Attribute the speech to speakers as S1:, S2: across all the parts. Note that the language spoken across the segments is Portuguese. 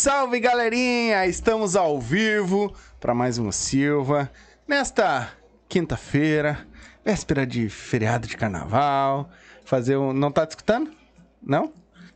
S1: salve, galerinha! Estamos ao vivo para mais um Silva nesta quinta-feira, véspera de feriado de carnaval. Fazer um. Não tá te escutando? Não?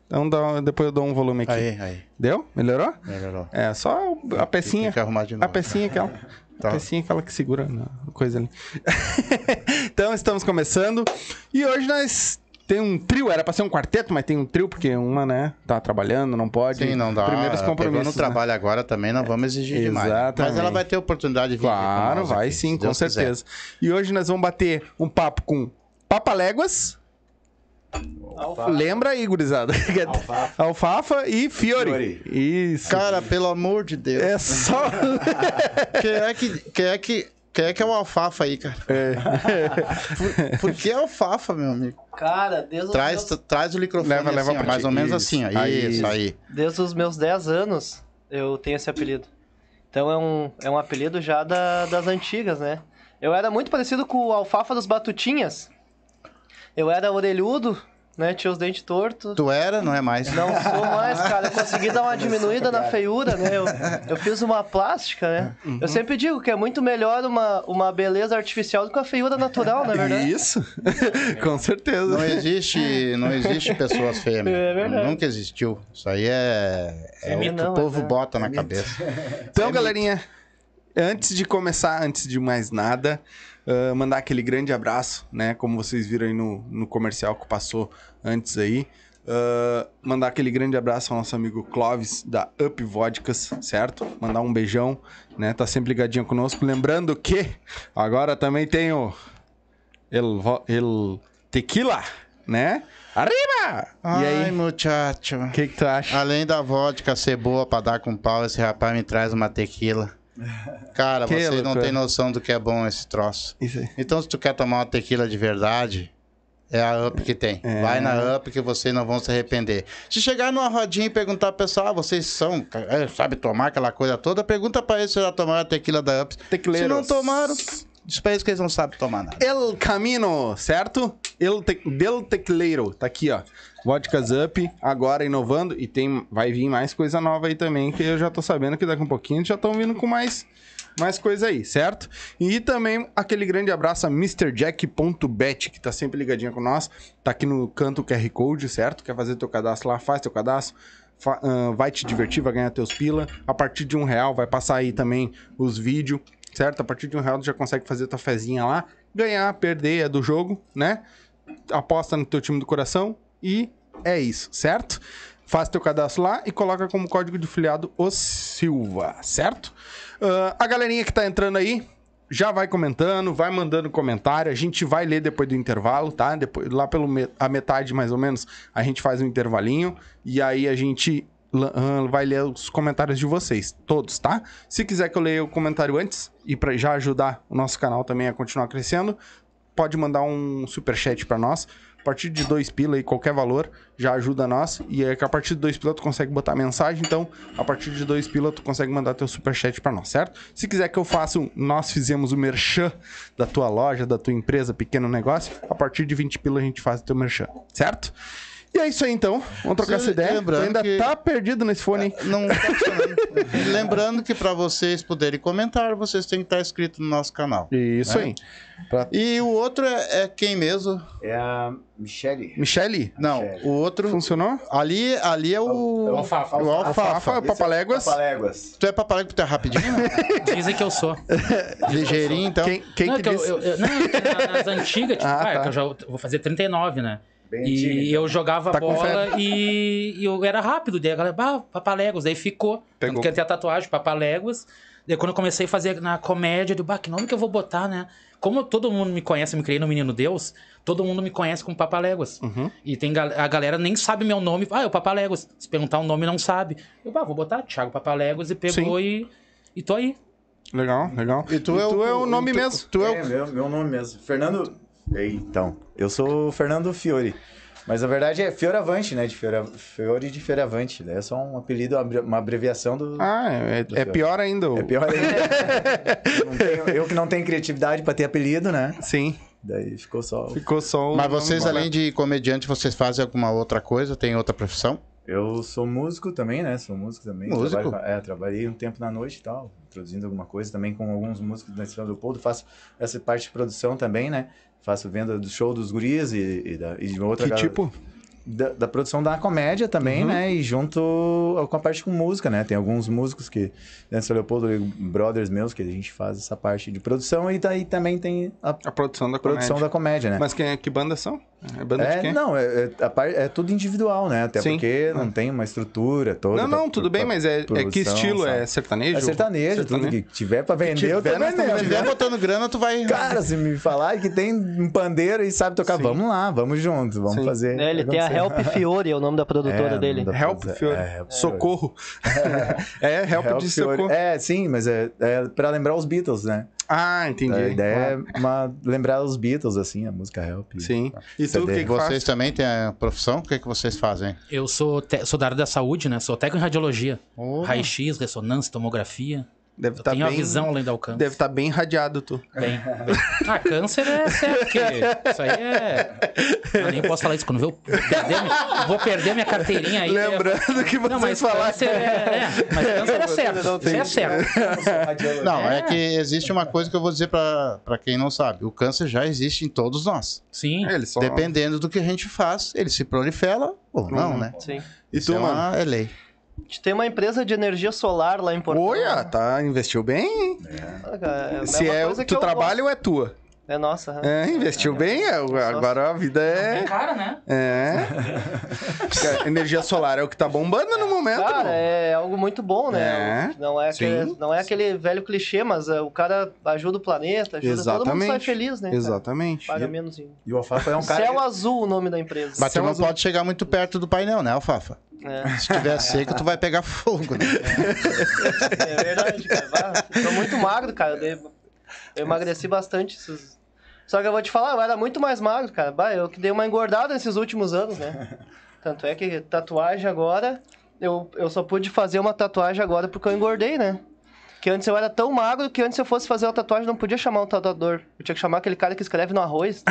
S1: Então dá- depois eu dou um volume aqui.
S2: Aí, aí.
S1: Deu? Melhorou?
S2: Melhorou.
S1: É, só a pecinha.
S2: Tem que arrumar de novo.
S1: A pecinha aquela. A
S2: Tá.
S1: pecinha aquela que segura na coisa ali. então estamos começando. E hoje nós tem um trio, era pra ser um quarteto, mas tem um trio, porque uma, né, tá trabalhando, não pode.
S2: Sim, não dá.
S1: Primeiros
S2: Pegou
S1: compromissos.
S2: no
S1: né?
S2: trabalho agora também, não vamos exigir demais.
S1: Exatamente.
S2: Mas ela vai ter oportunidade de vir
S1: Claro, vai
S2: aqui,
S1: sim, com
S2: Deus quiser.
S1: certeza. E hoje nós vamos bater um papo com Papaléguas. Lembra aí, gurizada.
S3: Alfafa.
S1: Alfafa e Fiore.
S3: Fiore.
S1: Isso.
S2: Cara, pelo amor de Deus.
S1: É só.
S2: Quem é que, quem é que, quem é que é o alfafa aí, cara?
S1: É.
S2: Por, por que alfafa, meu amigo?
S4: Cara, desde os,
S2: Traz,
S4: meus,
S2: traz o microfone
S1: Leva,
S2: assim,
S1: leva
S2: ó, mais ou menos
S1: Isso.
S2: assim, ó.
S1: Aí.
S2: Isso, aí.
S4: desde os meus 10 anos eu tenho esse apelido. Então é um, é um apelido já da- das antigas, né? Eu era muito parecido com o Alfafa dos Batutinhas. Eu era orelhudo, né? Tinha os dentes tortos.
S2: Tu era, não é mais.
S4: Não sou mais, cara. Eu consegui dar uma diminuída na feiura, né? Eu, eu fiz uma plástica, né? Eu sempre digo que é muito melhor uma, uma beleza artificial do que a feiura natural, na verdade.
S1: Isso. com certeza.
S2: Não existe, não existe pessoas feias. meu.
S4: É verdade.
S2: Nunca existiu. Isso aí é, é,
S4: É
S2: o que
S4: não,
S2: o povo
S4: é-
S2: bota na cabeça.
S1: Então, galerinha, antes de começar, antes de mais nada, ah, mandar aquele grande abraço, né? Como vocês viram aí no, no comercial que passou antes aí. ah, mandar aquele grande abraço ao nosso amigo Clóvis da Up Vodkas, certo? Mandar um beijão, né? Tá sempre ligadinho conosco. Lembrando que agora também tem o El, El Tequila, né? Arriba! e
S2: Ai,
S1: aí,
S2: muchacho.
S1: o que, que tu acha?
S2: Além da vodka ser boa pra dar com pau, esse rapaz me traz uma tequila. Cara,
S1: Que
S2: você não tem noção do que é bom esse troço. Então, se tu quer tomar uma tequila de verdade, é a Up que tem.
S1: É.
S2: Vai na Up que vocês não vão se arrepender. Se chegar numa rodinha e perguntar pro pessoal, ah, vocês são, é, sabe tomar aquela coisa toda, pergunta pra eles se já tomaram a tequila da Up. Se
S1: Tequileiros.
S2: não tomaram, diz pra eles que eles não sabem tomar nada.
S1: El Camino, certo? El te Del Tequileiro, tá aqui, ó. Vodkas Up, agora inovando. E tem, vai vir mais coisa nova aí também, que eu já tô sabendo que daqui a um pouquinho já estão vindo com mais, mais coisa aí, certo? E também aquele grande abraço a MrJack.bet, que tá sempre ligadinha com nós. Tá aqui no canto QR Code, certo? Quer fazer teu cadastro lá, faz teu cadastro. fa- ah, vai te divertir, vai ganhar teus pila. A partir de um real vai passar aí também os vídeos, certo? A partir de um real tu já consegue fazer tua fezinha lá. Ganhar, perder é do jogo, né? Aposta no teu time do coração e é isso, certo? Faz teu cadastro lá e coloca como código de filiado o Silva, certo? Ah, a galerinha que tá entrando aí, já vai comentando, vai mandando comentário. A gente vai ler depois do intervalo, tá? Depois, lá pela me a metade, mais ou menos, a gente faz um intervalinho. E aí a gente uh, vai ler os comentários de vocês, todos, tá? Se quiser que eu leia o comentário antes e para já ajudar o nosso canal também a continuar crescendo, pode mandar um super chat para nós. A partir de dois pila e qualquer valor já ajuda nós. E é que a partir de dois pila tu consegue botar mensagem. Então, a partir de dois pila tu consegue mandar teu superchat para nós, certo? Se quiser que eu faça um nós fizemos o merchan da tua loja, da tua empresa, pequeno negócio, a partir de 20 pila a gente faz o teu merchan, certo? E é isso aí então. Vamos trocar
S2: Você
S1: essa ideia.
S2: Lembrando
S1: ainda
S2: que-
S1: tá perdido nesse fone, hein?
S2: Não tá Lembrando que para vocês poderem comentar, vocês têm que estar inscritos no nosso canal.
S1: Isso
S2: É.
S1: aí.
S2: E o outro é, é quem mesmo?
S3: É a Michele.
S1: Michele,
S2: Não,
S3: Michele.
S2: o outro.
S1: funcionou?
S2: Ali, ali é o.
S3: É o
S5: Alfafa.
S2: O alfafa.
S1: Alfafa, Papaléguas.
S3: Papaléguas.
S2: Tu é que tu é rapidinho? né?
S5: Dizem que eu sou.
S2: Ligeirinho, então.
S1: Quem, quem
S5: não,
S1: que
S5: que eu,
S1: disse?
S5: eu- eu- não, é nas antigas, tipo,
S1: Ah,
S5: ah, é
S1: tá.
S5: que eu já vou fazer 39, né?
S3: Bem
S5: e
S3: antiga, então.
S5: eu jogava
S1: Tá
S5: bola e, e eu era rápido. Daí a galera, bah, Papaléguas. Daí ficou.
S1: Pegou.
S5: Tanto tenho a tatuagem, Papaléguas. Daí quando eu comecei a fazer na comédia, eu bah, que nome que eu vou botar, né? Como todo mundo me conhece, eu me criei no Menino Deus, todo mundo me conhece como Papaléguas.
S1: Uhum.
S5: E tem a galera nem sabe meu nome. Ah, é o Papaléguas. Se perguntar o nome, não sabe. Eu, bah, vou botar Thiago Papaléguas e pegou e, e tô aí.
S1: Legal, legal.
S2: E tu, é, o,
S1: o nome
S2: tu-
S1: mesmo.
S2: Tu é,
S3: É,
S2: o.
S3: meu, meu nome mesmo. Fernando. Então, eu sou o Fernando Fiore. Mas na verdade é Fioravante, né? De Fiora... Fiore de Fioravante. né? É só um apelido, uma abreviação do.
S1: Ah, é, é
S3: Fiore.
S1: pior ainda.
S3: É pior ainda. Eu tenho- eu que não tenho criatividade pra ter apelido, né?
S1: Sim,
S3: Daí ficou só.
S1: ficou só.
S2: Mas vocês, além de comediante, vocês fazem alguma outra coisa? Tem outra profissão?
S3: Eu sou músico também, né? Sou músico também.
S2: Músico?
S3: Trabalho- é, trabalhei um tempo na noite e tal, produzindo alguma coisa também com alguns músicos da Estrela do Leopoldo. Faço essa parte de produção também, né? Faço venda do show dos guris e, e, da, e de outra
S1: Que tipo?
S3: Da, da produção da comédia também,
S1: Uhum.
S3: né? E junto com a parte com música, né? Tem alguns músicos que, dentro do Leopoldo, e brothers meus, que a gente faz essa parte de produção. E daí também tem a
S1: A produção da
S3: produção
S1: comédia.
S3: da comédia, né?
S1: Mas quem, que bandas são? É banda de
S3: É,
S1: quem?
S3: não, é, é, a par- é tudo individual, né? Até
S1: Sim.
S3: porque não tem uma estrutura toda.
S1: Não, não,
S3: pra-
S1: tudo
S3: pra-
S1: bem, mas é, é que
S3: produção,
S1: estilo? É
S3: sabe?
S1: sertanejo?
S3: É sertanejo, tudo que tiver pra vender, eu tô
S1: tiver,
S3: vendendo.
S2: Se vier botando grana, tu vai.
S3: Cara, se me falar que tem um pandeiro e sabe tocar,
S1: Sim.
S3: vamos lá, vamos juntos, vamos
S1: Sim.
S3: fazer.
S4: É, ele tem a Help Fiore, é o nome da produtora
S3: É,
S4: dele.
S3: da-
S1: Help,
S3: É,
S1: Fiore.
S3: é,
S1: Socorro. é, help,
S3: Help
S1: de
S3: Fiore.
S1: socorro.
S3: É, sim, mas é, é pra lembrar os Beatles, né?
S1: Ah, entendi.
S3: A ideia é uma, lembrar os Beatles, assim, a música Help.
S1: Sim. E tu, o que, que
S2: Vocês
S1: faz?
S2: também têm a profissão? O que, que vocês fazem?
S5: Eu sou, te- sou da área da saúde, né? Sou técnico em radiologia.
S2: Oh,
S5: Raio-X, ressonância, tomografia.
S1: Deve
S5: Eu
S1: estar
S5: tenho
S1: bem...
S5: a visão além do alcance.
S1: Deve estar bem radiado, tu.
S5: Bem, bem. Ah, câncer é certo, porque isso aí é. Eu nem posso falar isso quando eu vou perder, minha- vou perder minha carteirinha aí.
S1: Lembrando que vocês
S5: Não, mas
S1: falaram...
S5: câncer é, é. Mas câncer é certo. Isso é certo.
S2: Não, é.
S5: É.
S2: que existe uma coisa que eu vou dizer pra, pra quem não sabe. O câncer já existe em todos nós.
S5: Sim.
S1: É, Ele só...
S2: Dependendo do que a gente faz, ele se prolifera ou não,
S1: Uhum.
S2: né?
S4: Sim.
S1: E
S2: Isso
S1: tu,
S2: é,
S1: mano?
S2: uma, é lei.
S4: A gente tem uma empresa de energia solar lá em Porto
S1: Olha, tá, investiu bem, hein?
S4: Ah, cara,
S1: Se é,
S4: que
S1: tu trabalha ou é tua?
S4: É nossa. aham.
S1: É, investiu bem, é, agora a vida
S5: É
S1: é...
S5: cara, né?
S1: É. Energia solar é o que tá bombando no momento.
S4: Cara, é algo muito bom, né?
S1: É,
S4: Não, é aquele,
S1: sim.
S4: não é aquele velho clichê, mas é, o cara ajuda o planeta, ajuda todo mundo sai
S1: Exatamente.
S4: feliz, né? cara?
S1: Exatamente.
S4: Paga menos.
S3: E o Alfafa é um cara.
S4: Céu Azul o nome da empresa.
S2: Mas tu
S1: Céu
S2: não
S1: azul.
S2: pode chegar muito perto do painel, né, Alfafa?
S4: É,
S2: Se tiver seco, tu vai pegar fogo, né?
S4: é verdade, cara. Tô muito magro, cara. Eu, emagreci bastante esses... Só que eu vou te falar, eu era muito mais magro, cara. Bah, eu que dei uma engordada nesses últimos anos, né? Tanto é que tatuagem agora... Eu, eu só pude fazer uma tatuagem agora porque eu engordei, né? Que antes eu era tão magro que antes se eu fosse fazer uma tatuagem não podia chamar um tatuador. Eu tinha que chamar aquele cara que escreve no arroz.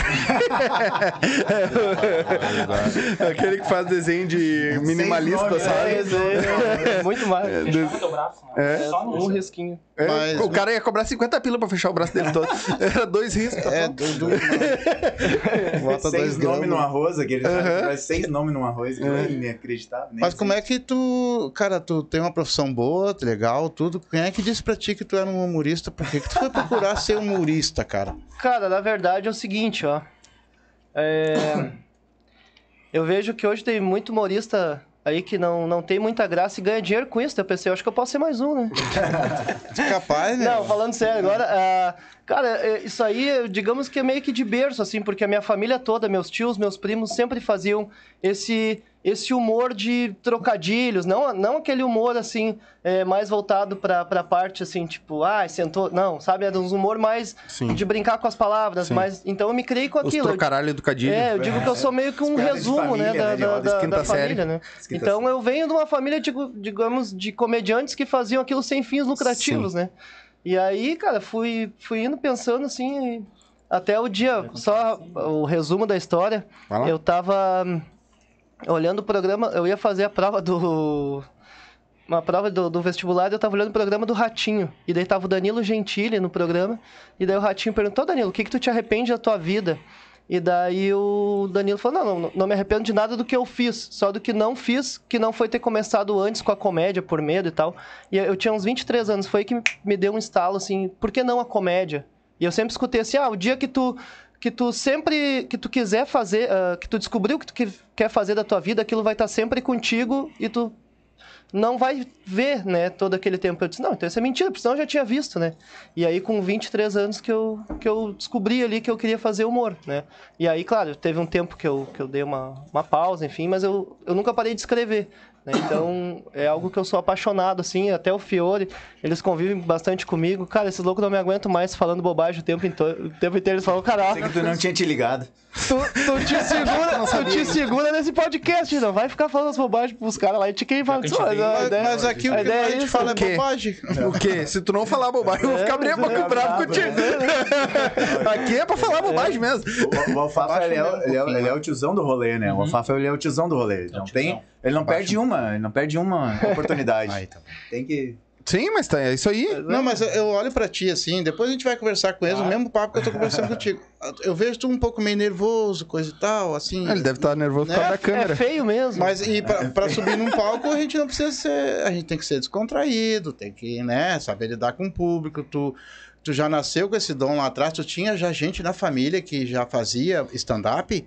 S1: Aquele que faz desenho de minimalista, sabe?
S4: É, muito magro.
S5: Fechava teu braço?
S1: É.
S5: Só no
S4: Um risquinho.
S1: É,
S2: Mas-
S1: o cara ia cobrar 50 pila pra fechar o braço dele todo. Era dois riscos. tá
S2: É,
S1: bom?
S2: do, do- Bota dois
S3: seis nomes no arroz, aquele faz seis nomes no arroz, que é inacreditável. nem
S2: Mas
S3: sei.
S2: como é que tu, cara, tu tem uma profissão boa, legal, tudo. Quem é que disse pra ti que tu era um humorista? Por que, que tu foi procurar ser humorista, cara?
S4: Cara, na verdade é o seguinte, ó. É, Eu vejo que hoje tem muito humorista. Aí que não, não tem muita graça e ganha dinheiro com isso. Daí Eu pensei, eu acho que eu posso ser mais um, né?
S6: Capaz, né?
S4: Não, falando sério agora, ah, cara, é, isso aí, digamos que é meio que de berço, assim, porque a minha família toda, meus tios, meus primos, sempre faziam esse, esse humor de trocadilhos, não, não aquele humor, assim, é, mais voltado pra, pra parte, assim, tipo, ah, sentou, não, sabe, era um humor mais
S1: Sim.
S4: de brincar com as palavras,
S1: Sim.
S4: mas, então eu me criei com
S1: Os
S4: aquilo. Eu-
S1: trocaralho do cadilho.
S4: é, eu digo que eu sou meio que um
S3: de
S4: resumo, né,
S3: família,
S4: da,
S3: né, de
S4: da,
S3: de
S4: da,
S1: quinta
S4: da família,
S1: série.
S4: né?
S3: Quinta
S4: Então eu venho de uma família, digo- digamos, de comediantes que faziam aquilo sem fins lucrativos, né? E aí, cara, fui, fui indo pensando assim, até o dia, só o resumo da história, eu tava olhando o programa, eu ia fazer a prova do... Uma prova do, do vestibular, eu tava olhando o programa do Ratinho. E daí tava o Danilo Gentili no programa. E daí o Ratinho perguntou, Danilo, o que que tu te arrepende da tua vida? E daí o Danilo falou, não, não, não me arrependo de nada do que eu fiz, só do que não fiz, que não foi ter começado antes com a comédia, por medo e tal. E eu tinha uns 23 anos, foi que me deu um estalo, assim, por que não a comédia? E eu sempre escutei assim, ah, o dia que tu que tu sempre que tu quiser fazer, ah, que tu descobriu o que tu que- quer fazer da tua vida, aquilo vai estar sempre contigo e tu não vai ver, né, todo aquele tempo. Eu disse, não, então isso é mentira, porque senão eu já tinha visto, né? E aí, com 23 anos, que eu, que eu descobri ali que eu queria fazer humor, né? E aí, claro, teve um tempo que eu, que eu dei uma, uma pausa, enfim, mas eu, eu nunca parei de escrever. Né? Então, é algo que eu sou apaixonado, assim, até o Fiore, eles convivem bastante comigo. Cara, esses loucos não me aguentam mais falando bobagem o tempo, into- o tempo inteiro. Eles falam, cara,
S3: Sei que tu não tinha te ligado.
S4: Tu, tu te segura, tu te segura nesse podcast, não vai ficar falando as bobagens pros caras lá e te quem
S5: gente
S4: "Só,
S5: veio-
S4: a
S6: Mas,
S4: ideia-
S6: mas aqui o
S4: a
S6: que
S4: ideia
S6: a gente
S4: isso,
S6: fala
S1: o quê?
S6: é bobagem.
S1: O quê? Se tu não falar bobagem, eu vou ficar
S4: É,
S1: bravo
S3: bravo,
S1: contigo. Aqui é pra falar bobagem mesmo.
S3: O, o Alfafa, ele é,
S6: um
S3: o- é, o-
S6: pouquinho,
S3: ele é o tiozão do rolê, né? O Alfafa, ele é o tiozão do rolê. Ele não, tem, ele não perde uma, ele não perde uma oportunidade.
S6: Aí, tá.
S3: Tem que...
S1: Sim, mas tá, é isso aí.
S6: Não, mas eu- olho pra ti assim, depois a gente vai conversar com eles, o mesmo papo que eu tô conversando contigo. Eu vejo tu um pouco meio nervoso, coisa e tal, assim.
S1: Ele deve estar nervoso por causa
S6: Né?
S1: da câmera.
S4: É feio mesmo.
S6: Mas e pra, pra subir num palco, a gente não precisa ser. A gente tem que ser descontraído, tem que, né, saber lidar com o público. Tu, tu já nasceu com esse dom lá atrás, tu tinha já gente na família que já fazia stand-up?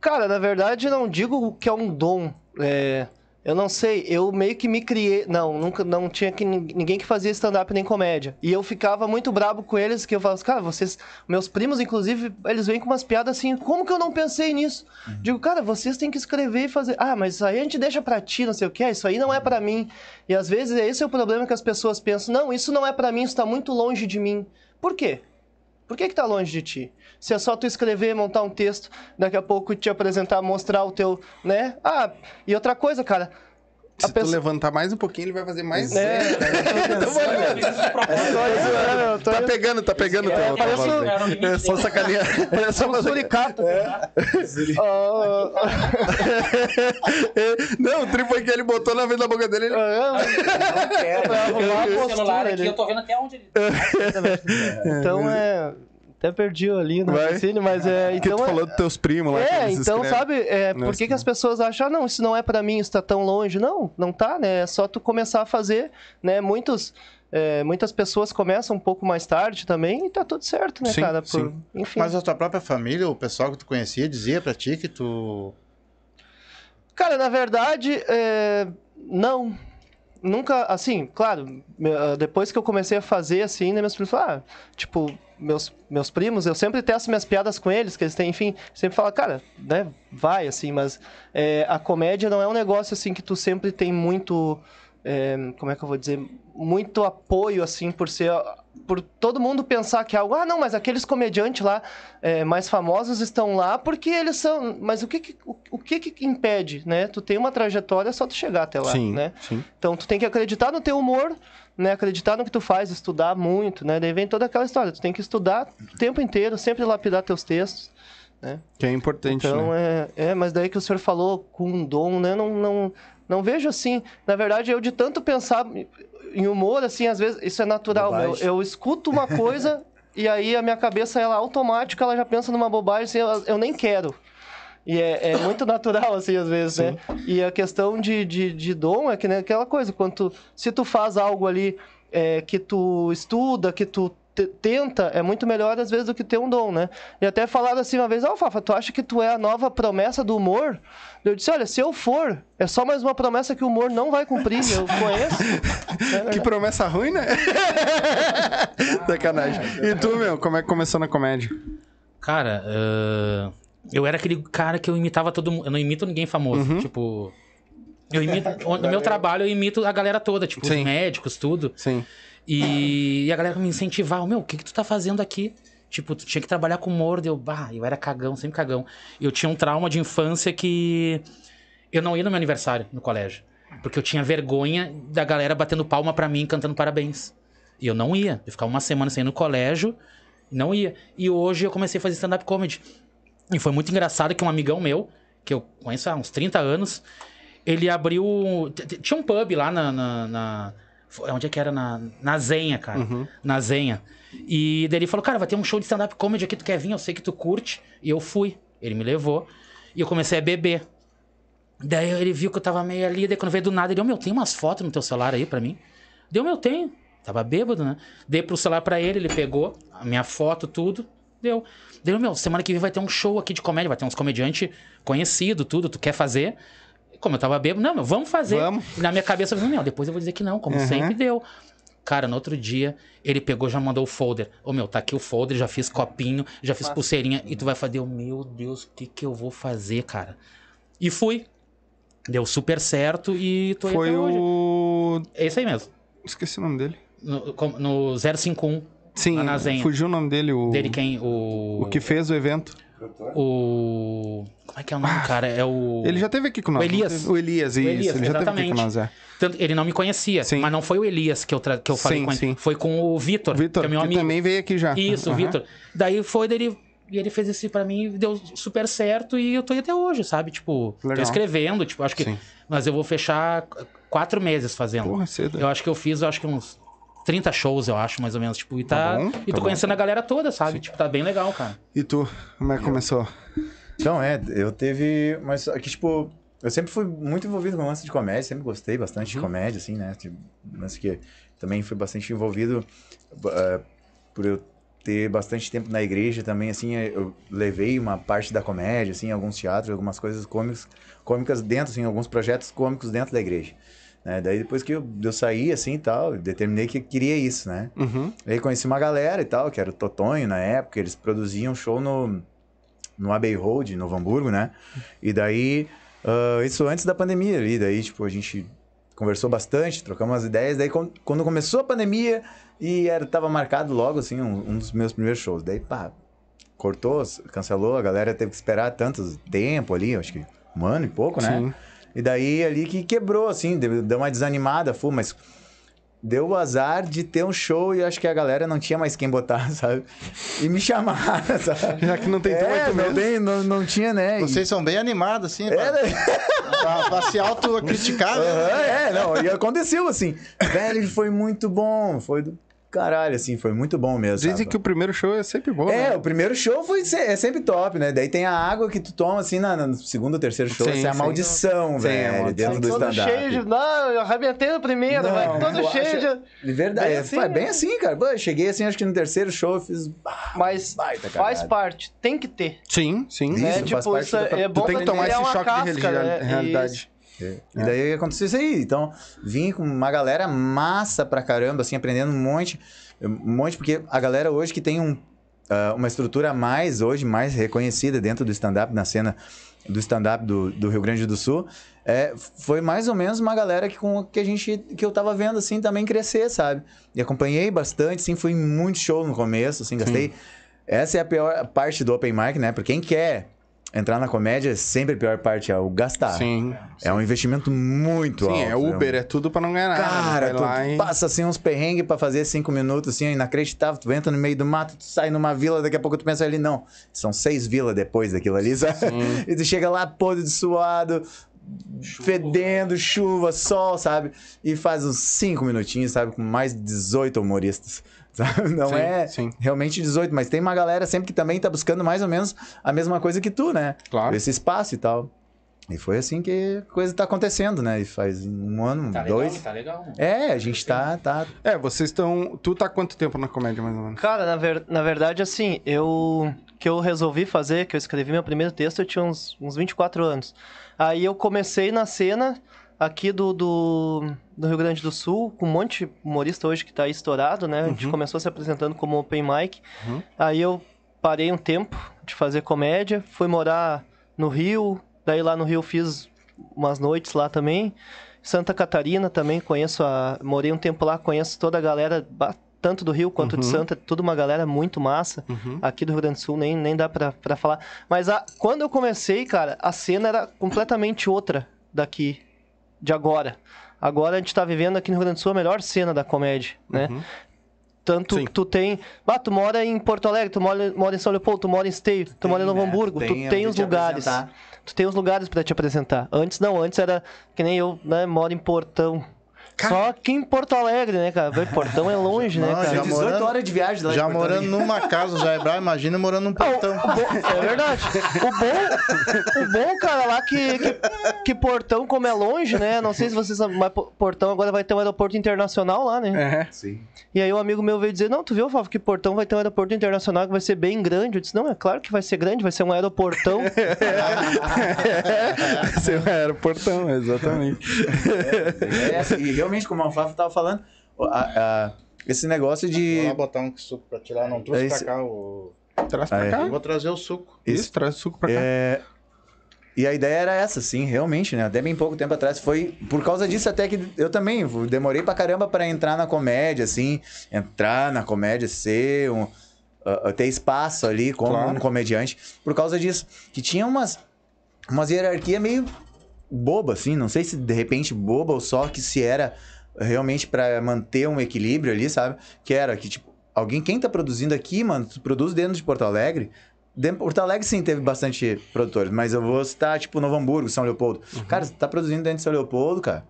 S4: Cara, na verdade, não digo que é um dom. É, eu não sei, eu meio que me criei. Não, nunca não tinha que, nin- ninguém que fazia stand-up nem comédia. E eu ficava muito brabo com eles, que eu falava, cara, vocês. Meus primos, inclusive, eles vêm com umas piadas assim, como que eu não pensei nisso? Digo, cara, vocês têm que escrever e fazer. Ah, mas isso aí a gente deixa pra ti, não sei o que, isso aí não é pra mim. E às vezes esse é o problema que as pessoas pensam, não, isso não é pra mim, isso tá muito longe de mim. Por quê? Por que que tá longe de ti? Se é só tu escrever, montar um texto, daqui a pouco te apresentar, mostrar o teu, né? Ah, e outra coisa, cara.
S1: Se tu levantar mais um pouquinho, ele vai fazer mais.
S4: É. Eu tô-
S1: Tá pegando, tá pegando.
S4: É,
S1: teu-
S4: parece
S1: teu-
S4: um-
S1: É só sacanear. É só
S4: um suricato. Ah,
S1: Não, o tri foi que ele botou na vez da boca dele. Ele...
S4: ah, pra arrumar a
S5: O
S4: postura
S5: celular aqui,
S4: ali.
S5: eu tô vendo até onde ele.
S4: Então é. Até perdi ali no raciocínio, mas é.
S1: que
S4: Então
S1: tu
S4: é-
S1: falou dos teus primos lá. que
S4: É, então,
S1: escrevem.
S4: sabe, é, por que, que as pessoas acham, ah, não, isso não é pra mim, isso tá tão longe? Não, não tá, né? É só tu começar a fazer, né? Muitos, é, muitas pessoas começam um pouco mais tarde também e tá tudo certo, né,
S1: Sim,
S4: cara? Por-
S1: sim.
S4: Enfim.
S6: Mas a tua própria família, o pessoal que tu conhecia, dizia pra ti que tu.
S4: Cara, na verdade, é, não. Nunca, assim, claro, ah, depois que eu comecei a fazer, assim, né, meus primos falaram, ah, tipo, meus, meus primos, eu sempre testo minhas piadas com eles, que eles têm, enfim, sempre fala, cara, né, vai, assim, mas é, a comédia não é um negócio, assim, que tu sempre tem muito, é, como é que eu vou dizer, muito apoio, assim, por ser, por todo mundo pensar que é algo, ah, não, mas aqueles comediantes lá é, mais famosos estão lá porque eles são, mas o que que, o, o que que impede, né? Tu tem uma trajetória, é só tu chegar até lá,
S1: Sim,
S4: né?
S1: sim.
S4: Então tu tem que acreditar no teu humor, né? Acreditar no que tu faz, estudar muito, né? Daí vem toda aquela história, tu tem que estudar o tempo inteiro, sempre lapidar teus textos.
S1: Que é importante,
S4: Então
S1: né?
S4: é, é, mas daí que o senhor falou com um dom, né? Não, não, não vejo assim. Na verdade, eu de tanto pensar em humor, assim, às vezes isso é natural.
S3: Bobagem.
S4: Eu, escuto uma coisa e aí a minha cabeça, ela automática, ela já pensa numa bobagem, assim, eu, eu nem quero. E é, é muito natural, assim, às vezes, né? E a questão de, de, de dom é que né, aquela coisa, quando tu- se tu faz algo ali é, que tu estuda, que tu tenta é muito melhor às vezes do que ter um dom, né? E até falaram assim uma vez, ó, Fafa, tu acha que tu é a nova promessa do humor? Eu disse, olha, se eu for, é só mais uma promessa que o humor não vai cumprir, eu conheço. É
S1: Que promessa ruim, né? Sacanagem. E tu, meu, como é que começou na comédia?
S5: Cara, ah, eu era aquele cara que eu imitava todo mundo. Eu não imito ninguém famoso.
S1: Uhum.
S5: Tipo. Eu imito. No meu trabalho, eu imito a galera toda, tipo,
S1: Sim.
S5: os médicos, tudo.
S1: Sim.
S5: E, e a galera me incentivava, meu, o que, que tu tá fazendo aqui? Tipo, tu tinha que trabalhar com humor, deu, bah, eu era cagão, sempre cagão. Eu tinha um trauma de infância que eu não ia no meu aniversário no colégio. Porque eu tinha vergonha da galera batendo palma pra mim, cantando parabéns. E eu não ia. Eu ficava uma semana sem ir no colégio, não ia. E hoje eu comecei a fazer stand-up comedy. E foi muito engraçado que um amigão meu, que eu conheço há uns 30 anos, ele abriu. Tinha um pub lá na. na, na- onde é que era? Na, na Zenha, cara.
S1: Uhum.
S5: Na Zenha. E daí ele falou: Cara, vai ter um show de stand-up comedy aqui, tu quer vir? Eu sei que tu curte. E eu fui. Ele me levou. E eu comecei a beber. Daí ele viu que eu tava meio ali, daí quando veio do nada, ele, ô meu, tem umas fotos no teu celular aí pra mim? Deu, meu, tenho. Tava bêbado, né? Dei pro celular pra ele, ele pegou a minha foto, tudo. Deu. Deu, meu, semana que vem vai ter um show aqui de comédia, vai ter uns comediantes conhecidos, tudo, tu quer fazer? Como eu tava bêbado, não, meu, vamos fazer.
S1: Vamos.
S5: E na minha cabeça, eu falei, meu, depois eu vou dizer que não, como
S1: Uhum.
S5: sempre deu. Cara, no outro dia, ele pegou, já mandou o folder. Ô, meu, tá aqui o folder, já fiz copinho, já fiz pulseirinha. E tu vai fazer, oh, meu Deus, o que que eu vou fazer, cara? E fui. Deu super certo e tô aí
S1: Foi
S5: até hoje.
S1: o.
S5: É isso aí mesmo.
S1: Esqueci o nome dele.
S5: No, com- no 051,
S1: Sim,
S5: na Zenha.
S1: fugiu o nome dele, o.
S5: dele quem? O...
S1: O que fez o evento.
S5: O... Como é que é o nome, cara? É o...
S1: Ele já teve aqui com nós.
S5: O Elias.
S1: O Elias, isso.
S5: Elias,
S1: ele já teve aqui
S5: exatamente.
S1: com nós, é.
S5: Tanto- ele não me conhecia,
S1: Sim.
S5: mas não foi o Elias que eu, tra- que eu falei
S1: Sim,
S5: com ele.
S1: sim.
S5: Foi com o Vitor,
S1: Vitor,
S5: que é meu
S1: que
S5: amigo.
S1: também veio aqui já.
S5: Isso, o
S1: Aham.
S5: Vitor. Daí foi dele. E ele fez isso pra mim, deu super certo e eu tô aí até hoje, sabe? Tipo,
S1: Legal.
S5: tô escrevendo, tipo, acho que.
S1: Sim.
S5: Mas eu vou fechar qu- quatro meses fazendo.
S1: Porra, cedo.
S5: Eu acho que eu fiz, eu acho que uns 30 shows, eu acho, mais ou menos. Tipo, e tá.
S1: Tá bom,
S5: e
S1: tá
S5: tô
S1: bom.
S5: conhecendo a galera toda, sabe? Tipo, tá bem legal, cara.
S1: E tu, como é que começou?
S3: Então, é, eu teve. Mas aqui, tipo, eu sempre fui muito envolvido com lance de comédia, sempre gostei bastante de comédia, assim, né? Tipo, lance que também fui bastante envolvido eh, por eu ter bastante tempo na igreja também, assim, eh, eu levei uma parte da comédia, assim, alguns teatros, algumas coisas cômicas, cômicas dentro, assim, alguns projetos cômicos dentro da igreja. Né? Daí depois que eu, eu saí, assim, e tal, determinei que queria isso, né?
S1: Uhum.
S3: Aí conheci uma galera e tal, que era o Totonho na época, eles produziam show no, no Abbey Road, em Novo Hamburgo, né? E daí, ah, isso antes da pandemia ali, daí, tipo, a gente conversou bastante, trocamos umas ideias, daí quando, quando começou a pandemia e era, tava marcado logo, assim, um, um dos meus primeiros shows, daí, pá, cortou, cancelou, a galera teve que esperar tanto tempo ali, acho que um ano e pouco, né?
S1: Sim.
S3: E daí ali que quebrou, assim, deu, deu uma desanimada, fu, mas deu o azar de ter um show e acho que a galera não tinha mais quem botar, sabe? E me chamaram, sabe?
S1: Já que não tem tão
S3: é,
S1: muito
S3: não, tem, não, não tinha, né? E-
S6: Vocês são bem animados, assim, pra,
S3: Era...
S6: pra, pra se autocriticar, né?
S3: É, não, e aconteceu assim. Velho, foi muito bom, foi do caralho, assim, foi muito bom mesmo.
S1: Dizem
S3: sabe?
S1: que o primeiro show é sempre bom,
S3: É,
S1: né?
S3: o primeiro show foi é sempre top, né? Daí tem a água que tu toma assim na, no segundo ou terceiro show.
S1: Sim,
S3: Essa é a
S1: sim.
S3: maldição,
S1: Sim, é
S3: velho,
S1: maldição.
S3: dentro do
S4: todo
S3: stand-up.
S4: cheio de. Não, eu arrebentei no primeiro,
S3: Não,
S4: vai todo cheio
S3: acho-
S4: de.
S3: De verdade,
S4: Bem
S3: é,
S4: assim,
S3: foi bem
S4: né?
S3: assim, cara. Pô, eu cheguei assim, acho que no terceiro show eu fiz.
S4: Mas
S3: baita
S4: faz parte, tem que ter.
S1: Sim, sim.
S3: Isso,
S4: né?
S3: faz
S4: Tipo,
S3: parte
S4: isso
S3: da-
S4: é
S1: Tu
S4: bom
S1: tem que tomar esse
S4: é
S1: choque
S4: casca,
S1: de
S4: né?
S1: realidade.
S3: É. E daí aconteceu isso aí. Então, vim com uma galera massa pra caramba, assim, aprendendo um monte. Um monte, porque a galera hoje que tem um, ah, uma estrutura mais, hoje, mais reconhecida dentro do stand-up, na cena do stand-up do, do Rio Grande do Sul, é, foi mais ou menos uma galera que, com, que a gente, que eu tava vendo, assim, também crescer, sabe? E acompanhei bastante, assim, fui muito show no começo, assim, gastei... Essa é a pior parte do open mic, né? Pra quem quer entrar na comédia, sempre a pior parte é o gastar.
S1: Sim.
S3: É um investimento muito
S1: Sim,
S3: alto.
S1: é Uber, é tudo pra não ganhar nada.
S3: Cara,
S1: Vai
S3: tu
S1: e...
S3: passa assim uns perrengues pra fazer cinco minutos, assim, inacreditável. Tu entra no meio do mato, tu sai numa vila, daqui a pouco tu pensa ali, não, são seis vilas depois daquilo ali, sabe? E tu chega lá podre de suado, fedendo, chuva, sol, sabe? E faz uns cinco minutinhos, sabe? Com mais de 18 humoristas. Sabe? Não
S1: Sim,
S3: é
S1: sim.
S3: realmente 18, mas tem uma galera sempre que também tá buscando mais ou menos a mesma coisa que tu, né?
S1: Claro.
S3: Esse espaço e tal. E foi assim que a coisa tá acontecendo, né? E faz um ano,
S5: Tá legal,
S3: dois.
S5: tá legal.
S3: É, a gente tá, tá.
S1: É, vocês estão. Tu tá há quanto tempo na comédia, mais ou menos?
S4: Cara, na, ver- na verdade, assim, eu que eu resolvi fazer, que eu escrevi meu primeiro texto, eu tinha uns, uns 24 anos. Aí eu comecei na cena aqui do, do, do Rio Grande do Sul, com um monte de humorista hoje que tá aí estourado, né? A gente começou se apresentando como open mic.
S1: Uhum.
S4: Aí eu parei um tempo de fazer comédia, fui morar no Rio, daí lá no Rio fiz umas noites lá também. Santa Catarina também, conheço a. Morei um tempo lá, conheço toda a galera, tanto do Rio quanto de
S1: Uhum.
S4: Santa, tudo uma galera muito massa.
S1: Uhum.
S4: Aqui do Rio Grande do Sul nem, nem dá pra, pra falar. Mas a, quando eu comecei, cara, a cena era completamente outra daqui, de agora. Agora a gente tá vivendo aqui no Rio Grande do Sul a melhor cena da comédia, né?
S1: Uhum.
S4: Tanto
S1: Sim.
S4: que tu tem. Ah, tu mora em Porto Alegre, tu mora, mora em São Leopoldo, tu mora em Esteio, tu mora em Novo
S3: né?
S4: Hamburgo, tu
S3: Tem
S4: tem
S3: onde
S4: os
S3: te
S4: lugares.
S3: apresentar.
S4: Tu tem os lugares pra te apresentar. Antes não, antes era que nem eu, né? Moro em Portão. Só que em Porto Alegre, né, cara? Portão é longe, né, cara?
S6: já
S3: 18
S6: morando-
S3: horas de viagem lá
S6: Já morando
S3: Alegre.
S6: numa casa já é bravo, imagina morando num portão.
S4: O bom- é verdade. O bom, o bom, cara, lá que, que, que Portão, como é longe, né? Não sei se vocês sabem, mas Po- Portão agora vai ter um aeroporto internacional lá, né?
S1: É.
S3: Sim.
S4: E aí um amigo meu veio dizer, não, tu viu, Fábio, que Portão vai ter um aeroporto internacional que vai ser bem grande. Eu disse, não, é claro que vai ser grande, vai ser um aeroportão.
S1: Seu aeroportão, exatamente.
S3: É, e realmente, como a Alfafa tava falando, a- a- esse negócio
S6: Vou
S3: de.
S6: lá botar um suco pra tirar, não trouxe
S3: É
S6: pra
S3: isso.
S6: cá o...
S1: Traz
S3: Ah,
S1: pra
S3: é.
S1: cá.
S6: Eu vou trazer o suco.
S1: Isso, traz o suco pra cá.
S3: É, E a ideia era essa, sim, realmente, né? Até bem pouco tempo atrás. Foi por causa disso até que eu também demorei pra caramba pra entrar na comédia, assim. Entrar na comédia, ser um... ah, ter espaço ali como
S1: Claro.
S3: um comediante. Por causa disso. Que tinha umas... Umas hierarquia meio boba, assim. Não sei se de repente boba ou só que se era realmente pra manter um equilíbrio ali, sabe? Que era que, tipo, alguém... Quem tá produzindo aqui, mano, tu produz dentro de Porto Alegre... Dentro de Porto Alegre, sim, teve bastante produtores, mas eu vou citar, tipo, Novo Hamburgo, São Leopoldo. Cara, você tá produzindo dentro de São Leopoldo, cara.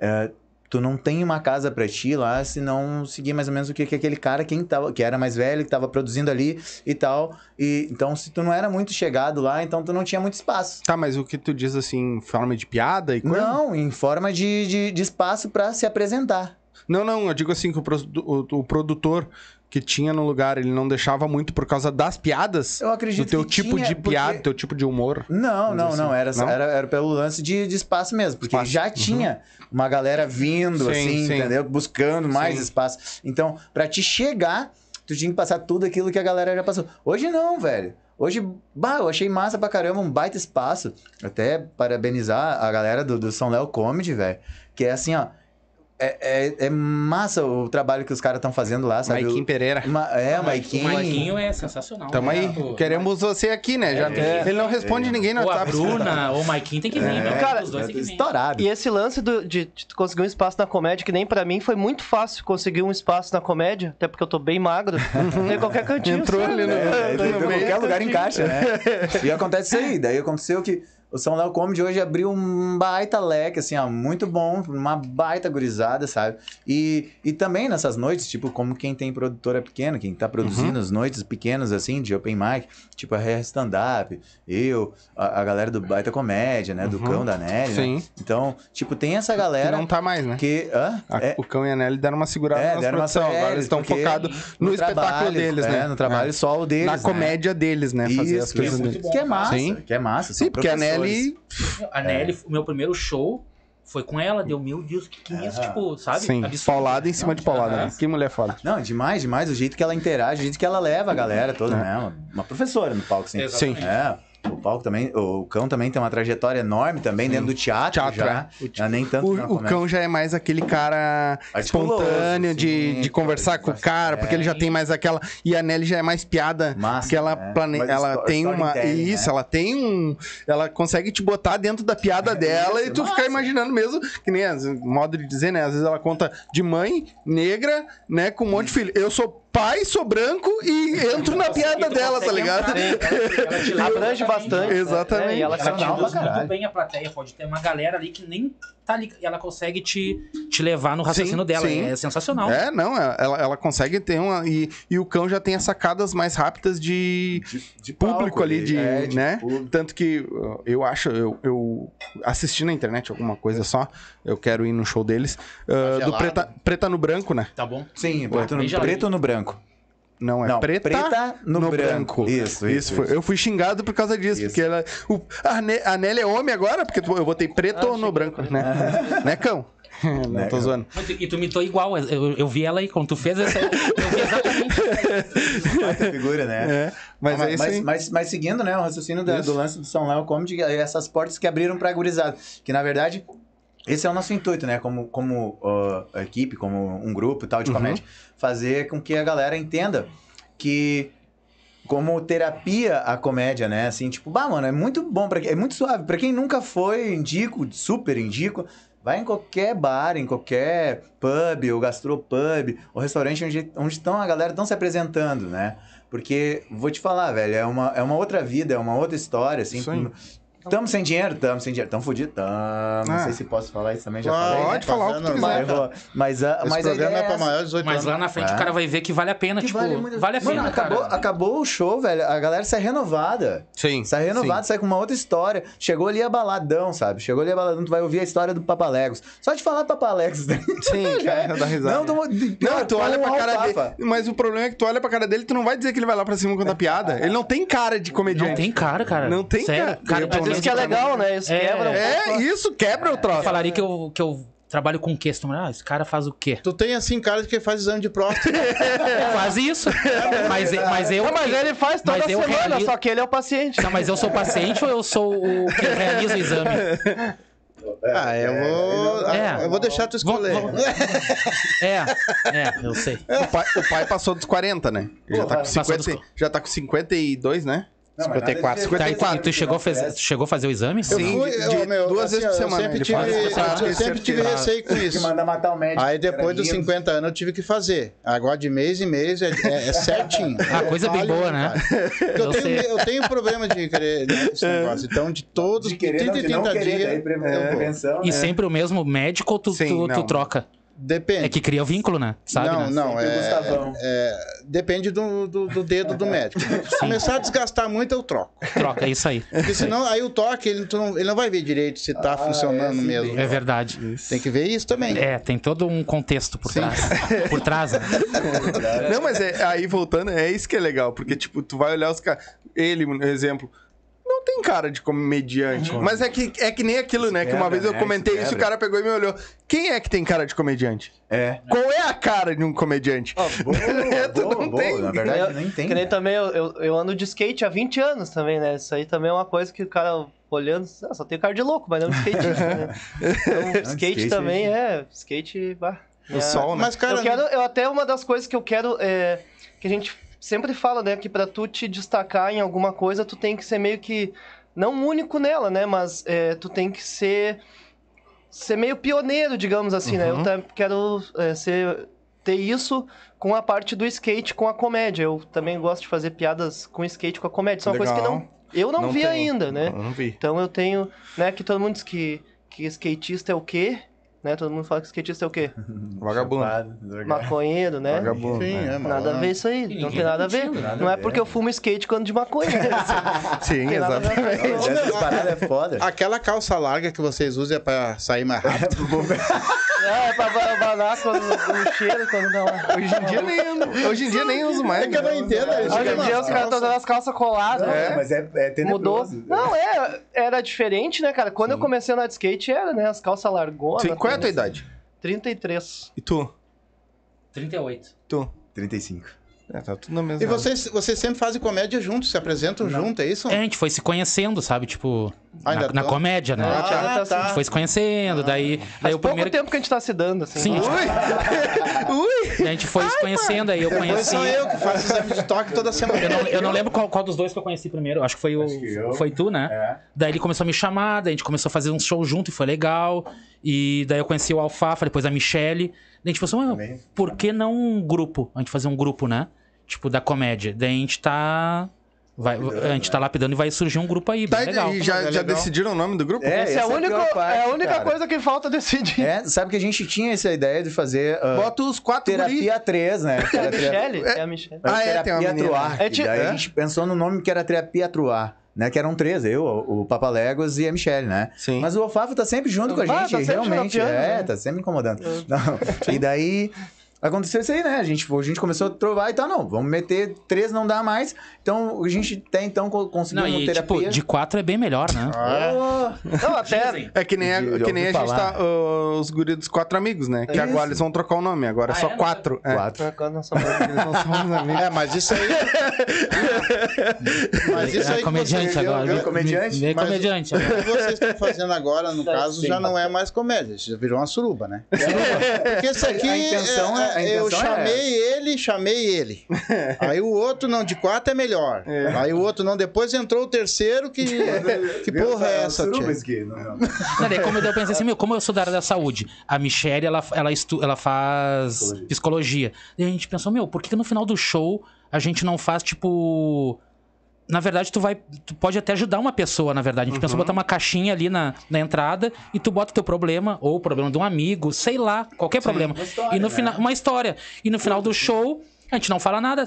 S3: é, tu não tem uma casa pra ti lá se não seguir mais ou menos o que, que aquele cara quem tava, que era mais velho, que tava produzindo ali e tal. E, então, se tu não era muito chegado lá, então tu não tinha muito espaço.
S1: Tá, mas o que tu diz assim, em forma de piada e coisa?
S3: Não, em forma de, de, de espaço pra se apresentar.
S1: Não, não, eu digo assim que o, o- o produtor que tinha no lugar, ele não deixava muito por causa das piadas?
S3: Eu acredito
S1: do teu
S3: que
S1: tipo
S3: tinha,
S1: de
S3: porque-
S1: piada, teu tipo de humor?
S3: Não, não,
S1: dizer
S3: não.
S1: assim.
S3: Era,
S1: Não?
S3: Era, era pelo lance de, de espaço mesmo. Porque
S1: Espaço.
S3: já
S1: Uhum.
S3: tinha uma galera vindo,
S1: Sim,
S3: assim,
S1: sim.
S3: entendeu? Buscando mais
S1: Sim.
S3: espaço. Então, pra te chegar, tu tinha que passar tudo aquilo que a galera já passou. Hoje não, velho. Hoje, bah, eu achei massa pra caramba, um baita espaço. Até parabenizar a galera do, do São Léo Comedy, velho. Que é assim, ó. É, é, é massa o trabalho que os caras estão fazendo lá, sabe?
S1: Maiquinho Pereira.
S3: Ma- é, o
S5: O
S3: Maiquinho.
S5: Maiquinho é sensacional.
S1: Tamo
S5: né?
S1: aí.
S5: Pô,
S1: Queremos você aqui, né? Já,
S5: É.
S1: Ele não responde ninguém no
S5: Ou a
S1: WhatsApp.
S5: Bruna, ou o Maiquinho tem que vir,
S3: É,
S5: meu.
S4: cara,
S5: Os dois tem que vir.
S3: Estourado.
S4: E esse lance do- de, de conseguir um espaço na comédia, que nem pra mim foi muito fácil conseguir um espaço na comédia, até porque eu tô bem magro. Tem qualquer cantinho.
S1: Entrou
S4: sabe?
S1: ali no-
S3: É,
S1: meio
S3: qualquer lugar encaixa, né? E acontece isso aí. Daí aconteceu que o São Léo Comedy hoje abriu um baita leque, assim, ó, muito bom, uma baita gurizada, sabe? E, e também nessas noites, tipo, como quem tem produtora pequena, quem tá produzindo
S1: Uhum.
S3: as noites pequenas, assim, de open mic, tipo a Hair Stand Up, eu, a, a galera do Baita Comédia, né? Do
S1: Uhum.
S3: Cão da Nelly, né?
S1: Sim.
S3: Então, tipo, tem essa
S1: Que
S3: galera
S1: não tá mais, né?
S3: que... Hã?
S1: A-
S3: É,
S1: O Cão e a Nelly deram uma segurada
S3: É,
S1: na
S3: deram uma-
S1: produção.
S3: é,
S1: Agora eles estão focados no, espetáculo
S3: trabalho,
S1: deles,
S3: é,
S1: né?
S3: No trabalho
S1: É.
S3: solo deles,
S1: Na
S3: né?
S1: comédia deles, né? Fazer
S3: Isso,
S1: as coisas deles.
S5: bom,
S3: que é massa,
S1: Sim.
S3: que é massa.
S1: Sim, porque a
S3: professores.
S1: Nelly.
S5: A Nelly, o meu primeiro show foi com ela, deu mil views, que, que isso, tipo, sabe?
S1: Sim,
S5: Absurdo.
S1: paulada em cima de paulada. Né? Que mulher foda.
S3: Não, demais, demais. O jeito que ela interage, o jeito que ela leva a galera toda,
S1: É.
S3: né? Uma, professora no palco, sim.
S5: Exatamente.
S3: É. O palco também, o cão também tem uma trajetória enorme também dentro do teatro,
S1: Teatro,
S3: já.
S1: é. O
S3: Já nem tanto
S1: O, o
S3: comédia.
S1: cão já é mais aquele cara espontâneo de,
S3: sim,
S1: de conversar com o cara, porque ele já tem mais aquela. E a Nelly já é mais piada.
S3: Massa,
S1: Porque ela,
S3: né?
S1: plane... Ela tem uma.
S3: storytelling,
S1: Isso,
S3: né?
S1: ela tem um. Ela consegue te botar dentro da piada dela
S3: isso,
S1: e tu
S3: massa.
S1: ficar imaginando mesmo, que nem modo de dizer, né? Às vezes ela conta de mãe negra, né? Com um monte de filho. Eu sou pai, sou branco e entro na piada dela, tá ligado?
S4: Abrange bastante.
S1: Exatamente.
S4: né? E ela
S5: Ela te
S3: pra
S5: induz
S3: caralho.
S5: muito bem a plateia. Pode ter uma galera ali que nem tá ali. E ela consegue te, te levar no raciocínio
S1: Sim,
S5: dela.
S1: sim.
S5: É sensacional.
S1: É, não, ela, ela consegue ter uma. E, e o cão já tem as sacadas mais rápidas de,
S3: de
S1: público
S3: palco
S1: ali, de,
S3: é, de
S1: né?
S3: público.
S1: Tanto que eu acho, eu, eu assisti na internet alguma coisa só, eu quero ir no show deles, uh, do preta, preta no Branco, né?
S5: Tá bom?
S3: Sim, preto no, preto no branco.
S1: Não, é
S3: Não,
S1: preta,
S3: preta no branco. Isso, isso,
S1: foi-
S3: isso.
S1: Eu fui xingado por causa disso,
S3: Isso.
S1: porque ela. O, a, Ne- a Nelly é homem agora, porque tu- eu botei preto no branco, né? né, cão? Não,
S3: Né,
S1: tô
S3: cão?
S1: zoando.
S5: E tu imitou igual. Eu, eu vi ela aí, quando tu fez essa. Eu vi exatamente.
S3: Figura, né?
S1: É, mas, é isso
S3: mas, mas, mas seguindo, né, o raciocínio
S1: Isso.
S3: do lance do São Léo Comedy, é essas portas que abriram pra gurizada. Que, na verdade, esse é o nosso intuito, né? Como, como ó, equipe, como um grupo e tal de
S1: Uhum.
S3: comédia. Fazer com que a galera entenda que como terapia a comédia, né? Assim, tipo, bah, mano, é muito bom, pra, quem- é muito suave. Pra quem nunca foi, indico, super indico, vai em qualquer bar, em qualquer pub, ou gastropub, ou restaurante onde, onde estão a galera estão se apresentando, né? Porque, vou te falar, velho, é uma, é uma outra vida, é uma outra história, assim. Tamo sem dinheiro? Tamo sem dinheiro. Tamo fudido? Tamo. Não
S1: Ah.
S3: sei se posso falar isso também, já
S6: Claro,
S3: falei.
S1: Pode falar o que quiser.
S3: Mas, mas, a-
S6: Esse
S3: mas a
S6: programa
S3: ideia
S6: é pra de 18
S5: Mas
S6: anos.
S5: lá na frente
S3: Ah.
S5: o cara vai ver que vale a pena.
S3: Que
S5: tipo,
S3: vale
S5: vale,
S3: muito-
S5: a pena,
S3: Mano,
S5: cara.
S3: acabou, acabou o show, velho. A galera sai renovada.
S1: Sim.
S3: Sai renovado, sai com uma outra história. Chegou ali abaladão, sabe? Chegou ali abaladão, tu vai ouvir a história do Papalegos. Só de falar Papalegos, né?
S1: Sim, cara, dá risada.
S3: Não, tu,
S1: Não, tu olha pra cara dele. Mas o problema é que tu olha pra cara dele, tu não vai dizer que ele vai lá pra cima contar piada. Ele não tem cara de comediante.
S5: Não tem cara, cara.
S1: Não tem
S5: Sério,
S1: cara.
S5: cara.
S4: Isso que é legal, né? Isso
S5: É.
S4: quebra
S1: É, isso quebra o
S5: Eu
S1: troço.
S5: falaria que eu, que eu trabalho com o quê? Você fala, Ah, esse cara faz o quê?
S6: Tu tem assim cara de que faz exame de próstata.
S5: Faz isso. mas, mas eu.
S4: Não, mas ele faz toda
S5: mas eu
S4: semana,
S5: reali-
S4: só que ele é o paciente.
S5: Não, mas eu sou o paciente ou eu sou o que realiza o exame?
S6: ah, eu vou.
S5: É.
S6: ah, Eu vou deixar tu escolher.
S5: Vamos- É, é, eu sei.
S1: O pai, o pai passou dos 40, né? Ele já, tá com
S5: Passou
S1: 50,
S5: dos-
S1: já tá com 52, né?
S3: Não, mas nada de
S1: 54,
S3: ser-
S1: 54.
S5: Tá, e tu chegou a, faz- chegou a fazer o exame?
S6: Eu
S1: Sim,
S6: fui, eu,
S1: de
S6: meu,
S1: duas
S6: assim,
S1: vezes por
S6: eu
S1: semana.
S6: sempre
S1: Ele
S6: tive,
S1: faz
S6: eu
S1: pra ter
S6: sempre tive receio com isso.
S3: manda matar o médico.
S6: Aí depois dos
S3: Era
S6: 50 anos eu tive que fazer. Agora de mês em mês é, é- é certinho.
S5: Ah, coisa bem boa, né?
S6: Eu,
S5: Eu
S6: tenho, eu tenho problema de querer né, esse negócio. Então, de todos,
S3: De querer,
S6: 30
S3: não,
S6: e
S3: de não
S6: 30
S3: querer, daí
S6: dias,
S3: prevenção,
S5: E
S3: né?
S5: sempre o mesmo médico ou tu,
S1: Sim,
S5: tu, troca?
S6: Depende.
S5: É que cria o vínculo, né? Sabe,
S6: não,
S5: né?
S6: não, é,
S3: Gustavão.
S6: é, depende do, do, do dedo do médico. Se começar a desgastar muito, eu troco.
S5: Troca, é isso aí.
S6: Porque senão, aí o toque, ele, tu não, ele não vai ver direito se tá
S3: Ah,
S6: funcionando
S3: é, sim,
S6: mesmo.
S5: É verdade.
S6: Tem que ver isso também.
S5: É, tem todo um contexto por trás. Por trás, né?
S1: Não, mas é- aí voltando, é isso que é legal, porque, tipo, tu vai olhar os caras. Ele, exemplo. Não tem cara de comediante. Mas é que, é que nem aquilo, né? Que uma vez eu
S3: né?
S1: comentei
S3: Isso
S1: isso e o cara pegou e me olhou. Quem é que tem cara de comediante?
S3: É.
S1: Qual é a cara de um comediante?
S3: Boa,
S1: Tu
S3: boa,
S1: não
S3: boa.
S1: tem.
S3: Na verdade,
S4: Eu-
S3: nem tem.
S4: Que nem também eu, eu, eu ando de skate há 20 anos também, né? Isso aí também é uma coisa que o cara olhando, ah, só tem cara de louco, mas não de skatista, né? Então,
S3: de
S4: skate
S3: skate,
S4: também é, skate, bah.
S1: O
S4: é-
S1: sol, né?
S6: Mas, cara,
S4: eu quero, eu até uma das coisas que eu quero é que a gente sempre fala, né, que pra tu te destacar em alguma coisa, tu tem que ser meio que não único nela, né, mas é, tu tem que ser ser meio pioneiro, digamos assim, né? Eu
S1: Uhum.
S4: quero é, ser ter isso com a parte do skate, com a comédia. Eu também gosto de fazer piadas com skate, com a comédia. Isso é uma coisa que não eu não,
S1: Não
S4: vi
S1: tem.
S4: ainda, né?
S1: Eu não vi.
S4: Então eu tenho, né, que todo mundo diz que que skatista é o quê? Né? Todo mundo fala que skatista é o quê?
S1: Vagabundo.
S3: Chapado.
S4: Maconheiro, né?
S1: Vagabundo. Né?
S6: é,
S4: Nada a ver isso aí. Não tem nada a ver.
S3: nada
S4: Não é
S3: ver.
S4: porque eu fumo skate quando de maconha.
S1: Sim, exatamente.
S3: Essas paradas é foda.
S6: Aquela calça larga que vocês usam é pra sair mais rápido.
S4: É, é pra abanar quando o cheiro, quando dá uma...
S1: Hoje em dia nem, hoje em dia nem uso mais.
S6: É que eu não
S1: né?
S6: entendo.
S4: Hoje em
S6: ficam
S4: dia os caras estão usando as calças coladas.
S3: Não,
S4: né?
S3: mas é, é
S4: Mudou. Não, é, era diferente, né, cara? Quando eu comecei a andar de skate, era, né? As calças largonas.
S1: Sim, qual é a tua idade?
S4: 33.
S1: E tu?
S5: 38.
S1: Tu?
S3: 35.
S1: É, tá tudo na mesma.
S6: E vocês, vocês sempre fazem comédia juntos, se apresentam junto, é isso?
S5: É, a gente foi se conhecendo, sabe? Tipo,
S6: Ainda
S5: na, na comédia, né?
S4: Ah,
S5: a, gente,
S4: tá.
S5: a gente foi se conhecendo, daí.
S4: Faz
S5: Aí o
S4: pouco
S5: primeiro.
S4: tempo que a gente tá se dando, assim.
S5: Sim?
S1: Ui! Ui!
S5: a gente foi se conhecendo, aí eu
S6: Depois
S5: conheci.
S6: sou eu que faço exame de toque toda semana.
S5: Eu não, eu não lembro qual, qual dos dois que eu conheci primeiro. Acho que foi o.
S3: Que.
S5: Foi tu, né?
S3: É.
S5: Daí ele começou a me chamar, daí a gente começou a fazer um show junto e foi legal. E daí eu conheci o Alfafa, depois a Michelle. Daí a gente pensou, "Mas
S3: Também.
S5: por que não um grupo? A gente fazer um grupo, né? Tipo, da comédia. Daí a gente tá. Vai, a gente tá lapidando e vai surgir um grupo aí, bem
S1: Tá,
S5: legal.
S1: e já,
S6: É
S1: já decidiram o nome do grupo?
S3: É,
S4: Essa é
S3: é pior parte,
S4: é a única
S3: cara.
S4: coisa que falta decidir.
S3: É, sabe que a gente tinha essa ideia de fazer ah,
S1: Bota os quatro guri.
S3: terapia 3, né? Que
S4: É a Michelle? É a Michelle.
S1: Ah, é, tem uma menina.
S3: Truar.
S4: É
S3: E
S4: ti-
S3: daí
S1: é?
S3: a gente pensou no nome que era terapia Truar. Né, que eram três, eu, o Papaléguas e a Michelle, né?
S1: Sim.
S3: Mas o Alfafa tá sempre junto com a
S4: Ah,
S3: gente,
S4: tá
S3: realmente.
S4: jogando,
S3: é,
S4: né?
S3: tá sempre incomodando. Não. E daí aconteceu isso aí, né? A gente, a gente começou a trovar e tal, não, vamos meter três, não dá mais. Então a gente até então co- conseguiu
S5: Não,
S3: uma
S5: e
S3: terapia.
S5: tipo, de quatro é bem melhor, né?
S6: Ah,
S3: Oh,
S4: Não, até.
S1: É que nem, a, que nem a gente tá. uh, os guris dos quatro amigos, né? Que
S3: Isso.
S1: agora eles vão trocar o nome, agora é
S5: Ah,
S1: só
S5: é?
S1: quatro. É.
S3: quatro.
S6: É, mas isso aí. mas isso
S5: É
S6: aí que
S5: comediante
S6: você-
S5: agora.
S3: viu?
S5: né?
S3: Comediante?
S5: Meio
S6: Mas-
S5: comediante.
S6: O que vocês estão fazendo agora, no
S4: Sim.
S6: caso, já não é mais comédia, já virou uma suruba, né? Porque esse aqui,
S3: A intenção é- a
S6: eu
S3: é
S6: chamei ele, chamei ele. Aí o outro, não, de quatro é melhor. Aí o outro, não, depois entrou o terceiro, que, que porra é essa, tia?
S3: não, não.
S5: Não, daí como eu pensei assim, meu, como eu sou da área da saúde, a Michelle, ela, ela, estu, ela faz
S3: Psicologia.
S5: psicologia. E a gente pensou, meu, por que, que no final do show a gente não faz, tipo. Na verdade, tu vai. Tu pode até ajudar uma pessoa, na verdade. A gente pensou botar uma caixinha ali na, na entrada e tu bota o teu problema, ou o problema de um amigo, sei lá, qualquer problema.
S3: uma história,
S5: e no
S3: né?
S5: final. Uma história. E no final do show, a gente não fala nada,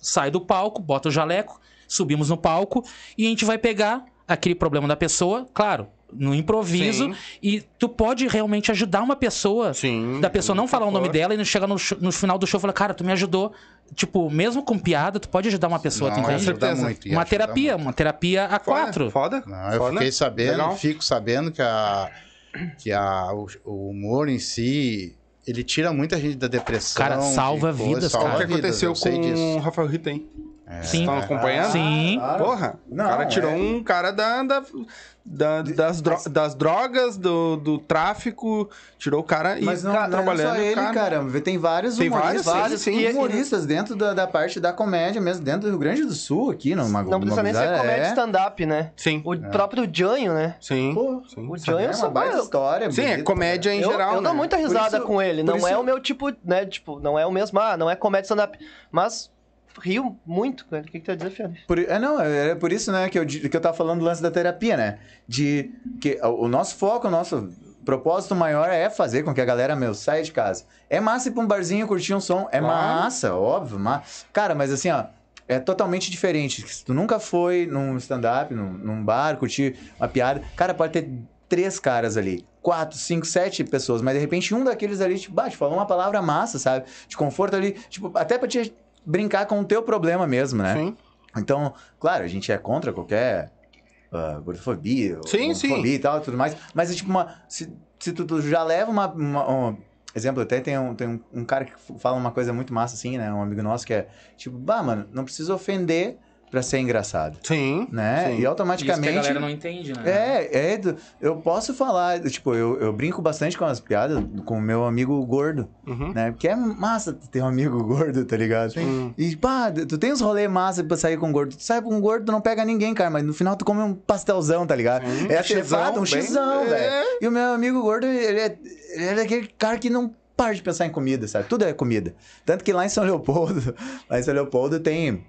S5: sai do palco, bota o jaleco, subimos no palco e a gente vai pegar aquele problema da pessoa, claro, no improviso,
S1: Sim.
S5: e tu pode realmente ajudar uma pessoa.
S1: Sim.
S5: Da pessoa não falar o nome dela e não chegar no, no final do show e falar, cara, tu me ajudou. Tipo, mesmo com piada, tu pode ajudar uma pessoa, tu
S6: Não,
S5: entende?
S6: ajuda
S1: certeza.
S6: muito,
S5: Uma terapia,
S6: muito.
S5: uma terapia a quatro.
S1: Foda.
S6: Não, eu
S1: Foda.
S6: fiquei sabendo,
S1: Legal.
S6: fico sabendo que, a, que a, o, o humor em si, ele tira muita gente da depressão.
S5: Cara,
S6: de
S5: salva
S6: coisa,
S5: vidas,
S6: salva
S1: O que
S5: cara.
S6: vidas,
S1: aconteceu com o Rafael Rita, hein?
S5: Sim.
S1: Estão acompanhando?
S5: Sim.
S1: Porra,
S3: Não,
S1: o cara tirou
S3: é.
S1: um cara da, da, da- das, dro- das drogas, do, do tráfico, tirou o cara e
S3: Mas não,
S1: ca-
S3: não é
S1: trabalhando.
S3: só ele,
S1: cara.
S3: cara. Tem vários
S1: Tem
S3: humoristas,
S1: vários, sim, sim.
S3: humoristas dentro da, da parte da comédia mesmo, dentro do Rio Grande do Sul, aqui, numa
S4: Não precisa nem ser comédia
S3: é.
S4: stand-up, né?
S1: Sim,
S4: O próprio Janho, né?
S1: sim.
S3: Pô,
S1: sim.
S4: O
S3: É
S4: Janho
S3: uma
S4: só
S3: baita
S4: vai.
S3: história.
S1: Sim, é
S3: bonita,
S1: comédia em
S4: Eu,
S1: geral,
S4: eu dou
S1: né?
S4: muita risada
S3: isso-
S4: com ele. Não
S3: isso-
S4: é o meu tipo, né? Tipo, não é o mesmo. Ah, não é comédia stand-up. Mas rio muito com ele. O que, que dizer, Fiane?
S3: Por, é, não, é por isso, né, que eu, que eu tava falando do lance da terapia, né? De que o nosso foco, o nosso propósito maior é fazer com que a galera, meu, saia de casa. É massa ir pra um barzinho curtir um som, é
S1: Claro.
S3: massa, óbvio, mas... Cara, mas assim, ó, é totalmente diferente. Se tu nunca foi num stand-up, num, num bar, curtir uma piada, cara, pode ter três caras ali. Quatro, cinco, sete pessoas, mas de repente um daqueles ali te bate, falou uma palavra massa, sabe? De conforto ali, tipo, até pra te brincar com o teu problema mesmo, né?
S1: Sim.
S3: Então, claro, a gente é contra qualquer ah, gordofobia,
S1: Sim, sim.
S3: homofobia e tal, tudo mais. Mas é tipo uma. Se, se tu, já leva uma. uma- um exemplo, até tem, um, tem um, um cara que fala uma coisa muito massa assim, né? Um amigo nosso que é tipo, bah, mano, não precisa ofender pra ser engraçado.
S1: Sim.
S3: Né?
S1: Sim.
S3: E
S5: Isso que a
S3: automaticamente.
S5: galera não entende, né?
S3: É, é, do- eu posso falar, tipo, eu, eu brinco bastante com as piadas com o meu amigo gordo,
S1: Uhum.
S3: né? Porque é massa ter um amigo gordo, tá ligado?
S1: Sim.
S3: E pá, tu tem uns rolês massa pra sair com gordo. Tu sai com um gordo, tu não pega ninguém, cara, mas no final tu come um pastelzão, tá ligado?
S1: Sim,
S3: é
S1: um
S3: chefado, um
S1: xizão, bem- é.
S3: velho. E o meu amigo gordo, ele é, ele é aquele cara que não para de pensar em comida, sabe? Tudo é comida. Tanto que lá em São Leopoldo, lá em São Leopoldo tem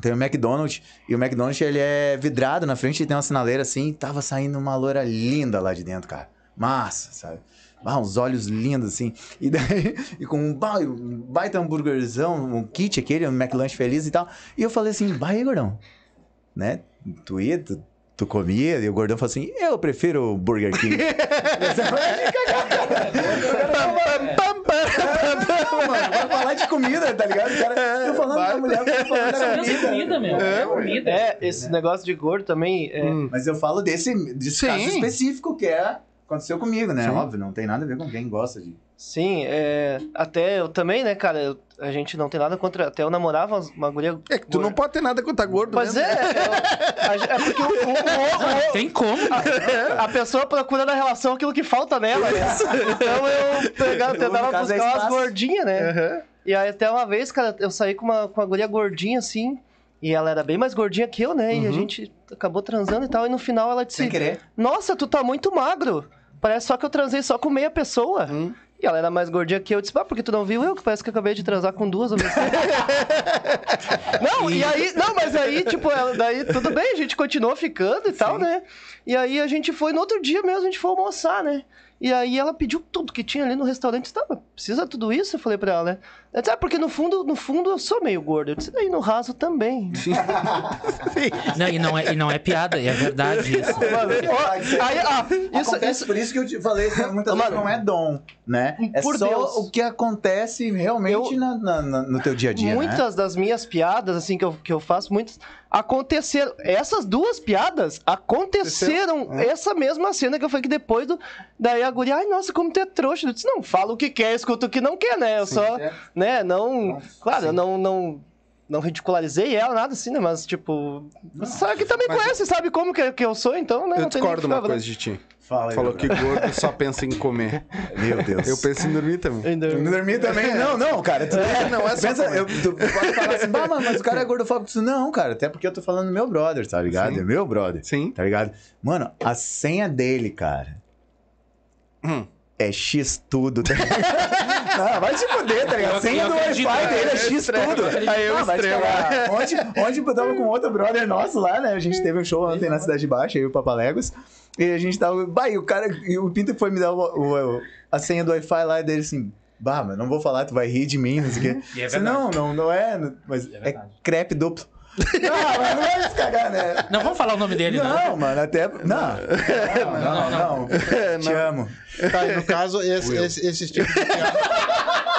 S3: tem o McDonald's, e o McDonald's ele é vidrado na frente, tem uma sinaleira assim, e tava saindo uma loira linda lá de dentro, cara. Massa, sabe? Ah, uns olhos lindos, assim. E daí, e com um, um baita hambúrguerzão, um kit aquele, um McLanche feliz e tal. E eu falei assim, vai aí, gordão. Né? Tu ia, tu, tu comia, e o gordão falou assim, eu prefiro o Burger King. Não, mano, vai falar de comida, tá ligado? Cara, eu falando da mulher, eu falando da
S5: é
S3: comida.
S5: comida, meu. É comida.
S4: É, esse negócio de gordo também. É,
S1: Hum.
S3: Mas eu falo desse, desse caso específico que é aconteceu comigo, né?
S1: Sim.
S3: Óbvio, não tem nada a ver com quem gosta de.
S4: Sim, é, até eu também, né, cara? eu- a gente não tem nada contra. Até eu namorava uma guria.
S1: É que tu não
S4: gorda.
S1: pode ter nada contra gordo,
S4: Pois
S1: né?
S4: é, eu- a gente- é porque o, o- o- o-
S5: Tem como.
S4: a pessoa procura na relação aquilo que falta nela, né? Então eu pegava, tentava
S3: é
S4: buscar umas
S3: espaço.
S4: gordinhas, né?
S1: Aham.
S4: E aí até uma vez, cara, eu saí com uma, com uma guria gordinha assim. E ela era bem mais gordinha que eu, né? E a
S1: Uhum.
S4: gente acabou transando e tal. E no final ela disse:
S3: Sem querer.
S4: Nossa, tu tá muito magro. Parece só que eu transei só com meia pessoa.
S1: Hum.
S4: E ela era mais gordinha que eu. Eu disse, ah, porque tu não viu eu? Que parece que eu acabei de transar com duas não, e aí... Não, mas aí, tipo, ela, daí tudo bem, a gente continuou ficando e tal, né? E aí a gente foi, no outro dia mesmo, a gente foi almoçar, né? E aí ela pediu tudo que tinha ali no restaurante. Tá, mas precisa tudo isso? Eu falei pra ela, né? Ela disse, ah, porque no fundo, no fundo eu sou meio gordo. Eu disse, e no raso também.
S5: Não, e, não é, e não é piada, é verdade isso.
S4: aí, ah, isso, isso,
S3: por isso que eu te falei, isso muitas vezes
S4: Mano,
S3: não é dom, né? É
S4: por
S3: só
S4: Deus.
S3: o que acontece realmente
S4: Eu-
S3: na- na- no teu dia a dia, né?
S4: muitas das minhas piadas, assim, que eu, que eu faço, muitas aconteceram. Essas duas piadas aconteceram. Essa mesma cena que eu falei que depois do. Daí a guria, ai, nossa, como tu é trouxa. Eu disse, não, fala o que quer, escuta o que não quer, né? Eu só,
S3: é.
S4: né, não.
S3: Nossa,
S4: claro, eu
S3: sim.
S4: não. não não ridicularizei ela, nada assim, né? Mas, tipo. Sabe que também conhece, sabe como que, que eu sou, então, né?
S1: Eu
S4: não
S1: discordo uma coisa de ti.
S3: Fala aí,
S1: Falou que gordo só pensa em comer.
S3: Meu Deus.
S1: Eu penso em dormir também.
S4: Ainda-
S3: Eu dormi também? Não, não, cara. Tu,
S1: não é só
S3: pensa,
S1: comer.
S3: eu, tu pode falar assim, bah, mas o cara é gordofóbico. Tu, Não, cara, até porque eu tô falando do meu brother, tá ligado?
S1: Sim.
S3: É meu brother,
S1: Sim.
S3: tá ligado? Mano, a senha dele, cara,
S1: Hum.
S3: é X tudo. Tá? não, vai se fuder, tá ligado? Senha do Wi-Fi
S5: é,
S3: dele é
S5: é
S3: X
S5: extremo,
S3: tudo. Aí eu cagar. Ontem, ontem eu tava com outro brother nosso lá, né? A gente teve um show ontem na Cidade Baixa, eu e o Papalegos. E a gente tava. Bah, e o cara. E o Pinto foi me dar o- o- a senha do Wi-Fi lá e dele assim. Bah, mas não vou falar, tu vai rir de mim, não sei o quê.
S5: E é
S3: não, não, não é. Mas é,
S5: verdade.
S3: crepe duplo. Não, mas não vai se cagar, né?
S5: Não vamos falar o nome dele, não.
S3: Não, mano, até. Não. Não, não, não. Te amo.
S6: Tá, e no caso, esse, esse, esse tipo de piada.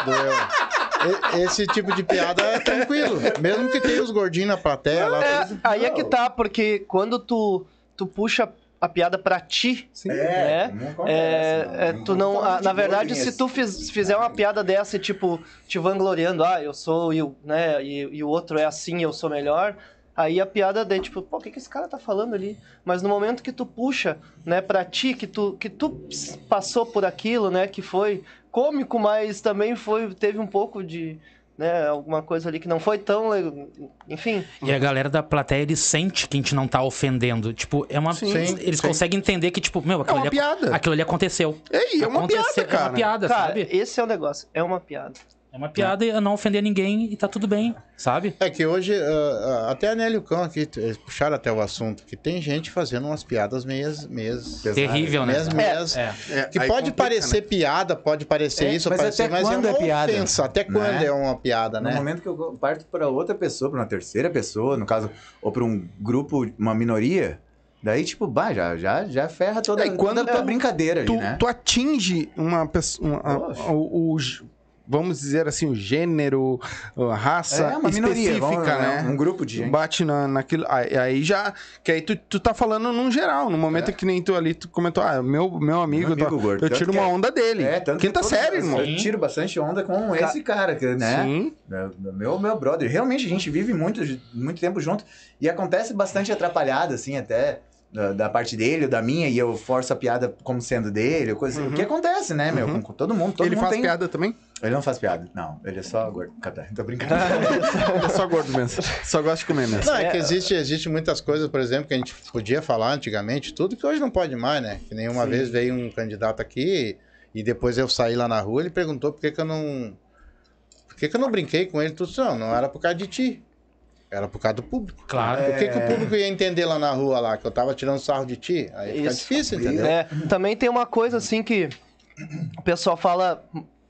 S6: Doeu. Esse tipo de piada é tranquilo. Mesmo que tenha os gordinhos na plateia lá.
S4: É,
S6: tudo.
S4: aí é que tá, porque quando tu, tu puxa a piada pra ti,
S3: É,
S4: né?
S3: não acontece,
S4: É,
S3: não.
S4: é,
S3: Não
S4: tu não,
S3: de
S4: na verdade, se tu fiz- fizer uma piada dessa, e, tipo, te vangloriando, ah, eu sou, e, o- né, e, e o outro é assim, eu sou melhor, aí a piada daí, tipo, pô, o que, que esse cara tá falando ali? Mas no momento que tu puxa, né, pra ti, que tu, que tu passou por aquilo, né, que foi cômico, mas também foi, teve um pouco de, né, alguma coisa ali que não foi tão, enfim,
S5: E a galera da plateia, ele sente que a gente não tá ofendendo. Tipo, é uma.
S6: Sim,
S5: eles
S6: sim.
S5: conseguem entender que, tipo, meu, aquilo,
S1: uma
S5: ali,
S1: piada.
S5: aquilo ali aconteceu.
S1: Ei, é uma
S5: Aconteceu-
S1: piada, cara.
S5: É uma piada,
S4: cara,
S5: sabe?
S4: esse é o negócio, é uma piada.
S5: É uma piada e não ofender ninguém e tá tudo bem, sabe?
S6: É que hoje, ah, até a Nelly e o Cão aqui eles puxaram até o assunto, que tem gente fazendo umas piadas meias. meias
S5: Terrível, né?
S6: meias, meias
S5: É.
S1: É,
S6: Que
S1: aí
S6: pode
S1: complica,
S6: parecer
S1: né?
S6: piada, pode parecer
S3: É,
S6: isso,
S3: mas
S6: parecer,
S3: até
S6: mas
S3: quando
S6: é
S3: é
S6: uma
S3: piada?
S6: ofensa. Até quando
S3: Né?
S6: é uma piada,
S3: No
S6: né?
S3: momento que eu parto para outra pessoa, para uma terceira pessoa, no caso, ou para um grupo, uma minoria, daí, tipo, bah, já, já, já ferra toda,
S1: É, e quando
S3: toda a
S1: tu-
S3: brincadeira
S1: Tu,
S3: ali, né?
S1: tu atinge uma pessoa. o- vamos dizer assim, o gênero, a raça
S3: É, uma minoria,
S1: específica,
S3: vamos-
S1: né?
S3: um grupo de gente.
S1: Bate na, naquilo. Aí, aí já. Que aí tu, tu tá falando num geral. No momento que nem tu ali, tu comentou, ah, meu, meu amigo,
S3: Meu amigo
S1: tô-
S3: gordo.
S1: eu tiro uma
S3: é-
S1: onda dele.
S3: É, tanto
S1: Quinta série, irmão.
S3: Eu tiro bastante onda com esse cara, né?
S1: Sim.
S3: Meu, meu, brother. Realmente a gente vive muito, muito tempo junto e acontece bastante atrapalhada, assim, até da, da parte dele ou da minha, e eu forço a piada como sendo dele, ou coisa assim. O que acontece, né, meu?
S1: Uhum.
S3: Com, todo mundo. Todo
S1: ele
S3: mundo
S1: faz
S3: tem...
S1: piada também?
S3: Ele não faz piada. Não, ele é só gordo. Cadê? Tô brincando.
S1: Ele é só gordo mesmo. Só gosta de comer mesmo.
S6: Não, é que existe, existe muitas coisas, por exemplo, que a gente podia falar antigamente, tudo que hoje não pode mais, né? Que nem uma vez veio um candidato aqui e depois eu saí lá na rua, ele perguntou por que, que eu não. Por que, que eu não brinquei com ele? Tudo não, não era por causa de ti. Era por causa do público.
S5: Claro.
S6: Por que, que o
S3: É.
S6: público ia entender lá na rua lá, que eu tava tirando sarro de ti? Aí fica difícil, entendeu?
S4: É, também tem uma coisa assim que o pessoal fala,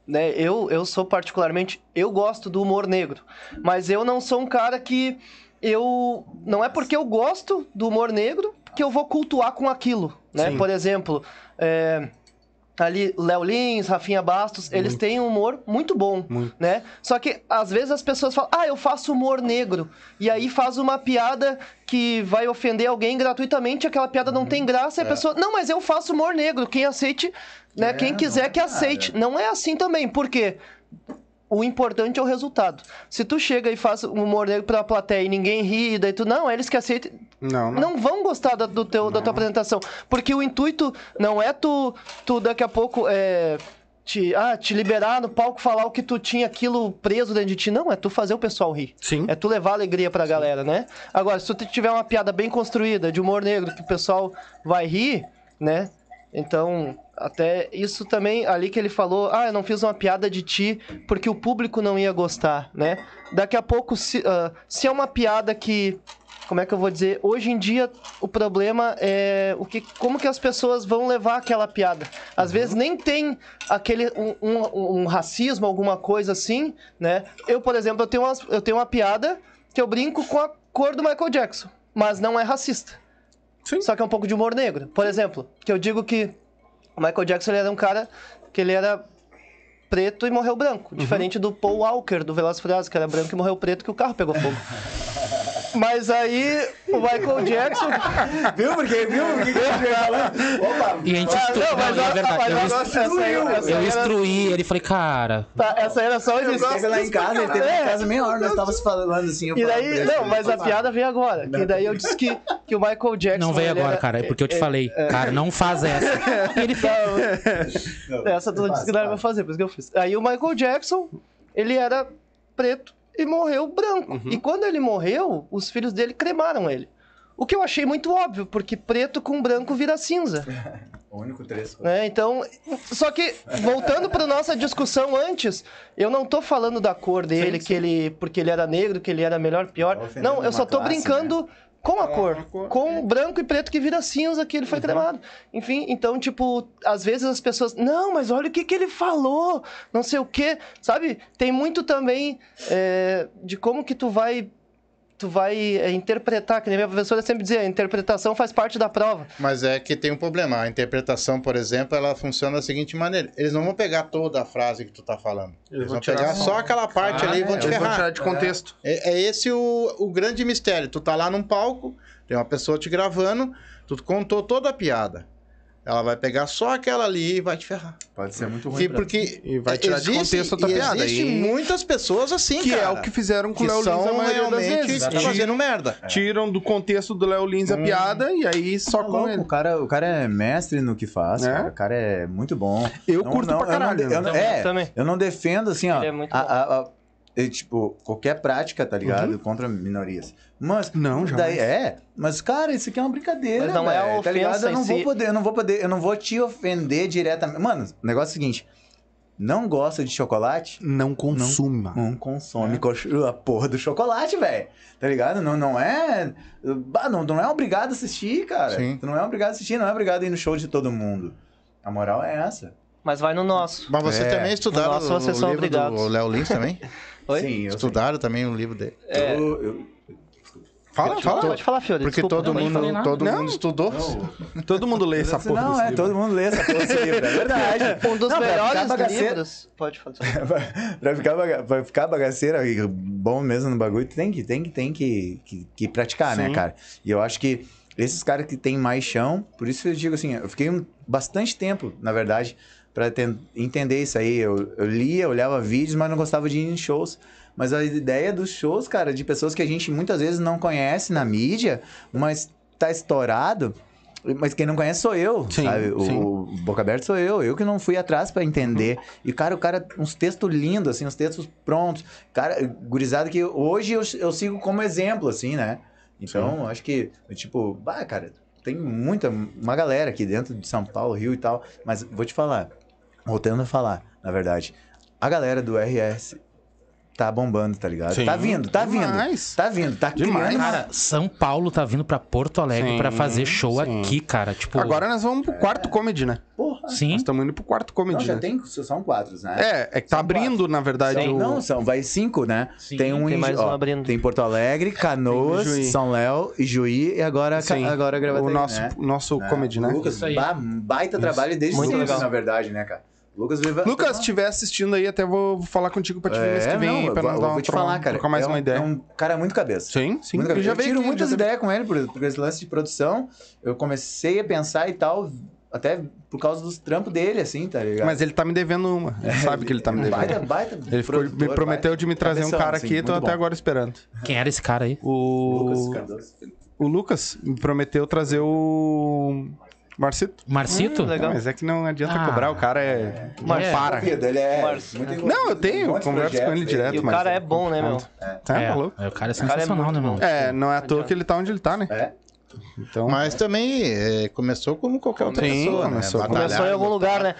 S4: né? Eu, eu sou particularmente, eu gosto do humor negro, mas eu não sou um cara que eu não é porque eu gosto do humor negro que eu vou cultuar com aquilo, né?
S1: Sim.
S4: Por exemplo, é, ali Léo Lins, Rafinha Bastos, eles têm um humor muito bom,
S1: Muito.
S4: né? Só que às vezes as pessoas falam: "Ah, eu faço humor negro". E aí faz uma piada que vai ofender alguém gratuitamente, aquela piada não tem graça, e a pessoa: "Não, mas eu faço humor negro, quem aceite, né?
S3: É,
S4: quem quiser
S3: é,
S4: que aceite". Não é assim também, por quê? O importante é o resultado. Se tu chega e faz um humor negro pra plateia e ninguém ri, e daí tu, não, eles que aceitem,
S1: Não, não.
S4: não vão gostar da, do teu, da tua apresentação. Porque o intuito não é tu, tu daqui a pouco é, te, ah, te liberar no palco, falar o que tu tinha aquilo preso dentro de ti. Não, é tu fazer o pessoal rir.
S1: Sim.
S4: É tu levar alegria pra galera, né? Agora, se tu tiver uma piada bem construída, de humor negro, que o pessoal vai rir, né? Então, Até isso também, ali que ele falou, ah, eu não fiz uma piada de ti porque o público não ia gostar, né? Daqui a pouco, se, ah, se é uma piada que, como é que eu vou dizer? Hoje em dia, o problema é o que, como que as pessoas vão levar aquela piada. Às vezes nem tem aquele, um, um- um racismo, alguma coisa assim, né? Eu, por exemplo, eu tenho, umas- eu tenho uma piada que eu brinco com a cor do Michael Jackson, mas não é racista.
S1: Sim.
S4: Só que é um pouco de humor negro. Por exemplo, que eu digo que o Michael Jackson ele era um cara que ele era preto e morreu branco. Diferente do Paul Walker, do Velozes Furiosos, que era branco e morreu preto, que o carro pegou fogo. Mas aí, o Michael Jackson...
S3: Viu? Porque, viu? Porque que? Opa!
S5: E a gente
S4: Ah,
S5: instru...
S4: não, mas
S5: não, e é
S4: a-
S5: verdade.
S4: mas
S5: Eu, instru-
S4: essa
S5: eu
S4: aí era-
S5: instruí ele. Falei, cara...
S4: Tá, essa era só
S3: Ele teve lá em casa, ele teve lá em
S4: É.
S3: casa meia hora, nós estávamos falando assim. eu
S4: E daí, não, mas a
S3: "Opa,
S4: piada veio agora. Que daí eu disse que, que o Michael Jackson.
S5: Não veio agora,
S4: era-
S5: cara. É porque eu te falei. Cara, não faz essa. E ele fez.
S4: Não, essa tu disse que não era pra fazer, por isso que eu fiz. Aí o Michael Jackson, ele era preto e morreu branco.
S3: Uhum.
S4: E quando ele morreu, os filhos dele cremaram ele. O que eu achei muito óbvio, porque preto com branco vira cinza.
S3: O único três.
S4: né? Então, só que voltando para nossa discussão antes, eu não tô falando da cor dele, que ele porque ele era negro, que ele era melhor, pior.
S3: Tá
S4: Não, eu só tô
S3: classe,
S4: brincando com a cor,
S1: a cor,
S4: com branco e preto que vira cinza que ele foi cremado. Enfim, então tipo, às vezes as pessoas, não, mas olha o que que ele falou, não sei o quê, sabe? Tem muito também é, de como que tu vai tu vai é, interpretar, que nem minha professora sempre dizia, a interpretação faz parte da prova.
S6: Mas é que tem um problema. A interpretação, por exemplo, ela funciona da seguinte maneira. Eles não vão pegar toda a frase que tu tá falando. Eles, vão,
S1: tirar
S6: pegar
S1: só.
S6: aquela parte ali e vão te
S1: Eles vão
S6: ferrar.
S1: tirar de contexto.
S6: É, é esse o, o grande mistério. Tu tá lá num palco, tem uma pessoa te gravando, tu contou toda a piada. Ela vai pegar só aquela ali e vai te ferrar.
S3: Pode ser muito ruim.
S6: Que, porque
S1: E vai tirar de
S6: existe-
S1: contexto a tua
S6: e
S1: piada.
S6: Existe
S1: E-
S6: muitas pessoas assim,
S1: Que
S6: cara.
S1: é o que fizeram com o
S6: que
S1: Léo Lins a maioria das
S6: realmente
S1: vezes.
S6: tá fazendo merda.
S1: Tiram do contexto do Léo Lins a
S6: Hum.
S1: piada e aí só
S3: Tá
S1: com
S3: louco,
S1: ele.
S3: o cara, o cara é mestre no que faz,
S1: É?
S3: cara. o cara é muito bom.
S1: Eu
S3: Não-
S1: curto
S3: não-
S1: pra
S3: eu não
S1: caralho.
S3: de- eu não-
S1: né?
S3: é,
S4: Também.
S3: eu não defendo, assim, ó,
S4: Ele é muito
S3: a- é, tipo, qualquer prática, tá ligado?
S1: Uhum.
S3: Contra minorias. Mas,
S1: Não, jamais.
S3: daí, é, mas, cara, isso aqui é uma brincadeira,
S4: Mas não é a
S3: velho, tá ligado?
S4: ofensa
S3: Eu não vou
S4: si.
S3: poder, eu não vou poder, eu não vou te ofender diretamente. Mano, o negócio é o seguinte, não gosta de chocolate?
S1: Não consuma.
S3: Não consome co- a porra do chocolate, velho. Tá ligado? Não, não é. Não, não é obrigado a assistir, cara.
S6: Sim.
S3: Tu não é obrigado a assistir, não é obrigado a ir no show de todo mundo. A moral é essa.
S4: Mas vai no nosso.
S6: Mas você
S3: É.
S6: também estudaram
S4: Nossa,
S6: o,
S4: vocês
S6: o
S4: são
S6: livro
S4: obrigados.
S6: do Léo Lins também?
S4: Oi?
S3: Sim, eu
S6: Estudaram também o livro dele.
S4: É.
S3: Eu, eu,
S1: Fala, fala.
S4: Pode falar, Fiore.
S6: Porque
S4: desculpa.
S6: todo mundo, todo
S1: Não.
S6: mundo estudou.
S1: Todo mundo lê essa porra
S3: não, é,
S1: livro.
S3: todo mundo lê essa porra desse livro, é verdade.
S4: Um dos
S3: Não,
S4: melhores livros. Pode falar.
S3: pra, ficar baga... pra ficar bagaceira e bom mesmo no bagulho, tem que, tem que, tem que, que, que praticar, né,
S1: Sim.
S3: cara? E eu acho que esses caras que têm mais chão, por isso eu digo assim, eu fiquei um- bastante tempo, na verdade, pra ten- entender isso aí. Eu, eu lia, olhava vídeos, mas não gostava de ir em shows. Mas a ideia dos shows, cara, de pessoas que a gente muitas vezes não conhece na mídia, mas tá estourado. Mas quem não conhece sou eu,
S1: Sim,
S3: sabe? O,
S1: sim.
S3: o Boca Aberta sou eu. Eu que não fui atrás pra entender. E, cara, o cara, uns textos lindos, assim, uns textos prontos. Cara, gurizada que hoje eu, eu sigo como exemplo, assim, né? Então, acho que, tipo, bah, cara, tem muita, uma galera aqui dentro de São Paulo, Rio e tal. Mas vou te falar, voltando a falar, na verdade, a galera do RS tá bombando, tá ligado?
S1: Sim,
S3: tá vindo, tá
S1: demais.
S3: vindo. Tá vindo, tá
S1: Demais.
S3: criando.
S5: Cara, São Paulo tá vindo pra Porto Alegre pra fazer show
S1: sim.
S5: aqui, cara. Tipo,
S1: Agora nós vamos pro quarto comedy, né?
S3: Porra.
S5: sim.
S1: Nós estamos indo pro quarto
S3: Não,
S1: comedy,
S3: já
S1: né?
S3: tem, são quatro, né?
S1: É, é que tá
S3: São
S1: abrindo, na verdade,
S3: São-
S1: o...
S3: Não, são, vai cinco, né?
S5: Sim,
S3: tem um
S4: tem
S3: em,
S4: mais
S3: ó,
S4: um abrindo.
S3: Tem Porto Alegre, Canoas. São Léo e Juí e agora,
S1: Sim,
S3: agora Gravataí,
S1: o nosso,
S3: né?
S1: nosso
S3: Né?
S1: comedy, né?
S3: Lucas,
S5: Isso
S3: ba- baita trabalho desde
S4: Muito
S3: sempre,
S4: legal.
S3: na verdade, né, cara? Lucas vive...
S1: Lucas, se estiver assistindo aí, até vou falar contigo pra te ver mês que vem,
S3: É, não,
S1: pra
S3: eu,
S1: nós
S3: eu
S1: dar
S3: vou
S1: uma
S3: te falar, cara.
S1: trocar mais
S3: é um,
S1: uma ideia.
S3: É um cara muito cabeça.
S1: Sim, sim.
S3: Muito cabeça.
S1: já
S3: eu
S1: veio
S3: tiro
S1: aqui,
S3: muitas ideias com ele por, por esse lance de produção. Eu comecei a pensar e tal, até por causa dos trampos dele, assim, tá ligado?
S1: Mas ele tá me devendo uma. Ele sabe que ele tá me devendo.
S3: Baita, baita
S1: Ele ficou- me prometeu
S3: baita
S1: de me trazer um
S3: cabeção,
S1: cara
S3: assim,
S1: aqui, tô
S3: muito
S1: até
S3: bom.
S1: agora esperando.
S5: Quem era esse cara aí?
S1: O
S3: Lucas Cardoso.
S1: o Lucas me prometeu trazer o Marcito.
S5: Marcito?
S4: Hum, legal.
S1: Mas é que não adianta
S5: Ah.
S1: cobrar, o cara é. Não
S5: É.
S1: para.
S3: Ele é envolvido
S1: Não, eu tenho,
S3: um
S1: converso com
S3: projetos
S1: ele direto.
S4: E o
S1: mas
S4: cara é bom, né, meu?
S1: Tá
S5: é,
S1: maluco?
S5: é, o cara é
S4: cara é
S5: sensacional,
S4: muito
S5: né, meu?
S1: É, não é à toa que ele tá onde ele tá, né?
S3: É.
S1: Então,
S2: Mas também é, começou como qualquer outra
S1: Sim,
S2: pessoa,
S1: começou
S2: né?
S4: Começou em algum lugar, né?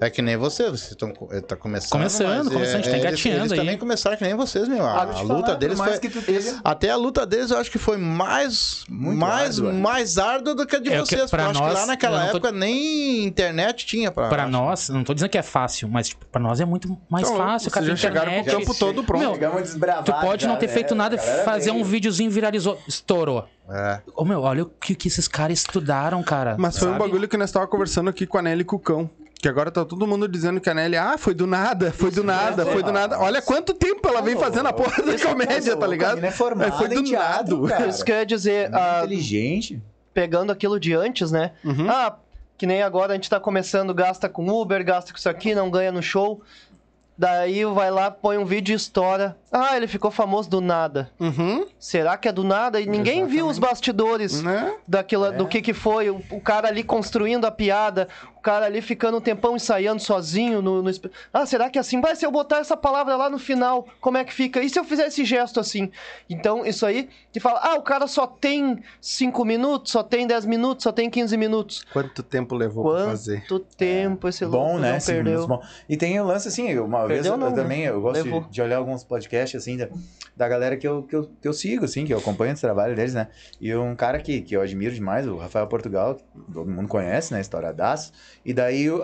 S2: É que nem você, você é, tá começando.
S5: Começando,
S2: mas,
S5: começando, a gente tá
S2: eles,
S5: engatinhando
S2: eles
S5: aí.
S2: também começaram que nem vocês, meu. A,
S3: Ah,
S2: a
S3: falar,
S2: luta
S3: por
S2: deles
S3: mais
S2: foi.
S3: que tu esteja-
S2: Até a luta deles eu acho que foi mais,
S3: Muito
S2: mais,
S3: árdua.
S2: mais árdua do que a de
S5: É,
S2: vocês.
S5: pra
S2: eu acho
S5: nós,
S2: que lá naquela
S5: não tô-
S2: época nem internet tinha pra.
S5: Pra nós, não tô dizendo que é fácil, mas tipo, pra nós é muito mais
S1: Então,
S5: fácil,
S1: vocês
S5: cara.
S1: já chegaram com o
S5: internet.
S1: campo todo pronto.
S5: Meu, Tu pode não
S3: já,
S5: ter
S3: né?
S5: feito nada
S3: A
S5: e fazer
S3: veio.
S5: um videozinho viralizou, estourou.
S2: É.
S5: Ô meu, olha o que, que esses caras estudaram, cara.
S1: Mas foi um bagulho que nós tava conversando aqui com a Nelly e com o Cão. Que agora tá todo mundo dizendo que a Nelly, ah, foi do nada, foi do nada, foi do nada. Olha quanto tempo ela vem fazendo a porra da comédia, tá ligado?
S3: É formada
S1: foi do
S3: teatro,
S1: nada.
S4: Isso que eu ia dizer, ah,
S3: inteligente.
S4: pegando aquilo de antes, né?
S1: Uhum.
S4: Ah, que nem agora a gente tá começando, gasta com Uber, gasta com isso aqui, não ganha no show. Daí vai lá, põe um vídeo e estoura. Ah, ele ficou famoso do nada.
S1: Uhum,
S4: Será que é do nada? E ninguém viu os bastidores
S1: né?
S4: daquilo, do que que foi. O, o cara ali construindo a piada, o cara ali ficando um tempão ensaiando sozinho no, no Ah, será que é assim? Vai, se eu botar essa palavra lá no final, como é que fica? E se eu fizer esse gesto assim? Então, isso aí, que fala, ah, o cara só tem 5 minutos, só tem 10 minutos, só tem 15 minutos.
S1: Quanto tempo levou pra fazer?
S4: Quanto tempo esse louco
S3: Bom, né?
S4: não perdeu?
S3: muito bom. E tem o lance assim, uma vez
S4: Perdeu
S3: eu,
S4: não,
S3: eu
S4: né?
S3: também eu gosto de, de olhar alguns podcasts assim da, da galera que eu, que, eu, que eu sigo, assim, que eu acompanho esse trabalho deles, né? E um cara que, que eu admiro demais, o Rafael Portugal, todo mundo conhece, né? História das. E daí o-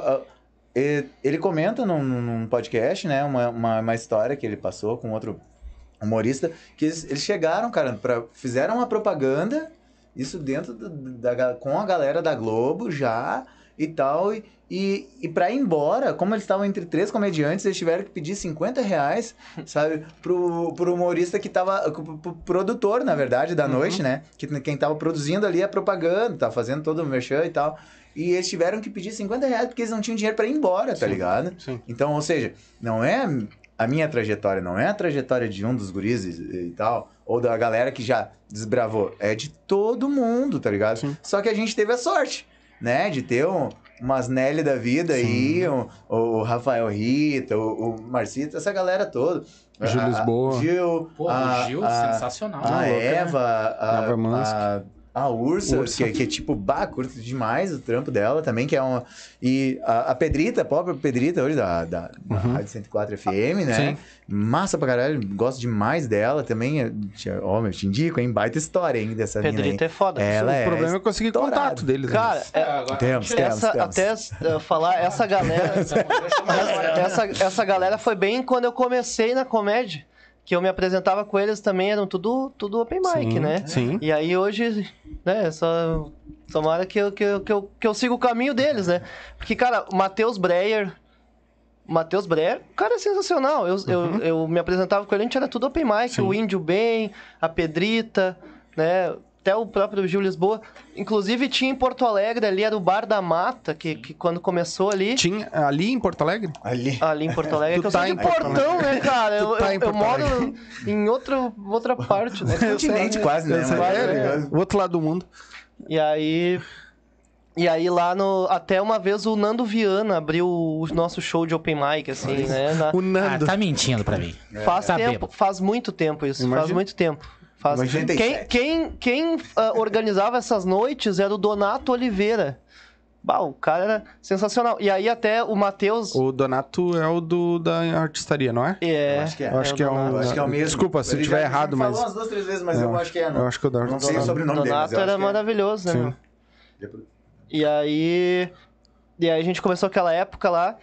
S3: e- ele comenta num, num podcast, né? Uma, uma, uma história que ele passou com outro humorista, que eles, eles chegaram, cara, pra, fizeram uma propaganda, isso dentro da, com a galera da Globo já e tal, e, e, e pra ir embora, como eles estavam entre três comediantes, eles tiveram que pedir 50 reais, sabe, pro, pro humorista que tava, pro, pro produtor, na verdade, da noite, né, que quem tava produzindo ali a propaganda, tava fazendo todo o merchan e tal, e eles tiveram que pedir 50 reais porque eles não tinham dinheiro pra ir embora, tá ligado?
S1: Sim.
S3: Então, ou seja, não é a minha trajetória, não é a trajetória de um dos guris e, e tal, ou da galera que já desbravou, é de todo mundo, tá ligado?
S1: Sim.
S3: Só que a gente teve a sorte, né, de ter um, umas Nelly da vida aí, um- o Rafael Rita, o, o Marcito, essa galera toda.
S1: Gil
S3: A- a-
S1: Lisboa.
S3: Gil,
S5: Pô,
S3: a-
S5: o Gil,
S3: a-
S5: sensacional.
S3: a
S1: louca, né?
S3: Eva, a,
S1: Eva Mansky.
S3: a, a Ursa,
S1: Ursa.
S3: Que, que é tipo, bah, curto demais o trampo dela também, que é uma... E a, a Pedrita, a própria Pedrita hoje da, da, da
S1: Uhum.
S3: Rádio 104 FM, né?
S1: Sim.
S3: Massa pra caralho, gosto demais dela também. eu te- Ó, eu te indico, hein? Baita história, hein, dessa.
S4: Pedrito é foda.
S3: Ela
S1: o
S3: é
S1: problema é conseguir
S3: estourado.
S1: contato deles. né?
S4: Cara, é-
S3: Temos, temos,
S4: essa,
S3: temos.
S4: até uh, falar, essa galera. essa, essa galera foi bem quando eu comecei na comédia. Que eu me apresentava com eles também, eram tudo, tudo open mic,
S1: Sim,
S4: né?
S1: Sim.
S4: E aí hoje, né, só. Tomara que eu, que, eu, que, eu, que eu siga o caminho deles, né? Porque, cara, o Matheus Breyer. o Matheus Breyer, o cara é sensacional. Eu, eu, eu me apresentava com ele, a gente era tudo open mic,
S1: Sim.
S4: o Índio Bem, a Pedrita, né? Até o próprio Gil Lisboa. Inclusive tinha em Porto Alegre ali, era o Bar da Mata, que, que quando começou ali.
S1: Tinha ali em Porto Alegre?
S3: Ali.
S4: Ali em Porto Alegre,
S1: Tu
S4: que eu
S1: tá
S4: sou de Portão, né, cara?
S1: Tu
S4: Eu,
S1: tá
S4: eu-
S1: em
S4: eu moro em outro, outra parte, né?
S3: Continente quase, né?
S1: Eu sei,
S3: mano?
S1: é, o outro lado do mundo.
S4: E aí. E aí lá no. Até uma vez o Nando Viana abriu o nosso show de open mic, assim, né? na-
S1: O
S5: Ah,
S1: Nando.
S5: tá mentindo pra mim.
S4: faz
S5: Tá
S4: tempo,
S5: bêbado.
S4: faz muito tempo isso. Faz
S1: Imagina.
S4: muito tempo. Faz... Quem, quem, quem ah, organizava essas noites era o Donato Oliveira. Bah, o cara era sensacional. E aí até o Matheus.
S1: O Donato é o do da artistaria, não é?
S4: É,
S3: Eu acho que é.
S1: Eu acho que é
S4: o Donato.
S1: um.
S3: Eu acho que é o mesmo.
S1: Desculpa se eu tiver
S3: já-
S1: errado, mas.
S3: falou umas duas, três vezes, mas
S1: É,
S3: eu acho que é.
S1: Eu acho que o
S3: Não
S1: Donato.
S3: sei o sobrenome dele.
S4: Donato
S3: acho
S4: era
S3: que é.
S4: maravilhoso, né?
S1: Sim.
S4: E aí. E aí a gente começou aquela época lá.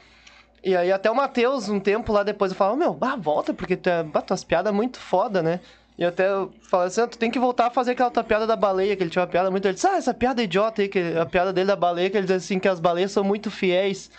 S4: E aí até o Matheus, um tempo lá depois, eu falava, meu, bah, volta, porque tu é, bah, tuas piadas muito foda, né? E eu até falei assim, ah, tu tem que voltar a fazer aquela tua piada da baleia, que ele tinha uma piada muito. Ele disse, ah, essa piada é idiota aí, que a piada dele da baleia, que ele diz assim, que as baleias são muito fiéis.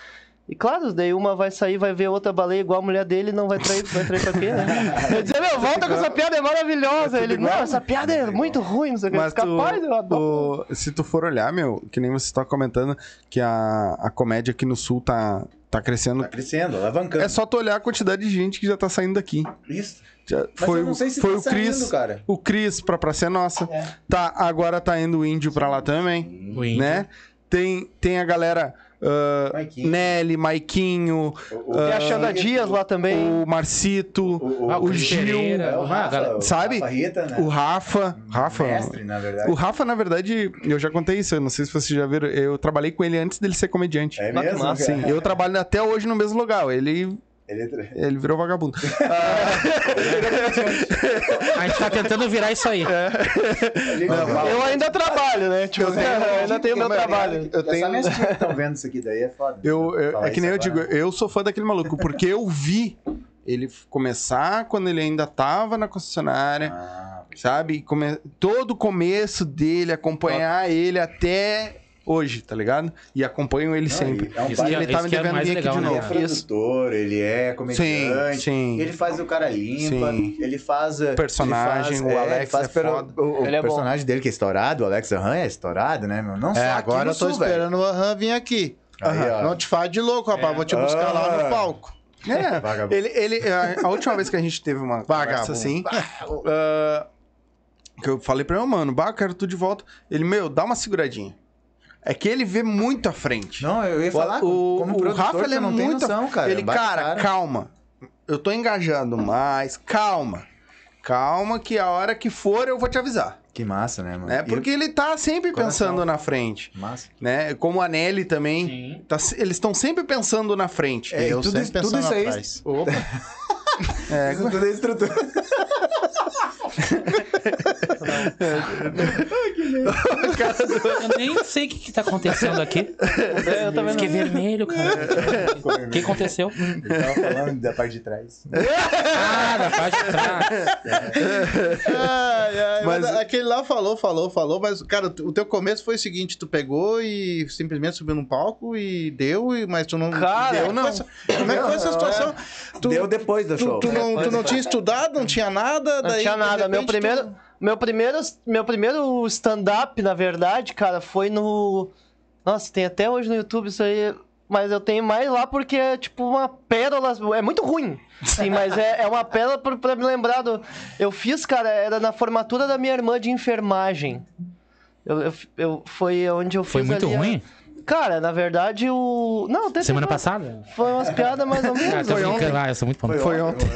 S4: E claro, daí uma vai sair, vai ver outra baleia igual a mulher dele e não vai trair, vai trair pra quê, né? Eu disse, meu, volta com essa piada, é maravilhosa. Ele, não, essa piada é muito ruim, não sei o que.
S1: Mas tu,
S4: Capaz, eu adoro.
S1: o- se tu for olhar, meu, que nem você está comentando que a, a comédia aqui no Sul tá, tá crescendo.
S3: Tá crescendo, alavancando.
S1: É só tu olhar a quantidade de gente que já tá saindo daqui.
S3: Isso. Mas
S1: foi
S3: eu não sei se
S1: foi
S3: tá
S1: o Cris,
S3: saindo, cara.
S1: o Cris pra Praça é Nossa.
S3: É.
S1: Tá, agora tá indo o Índio pra lá também,
S5: O índio.
S1: né? Tem, tem a galera ah,
S3: Maiquinho.
S1: Nelly, Maiquinho,
S4: Tem a Xanda Dias lá também.
S1: o Marcito,
S3: O,
S1: o
S5: Cris
S1: Gil,
S5: Pereira.
S3: É, o Rafa,
S5: galera,
S3: o
S1: sabe?
S3: Rafa Rita, né?
S1: o Rafa. Rafa.
S3: Mestre, na verdade.
S1: O Rafa, na verdade, eu já contei isso, eu não sei se vocês já viram. Eu trabalhei com ele antes dele ser comediante.
S3: É mesmo?
S1: Sim, eu trabalho até hoje no mesmo lugar. Ele,
S3: Ele é
S1: ele virou vagabundo.
S5: A gente tá tentando virar isso aí.
S4: Eu ainda trabalho, né? Tipo, eu, ainda tenho meu trabalho.
S1: Eu
S3: Só
S1: tenho.
S3: minhas tias que estão vendo isso aqui, daí é foda.
S1: Eu, eu- é que nem eu
S3: agora.
S1: digo, eu sou fã daquele maluco, porque eu vi ele começar quando ele ainda tava na concessionária,
S3: Ah,
S1: sabe? Come... Todo o começo dele, acompanhar ele até hoje, tá ligado? E acompanho ele
S3: Não,
S1: sempre.
S3: e é um
S1: E
S5: é-
S1: ele tá me
S5: é
S1: devendo
S5: mais
S1: vir aqui
S5: legal,
S1: de
S5: né,
S3: Ele é
S1: novo.
S3: produtor, ele é comediante.
S1: Sim, sim.
S3: Ele faz o cara limpa,
S1: Sim.
S3: ele faz... eh,
S1: Personagem,
S3: ele
S1: o
S3: faz,
S1: Alex
S3: ele faz
S1: é foda.
S3: O, o
S4: Ele é bom.
S3: personagem dele que é estourado, o Alex Arran é estourado, né, meu? Não só
S2: É,
S3: aqui
S2: agora
S3: no
S2: eu tô
S3: Sul, velho.
S2: esperando o Aham vir aqui.
S3: Aí.
S2: Não te faz de louco, rapaz. Vou te buscar lá
S3: Ah.
S2: no palco.
S1: É,
S3: Vagabundo.
S1: ele, ele, a, a última vez que a gente teve uma conversa
S2: Vagabundo.
S1: assim, ah, que eu falei pra ele, mano, bah, eu quero tu de volta. Ele, meu, dá uma seguradinha. É que ele vê muito à frente.
S3: Não, eu ia falar,
S1: o,
S3: como
S1: o
S3: produtor,
S1: Rafa, ele é
S3: não
S1: muito...
S3: noção, cara.
S1: Ele,
S3: Bate
S1: cara, calma. Eu tô engajando mais, calma. Calma que a hora que for eu vou te avisar.
S3: Que massa, né, mano?
S1: Né? Porque ele tá sempre
S3: Coração.
S1: pensando na frente.
S3: Massa.
S1: Né? Como a Nelly também.
S5: Sim.
S1: tá eles estão sempre pensando na frente.
S3: É,
S2: eu
S3: tudo
S2: sempre
S3: isso- tudo
S2: pensando
S3: isso aí-
S2: atrás.
S1: Opa. É,
S3: Isso tudo é estrutura.
S5: Eu nem sei o que, que tá acontecendo aqui.
S4: É, eu também
S5: Fiquei vermelho, cara. O que aconteceu?
S3: Ele tava falando da parte de trás.
S5: Ah, da parte de trás.
S2: Ai, ai, mas...
S1: Mas-
S2: aquele lá falou, falou, falou, mas, cara, o teu começo foi o seguinte: tu pegou e simplesmente subiu num palco e deu, e- mas tu não.
S4: Cara,
S2: deu, não. Como é que foi essa situação? Tu,
S3: Deu depois do
S2: tu,
S3: show.
S2: tu não, tu não tinha estudado, não tinha nada?
S4: Não
S2: daí,
S4: tinha nada. Meu primeiro,
S2: tu-
S4: meu primeiro, meu primeiro stand-up, na verdade, cara, foi no. Nossa, tem até hoje no YouTube isso aí. Mas eu tenho mais lá porque é tipo uma pérola. É muito ruim. Sim, mas é, é uma pérola pra, pra me lembrar do. Eu fiz, cara, era na formatura da minha irmã de enfermagem. Eu, eu, eu- foi onde eu
S5: Foi
S4: fiz
S5: muito
S4: ali a-
S5: ruim?
S4: Cara, na verdade, o. Não, até
S5: Semana
S4: teve-
S5: passada?
S4: Foi umas piadas mais ou
S5: Ah,
S4: menos.
S5: tô
S4: ali.
S5: brincando lá, eu sou muito ponto.
S1: Foi ontem.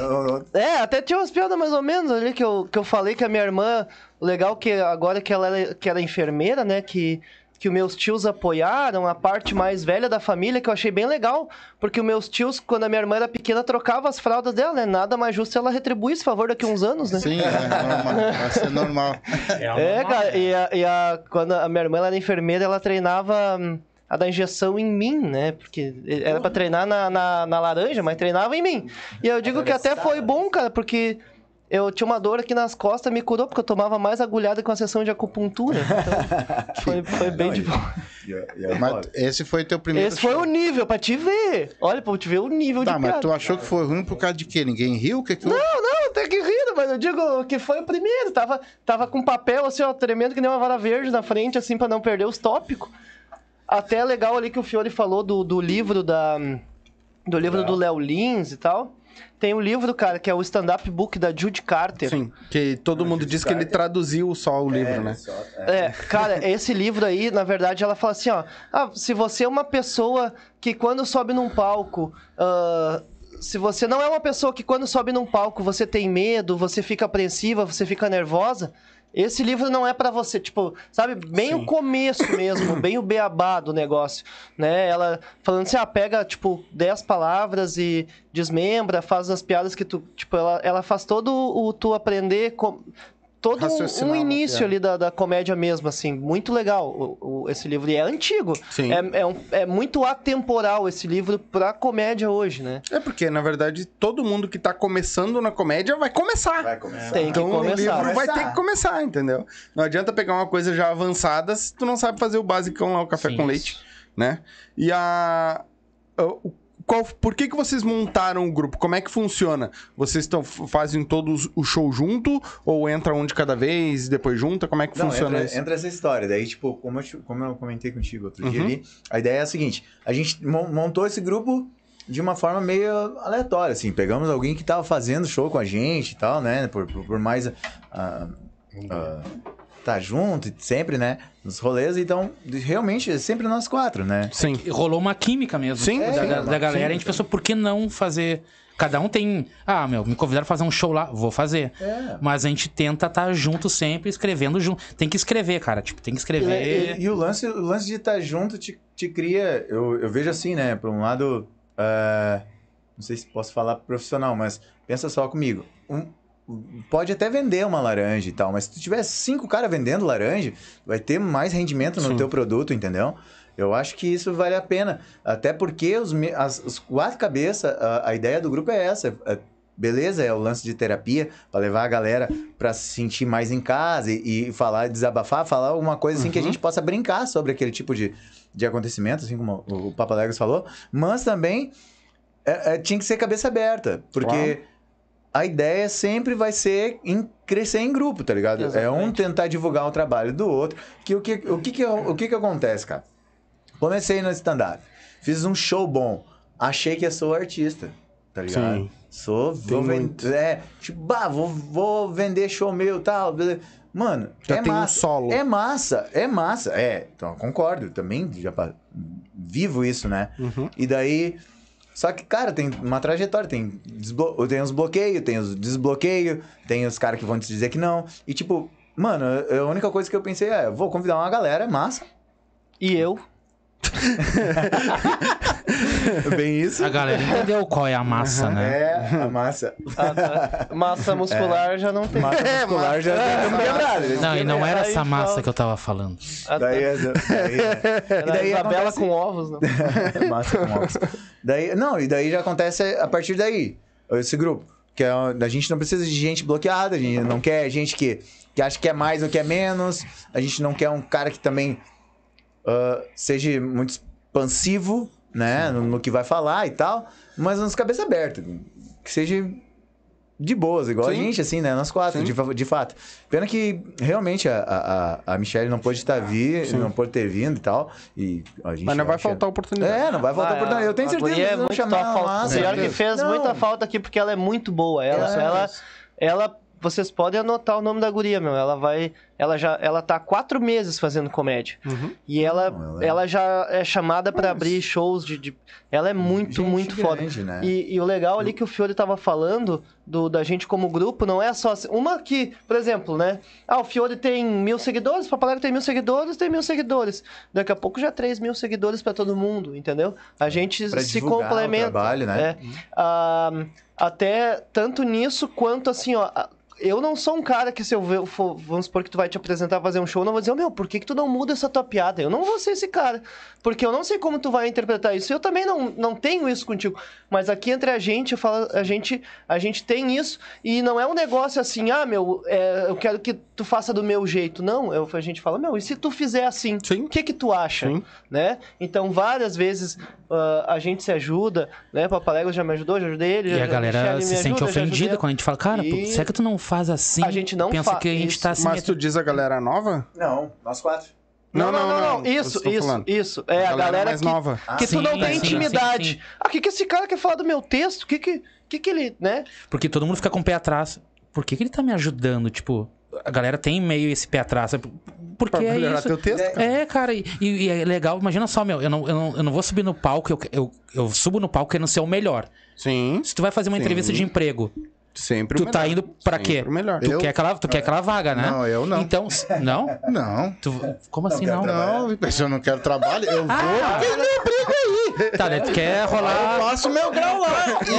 S4: É, até tinha umas piadas mais ou menos ali que eu, que eu falei que a minha irmã. Legal que agora que ela era, que era enfermeira, né? Que, que os meus tios apoiaram, a parte mais velha da família, que eu achei bem legal. Porque os meus tios, quando a minha irmã era pequena, trocavam as fraldas dela, né? Nada mais justo se ela retribuísse esse favor daqui a uns anos, né?
S2: Sim, é normal. Vai ser normal.
S4: É, cara, e, a, e a- quando a minha irmã ela era enfermeira, ela treinava hum, a da injeção em mim, né? Porque era pra treinar na, na, na laranja, mas treinava em mim. E eu digo que até foi bom, cara, porque eu tinha uma dor aqui nas costas, me curou, porque eu tomava mais agulhada com a sessão de acupuntura. Então, foi, foi bem de boa.
S2: Mas esse foi teu primeiro
S4: Esse foi
S2: show.
S4: o nível, pra te ver. Olha, pra te ver o nível
S2: Tá,
S4: de
S2: mas
S4: piada.
S2: tu achou que foi ruim por causa de quê? Ninguém riu? O que que houve?
S4: Não, não, até que rindo, mas eu digo que foi o primeiro. Tava, tava com papel assim, ó, tremendo que nem uma vara verde na frente, assim, pra não perder os tópicos. Até é legal ali que o Fiore falou do, do livro da. Do livro do Léo Lins e tal. Tem um livro, cara, que é o stand-up book da Judy Carter.
S1: Sim, que todo mundo diz que ele traduziu só o livro, né?
S4: É, cara, esse livro aí, na verdade, ela fala assim, ó. Ah, se você é uma pessoa que quando sobe num palco. ah, se você não é uma pessoa que quando sobe num palco você tem medo, você fica apreensiva, você fica nervosa. Esse livro não é pra você, tipo, sabe, bem o começo mesmo, bem o beabá do negócio, né? Ela falando assim, ah, pega, tipo, 10 palavras e desmembra, faz as piadas que tu, tipo, ela, ela faz todo o tu aprender, com, todo um- um início
S1: piada.
S4: ali da, da comédia mesmo, assim, muito legal o, o- esse livro. E é antigo.
S1: Sim.
S4: É, é, um- é muito atemporal esse livro pra comédia hoje, né?
S1: É porque, na verdade, todo mundo que tá começando na comédia vai começar.
S3: Vai começar.
S4: Tem que
S1: Então o
S4: começar.
S1: livro vai ter que começar, entendeu? Não adianta pegar uma coisa já avançada se tu não sabe fazer o basicão lá, o café
S5: Sim,
S1: com
S5: isso.
S1: leite, né? E a... o- Qual, por que, que vocês montaram o grupo? Como é que funciona? Vocês tão, fazem todos o show junto? Ou entra um de cada vez e depois junta? Como é que
S3: Não,
S1: funciona
S3: entra,
S1: isso?
S3: entra essa história. Daí, tipo, como eu, como eu comentei contigo outro dia
S1: Uhum.
S3: ali, a ideia é a seguinte: a gente mon- montou esse grupo de uma forma meio aleatória, assim. Pegamos alguém que tava fazendo show com a gente e tal, né? Por, por, por mais. ah, ah, tá junto, sempre, né? Nos rolês, então, realmente, é sempre nós quatro, né?
S1: Sim.
S5: E rolou uma química mesmo.
S1: Sim,
S5: da,
S1: sim.
S5: da- da galera. a gente pensou, por que não fazer. Cada um tem. Ah, meu, me convidaram pra fazer um show lá, vou fazer.
S3: É.
S5: Mas a gente tenta estar junto sempre, escrevendo junto. Tem que escrever, cara. Tipo, tem que escrever.
S3: E, e o, lance, o lance de estar junto te, te cria. Eu, eu vejo assim, né? Por um lado. ah, não sei se posso falar profissional, mas pensa só comigo. Um- pode até vender uma laranja e tal, mas se tu tiver cinco caras vendendo laranja, vai ter mais rendimento no
S1: Sim.
S3: teu produto, entendeu? Eu acho que isso vale a pena. Até porque os, as, os quatro cabeças, a, a ideia do grupo é essa. É, beleza, é o lance de terapia, para levar a galera para se sentir mais em casa e, e falar, desabafar, falar alguma coisa assim que a
S1: Uhum.
S3: gente possa brincar sobre aquele tipo de, de acontecimento, assim como o, o Papa Legos falou. Mas também é- é, tinha que ser cabeça aberta, porque
S1: Claro.
S3: A ideia sempre vai ser em crescer em grupo, tá ligado? É um
S4: Exatamente.
S3: tentar divulgar o trabalho do outro. Que o que, o que, que, o que, que acontece, cara? Comecei no stand-up, fiz um show bom, achei que eu sou artista, tá ligado?
S1: Sim.
S3: Sou, vou
S1: Tem
S3: ven-
S1: muito.
S3: É, tipo, bah, vou, vou vender show meu e tal. Mano,
S1: Já
S3: é
S1: tem um
S3: massa.
S1: solo.
S3: É massa, é massa. É, então concordo, também já vivo isso, né?
S1: Uhum.
S3: E daí. Só que, cara, tem uma trajetória, tem, desblo... tem os bloqueios, tem os desbloqueios, tem os caras que vão te dizer que não. E tipo, mano, a única coisa que eu pensei é, vou convidar uma galera, é massa.
S4: E eu?
S3: Bem isso.
S5: A galera entendeu qual é a massa, né?
S3: É, a massa.
S4: Ah, tá. Massa muscular já não tem.
S3: Massa muscular já estamos quebrados. né?
S5: Não, e não era
S4: Aí
S5: essa massa
S4: fala-
S5: que eu tava falando.
S4: Ah, tá.
S3: Daí, é- daí, é-
S4: Era
S3: e daí
S4: Isabela
S3: acontece-
S4: com ovos, não.
S3: Massa com ovos. Daí, não, e daí já acontece a partir daí, esse grupo. Que é, a gente não precisa de gente bloqueada, a gente não quer gente que, que acha que é mais ou que é menos, a gente não quer um cara que também ah, seja muito expansivo, né, no, no que vai falar e tal, mas uns cabeça aberta, que seja de boas, igual a
S1: Sim.
S3: gente, assim, né, nós quatro, de, de fato. Pena que realmente a, a, a- a Michelle não pôde estar vir,
S1: Sim.
S3: não pôde ter vindo e tal, e a gente
S1: Mas não vai
S3: acha-
S1: faltar oportunidade.
S3: é, não vai faltar
S4: Ah,
S3: oportunidade. Eu tenho
S4: a
S3: certeza que
S4: é
S3: eles vão
S4: muito
S3: chamar
S4: falta.
S3: lá.
S4: Pior que fez
S3: Não.
S4: muita falta aqui porque ela é muito boa. Ela,
S3: É.
S4: ela, ela, vocês podem anotar o nome da guria, meu. Ela vai, ela já, ela tá há quatro meses fazendo comédia
S1: Uhum.
S4: e ela,
S3: Não, ela é-
S4: ela já é chamada pra abrir shows de, de- ela é muito,
S3: Gente
S4: muito foda.
S3: grande, Né?
S4: E, e o legal ali que o Fiore tava falando do, da gente como grupo não é só assim- uma que, por exemplo, né? Ah, o Fiore tem mil seguidores, o Papaléguas tem mil seguidores, tem mil seguidores. Daqui a pouco já três mil seguidores pra todo mundo, entendeu? A gente
S3: Pra
S4: se
S3: divulgar o
S4: complementa.
S3: trabalho, né?
S4: É. Ah, até tanto nisso quanto assim, ó. Eu não sou um cara que se eu for- vamos supor que tu vai te apresentar fazer um show, eu não vou dizer, meu, por que, que tu não muda essa tua piada? Eu não vou ser esse cara. Porque eu não sei como tu vai interpretar isso. Eu também não, não tenho isso contigo. Mas aqui entre a gente, eu falo, a gente, a gente tem isso. E não é um negócio assim, ah, meu, é, eu quero que tu faça do meu jeito. Não, eu, a gente fala, meu, e se tu fizer assim?
S1: Sim.
S4: O que que tu acha?
S1: Sim.
S4: Né? Então, várias vezes ah, a gente se ajuda, né? Papaléguas já me ajudou, já ajudei ele.
S5: E
S4: já-
S5: a galera
S4: Michele me
S5: se sente
S4: ajuda, já
S5: ofendida quando a gente fala, cara,
S4: E-
S5: será que tu não faz assim?
S4: A gente não
S5: Pensa
S4: fa-
S5: que a gente
S4: isso.
S5: tá se
S1: Mas tu diz a galera nova?
S3: Não, nós quatro.
S4: Não, não, não, não. Isso, isso,
S1: falando.
S4: isso. É a galera,
S1: mais
S4: que,
S1: nova.
S4: que
S5: sim,
S4: tu não tem
S5: sim,
S4: intimidade.
S5: sim, sim.
S4: Ah, o que, que esse cara quer falar do meu texto? O que que, que que ele, né?
S5: Porque todo mundo fica com o pé atrás. Por que, que ele tá me ajudando? Tipo, a galera tem meio esse pé atrás. Porque
S1: Pra
S5: é
S1: melhorar
S5: isso.
S1: teu texto, cara.
S5: É, cara, e, e é legal. Imagina só, meu, eu não, eu não, eu não vou subir no palco, eu, eu, eu subo no palco querendo ser o melhor.
S1: Sim,
S5: Se tu vai fazer uma
S1: Sim.
S5: entrevista de emprego,
S1: sempre o
S5: tu tá indo pra quê?
S1: Sempre o melhor.
S5: Tu,
S2: Eu-
S5: quer, aquela, tu quer aquela vaga, né?
S2: Não, eu não.
S5: Então, não?
S2: Não.
S5: Tu- como assim não?
S2: Não, se eu não quero trabalho, eu vou
S5: Ah!
S2: meu emprego aí.
S5: Tá, né? Tu quer
S2: Eu
S5: rolar.
S2: faço meu grau lá. E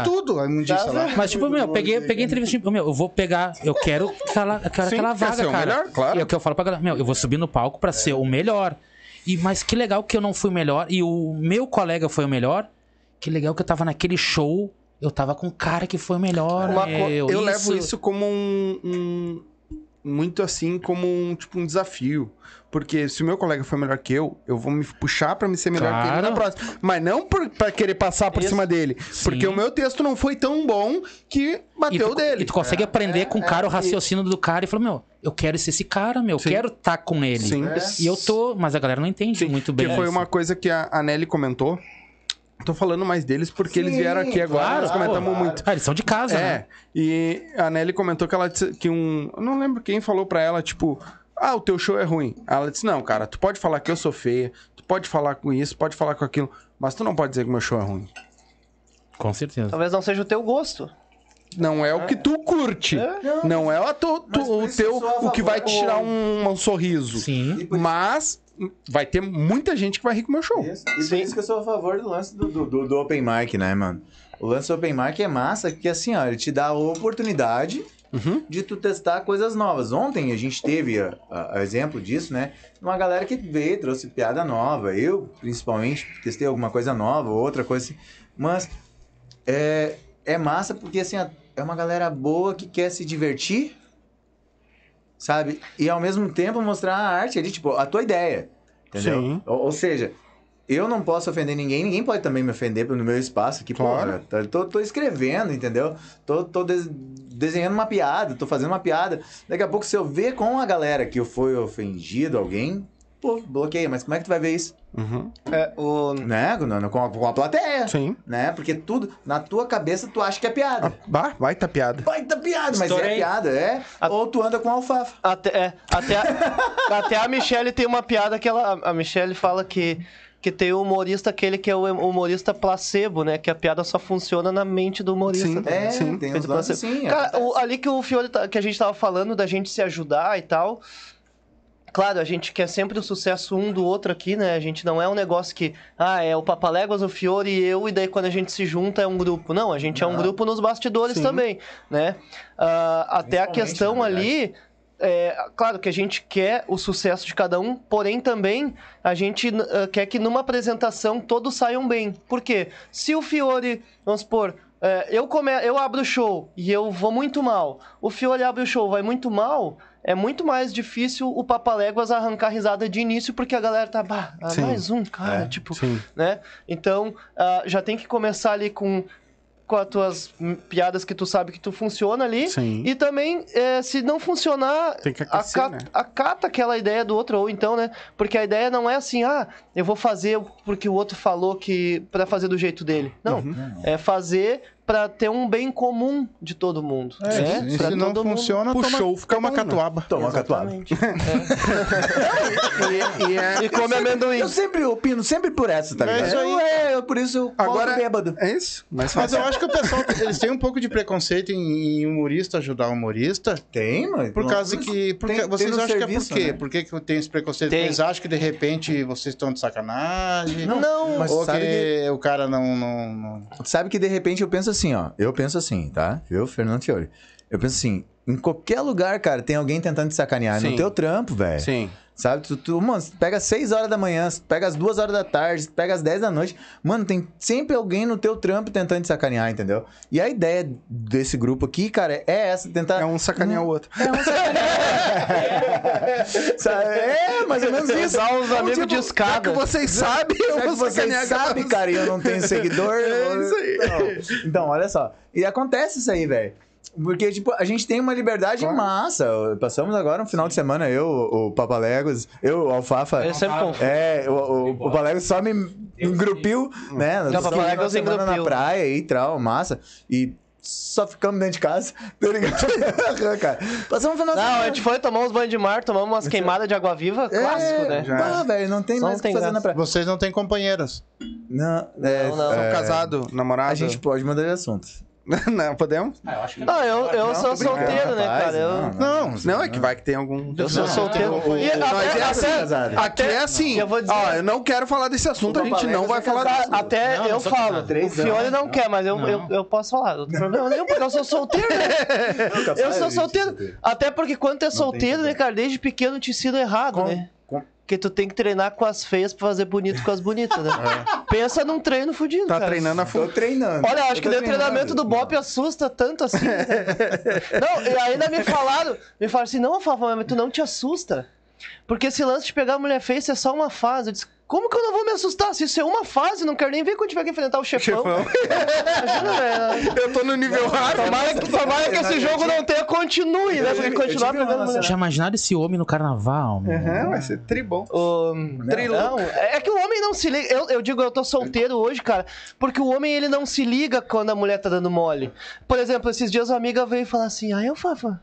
S5: É.
S2: tudo. Aí um dia, sei lá.
S5: Mas, tipo, meu, peguei, peguei a entrevista de. Meu, eu vou pegar. Eu quero aquela, eu quero
S1: Sim,
S5: aquela
S1: quer
S5: vaga,
S1: ser o
S5: cara.
S1: melhor, claro.
S5: E é o que eu falo pra galera. Meu, eu vou subir no palco pra ser o melhor. E, mas que legal que eu não fui o melhor. E o meu colega foi o melhor. Que legal que eu tava naquele show. Eu tava com cara que foi o melhor.
S4: Uma
S5: meu.
S1: Eu levo isso como um, um- Muito assim, como um, tipo, um desafio. Porque se o meu colega foi melhor que eu, eu vou me puxar pra me ser melhor que ele
S5: Claro.
S1: na próxima. Mas não por, pra querer passar por
S4: Isso.
S1: cima dele.
S5: Sim.
S1: Porque o meu texto não foi tão bom que
S5: E
S1: bateu
S5: tu,
S1: dele.
S5: e tu consegue aprender com o cara o raciocínio do cara e falar, meu, eu quero ser esse cara, meu, eu quero estar com ele.
S1: Sim.
S5: E eu tô, mas a galera não entende
S1: Sim,
S5: muito bem.
S1: Que foi
S5: isso.
S1: uma coisa que a, a Nelly comentou. Tô falando mais deles porque eles
S3: Sim,
S1: vieram aqui agora,
S5: claro,
S1: nós comentamos
S3: claro.
S1: muito.
S5: Ah, eles são de casa,
S1: É,
S5: né?
S1: e a Nelly comentou que ela disse que um. Eu não lembro quem falou pra ela, tipo, Ah, o teu show é ruim. Ela disse: Não, cara, tu pode falar que eu sou feia, tu pode falar com isso, pode falar com aquilo, mas tu não pode dizer que meu show é ruim.
S5: Com certeza.
S4: Talvez não seja o teu gosto.
S1: Não é o que tu curte. Não é o, tu- tu- o teu
S3: a
S1: o que vai te tirar um, um sorriso.
S5: Sim.
S1: Mas vai ter muita gente que vai rir com o meu show.
S3: Isso. E por
S4: Sim.
S3: isso que eu sou a favor do lance do, do, do- do Open Mic, né, mano? O lance do Open Mic é massa, porque assim, ó, ele te dá a oportunidade
S1: Uhum.
S3: de tu testar coisas novas. Ontem a gente teve a, a- a exemplo disso, né? Uma galera que veio, trouxe piada nova. Eu, principalmente, testei alguma coisa nova, outra coisa assim. Mas é, é massa porque, assim, é uma galera boa que quer se divertir, sabe? E ao mesmo tempo mostrar a arte ali, tipo, a tua ideia. Entendeu?
S1: Sim.
S3: Ou, ou seja, eu não posso ofender ninguém, ninguém pode também me ofender no meu espaço aqui,
S1: Claro.
S3: porra. Tô, tô, tô escrevendo, entendeu? Tô, tô des- desenhando uma piada, tô fazendo uma piada. Daqui a pouco, se eu ver com a galera que eu fui ofendido alguém, pô, bloqueia. Mas como é que tu vai ver isso?
S1: Uhum.
S4: É, o...
S3: Né? Com, a, com a plateia.
S1: Sim.
S3: Né? Porque tudo, na tua cabeça, tu acha que é piada.
S1: Bah, vai tá piada.
S3: Vai tá piada, mas é
S5: Estourei.
S3: piada, é.
S4: A-
S3: Ou tu anda com alfafa.
S4: Até, é, até, a, até a Michelle tem uma piada que ela. A Michelle fala que, que tem o humorista, aquele que é o humorista placebo, né? Que a piada só funciona na mente do humorista.
S1: Sim.
S3: É,
S1: Sim.
S3: tem uns
S4: placebo.
S3: assim.
S4: Cara, o- ali que o Fiore, tá- que a gente tava falando da gente se ajudar e tal. Claro, a gente quer sempre o sucesso um do outro aqui, né? A gente não é um negócio que, ah, é o Papaléguas, o Fiore e eu, e daí quando a gente se junta é um grupo. Não, a gente é um
S3: Não.
S4: grupo nos bastidores
S1: Sim.
S4: também, né? Ah, até a questão ali, é, claro que a gente quer o sucesso de cada um, porém também a gente ah, quer que numa apresentação todos saiam bem. Por quê? Se o Fiore, vamos supor, é, eu, come... eu abro o show e eu vou muito mal, o Fiore abre o show vai muito mal, é muito mais difícil o Papaléguas arrancar risada de início, porque a galera tá, bah, ah, mais um, cara,
S3: É,
S4: tipo,
S1: Sim.
S4: né? Então, ah, já tem que começar ali com, com as tuas piadas que tu sabe que tu funciona ali.
S1: Sim.
S4: E também, eh, se não funcionar,
S1: aquecer,
S4: aca-
S1: né?
S4: acata aquela ideia do outro, ou então, né? Porque a ideia não é assim, ah, eu vou fazer porque o outro falou que para fazer do jeito dele. Não,
S1: Uhum.
S4: é fazer para ter um bem comum de todo mundo.
S2: É,
S4: né? Pra
S2: se não
S4: mundo.
S2: funciona,
S1: Pro
S2: toma,
S1: fica
S2: toma
S1: né?
S2: catuaba.
S3: Toma catuaba.
S4: Exatamente.
S1: E, e é...
S4: E come amendoim.
S3: Eu sempre opino, sempre por essa, tá
S2: É
S3: ligado?
S2: isso aí.
S3: Eu, é, eu, por isso eu
S1: Agora-
S3: bêbado.
S1: É isso. Mas,
S2: Mas eu acho que o pessoal, eles têm um pouco de preconceito em, em humorista ajudar humorista.
S3: Tem, mano.
S2: Por causa que. Porque
S3: tem-
S2: vocês
S3: tem
S2: acham
S3: serviço,
S2: que é por quê?
S3: né?
S2: Por que, que tem esse preconceito?
S4: Tem.
S2: Eles acham que de repente vocês estão de sacanagem?
S4: Não,
S3: mas
S2: Ou
S3: sabe
S2: que, o cara não, não, não-
S3: Sabe que de repente eu penso assim, ó. Eu penso assim, tá? Viu, Fernando Fiore? Eu penso assim, em qualquer lugar, cara, tem alguém tentando te sacanear.
S1: Sim.
S3: No teu trampo, velho.
S1: Sim.
S3: Sabe? Tu, tu, mano, tu pega às 6 horas da manhã, pega às 2 horas da tarde, pega às 10 da noite. Mano, tem sempre alguém no teu trampo tentando te sacanear, entendeu? E a ideia desse grupo aqui, cara, é essa, tentar.
S1: É um sacanear o outro.
S3: É um sacanear. Sabe? É, mais ou menos isso.
S4: Usar os amigos
S3: tipo,
S4: de escada.
S1: que vocês sabem, eu vou
S3: vocês sabem, cara, e eu não tenho seguidor.
S1: É isso aí.
S3: Não. Então, olha só. E acontece isso aí, velho. Porque, tipo, a gente tem uma liberdade
S1: Claro.
S3: massa. Passamos agora um final de semana, eu, o Papalegos, eu, o Alfafa.
S4: Eu sempre confundo.
S3: É, o, o, o Papalegos só me engrupiu, né?
S4: Não,
S3: ficamos
S4: Papalegos
S3: semana na
S4: engrupiu.
S3: praia e tal, massa. E só ficamos dentro de casa, tá ligado? cara. Passamos um final de
S4: Não,
S3: semana.
S4: a gente foi tomar uns banhos de mar, tomamos umas queimadas de água viva, clássico,
S3: é,
S4: né?
S3: Pá, velho, não tem
S4: Só
S3: mais
S4: não
S3: o que
S4: tem
S3: fazer na
S4: graça.
S3: praia.
S2: Vocês não têm companheiros.
S3: Não, é,
S4: Não, não.
S3: é,
S1: Casado, namorado.
S3: A gente pode mudar de assunto.
S1: não, podemos?
S5: Ah, eu acho que.
S4: Ah, eu, eu
S3: Não,
S4: sou solteiro, né,
S3: rapaz,
S4: cara? Eu,
S3: não,
S2: Não,
S1: Não, é que vai que tem algum.
S4: eu sou
S2: Não,
S4: solteiro.
S2: tem-
S4: E
S1: Nós
S4: até,
S1: é assim,
S4: até-.
S1: Aqui é assim.
S4: Eu vou dizer-
S1: Ó, eu não quero falar desse assunto, a gente não vai falar disso.
S4: até
S5: Não, não
S4: eu falo. O Fiore não
S3: não.
S4: quer, mas eu,
S5: Não.
S4: eu, eu posso falar. Não tem problema nenhum, porque eu sou solteiro, né? Eu sou solteiro. Até porque quando tu é solteiro, né, cara, desde pequeno te ensina errado, né? Porque tu tem que treinar com as feias pra fazer bonito com as bonitas, né? Pensa num treino fudido,
S1: Tá
S4: cara.
S1: treinando a
S3: Tô
S1: full.
S3: treinando.
S4: Olha, acho que
S3: tô
S4: o treinamento do. Bop assusta tanto assim. né? não, e ainda me falaram, me falaram assim, não, Fafa, mas tu não te assusta. Porque esse lance de pegar a mulher feia isso é só uma fase. Eu disse, como que eu não vou me assustar? Se isso é uma fase, não quero nem ver quando tiver que enfrentar o chefão.
S1: Chefão. Eu tô no nível raro.
S4: Tomara que, tomara que esse jogo não tenha continue, né? Porque continuar pegando mulher.
S5: Já imaginaram esse homem no carnaval?
S1: Aham, vai ser tribom. Trilo.
S4: Não, é que o homem não se liga. Eu, eu digo, eu tô solteiro hoje, cara, porque o homem ele não se liga quando a mulher tá dando mole. Por exemplo, esses dias uma amiga veio falar assim: Ah, eu, Fafa,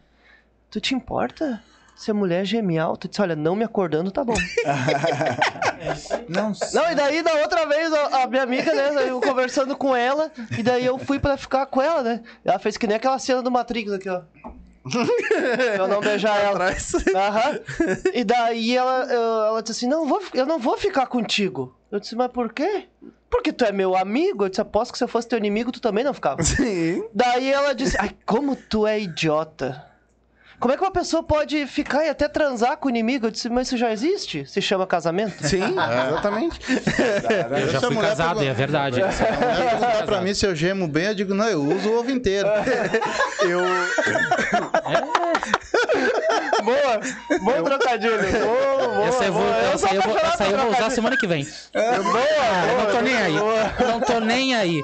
S4: tu te importa Se a mulher geme alto, eu disse, olha, não me acordando, tá bom.
S3: Não,
S4: Não, e daí, da outra vez, a, a minha amiga, né, eu conversando com ela, e daí eu fui pra ficar com ela, né? Ela fez que nem aquela cena do Matrix aqui, ó. eu não beijar ela.
S1: Atrás.
S4: Aham. E daí ela, eu- ela disse assim: não, vou, eu não vou ficar contigo. Eu disse, mas por quê? Porque tu é meu amigo. Eu disse, aposto que se eu fosse teu inimigo, tu também não ficava.
S1: Sim.
S4: Daí ela disse: Ai, como tu é idiota. Como é que uma pessoa pode ficar e até transar com o inimigo? Eu disse, mas isso já existe? Se chama casamento?
S1: Sim, exatamente.
S5: Eu já fui casado, é verdade.
S2: A mulher perguntar pra mim se eu gemo bem, eu digo, não, eu uso o ovo inteiro.
S1: Eu.
S4: Boa! Bom trocadilho! Boa, boa,
S5: Essa, eu vou,
S4: boa.
S5: essa, aí eu vou, essa eu vou usar semana que vem. Ah, eu não tô nem aí. Não tô nem aí.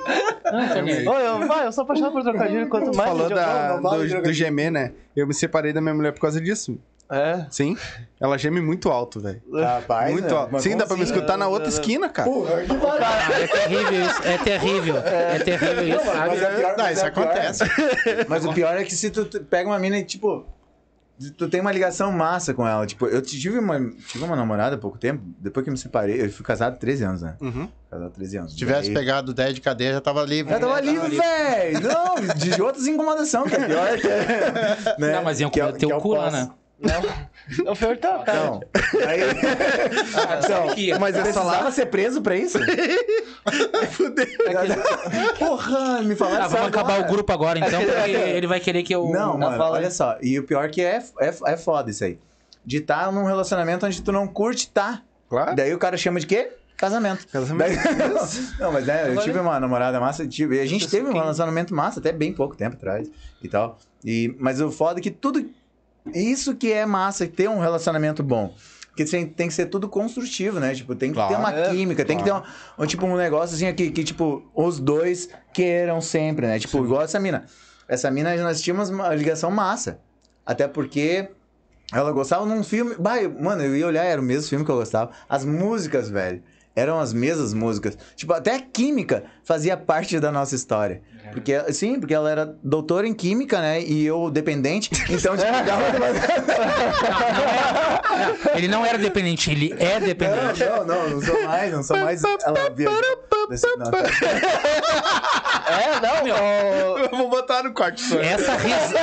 S5: Não tô nem aí.
S4: Ô, eu, vai, eu sou apaixonado por trocadilho. Quanto mais
S1: Falou da,
S3: não vale
S1: do, do gemer, né? Eu me separei da minha mulher por causa disso.
S4: É.
S1: Sim. Ela geme muito alto, velho.
S3: Rapaz,
S1: Muito
S3: né?
S1: alto.
S3: Mas
S1: Sim, dá pra me
S3: assim?
S1: escutar na outra esquina, cara.
S3: Porra, que barulho.
S5: É terrível isso. É terrível. É terrível isso,
S3: Mas
S5: sabe?
S3: é pior,
S2: Não,
S3: mas
S2: isso
S3: é pior.
S2: acontece.
S3: Mas o pior é que se tu tu pega uma mina e, tipo, tu tem uma ligação massa com ela. Tipo, eu tive uma, tive uma namorada há pouco tempo, depois que eu me separei, eu fui casado há 13 anos, né?
S1: Uhum.
S3: Casado há 13 anos.
S2: Se tivesse
S3: Daí-
S2: pegado 10 de cadeia, já tava livre.
S3: Eu tava livre, velho! Não, de outras incomodações, que é pior que é. Né?
S5: Não, mas iam
S3: é-
S5: comer teu
S3: que é o
S5: cu lá, né?
S4: Não, tá, cara.
S3: Não. Aí... então,
S5: que-
S3: mas eu precisava ser preso pra isso?
S1: Fudeu.
S3: Porra, me falaram
S5: Tá,
S3: isso
S5: vamos acabar
S3: agora.
S5: o grupo agora, então, porque ele vai querer que eu...
S3: Não, mano,
S4: fala
S3: olha só. E o pior é que é, é, é foda isso aí. De estar num relacionamento onde tu não curte tá.
S1: Claro.
S3: Daí o cara chama de quê? Casamento.
S1: Casamento.
S3: Não, mas né, eu tive uma namorada massa, tive, e a gente teve um relacionamento massa até bem pouco tempo atrás e tal. E, mas o foda é que tudo. Isso que é massa, ter um relacionamento bom. Porque tem, que ser tudo construtivo, né? Tipo, tem que
S1: Claro.
S3: ter uma
S4: É,
S3: química, tem que ter um, um, tipo, um negócio assim que, que, tipo, os dois queiram sempre, né? Tipo, igual essa mina. Essa mina, nós tínhamos uma ligação massa. Até porque ela gostava num filme. Bah, eu- mano, eu ia olhar, era o mesmo filme que eu gostava. As músicas, velho. Eram as mesmas músicas. Tipo, até a química fazia parte da nossa história. Porque, sim, porque ela era doutora em química, né? E eu dependente. Então, tipo, dava
S5: Não, ele não era dependente, ele é dependente.
S3: Não, não, não sou mais, não sou mais. Ela viajou. Desse- não, tá.
S4: É, não, ó,
S1: Eu vou botar no corte aí.
S5: Essa risada...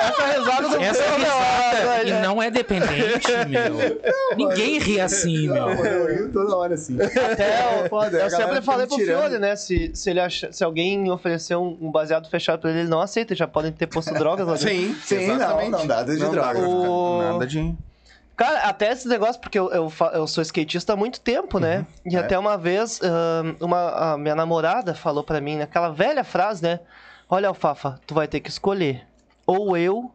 S4: essa risada do
S5: Essa
S4: filme,
S5: risada e não é dependente, meu. Ninguém ri assim,
S3: Não,
S5: meu.
S3: mano, eu rio toda hora assim.
S4: Até eu,
S3: Foda,
S4: eu sempre falei pro. Fiore, né? Se, se, ele acha, se alguém oferecer um, um baseado fechado pra ele, ele não aceita. Já podem ter posto drogas lá dentro.
S1: Sim,
S3: Sim, não,
S1: exatamente.
S3: não, nada de
S1: Não dá,
S3: droga.
S1: cara.
S4: O-
S1: Nada de...
S4: Cara, até esse negócio, porque eu, eu, eu sou skatista há muito tempo, né? E
S3: É.
S4: até uma vez, uma, a minha namorada falou pra mim, naquela velha frase, né? Olha, Alfafa, tu vai ter que escolher. Ou eu,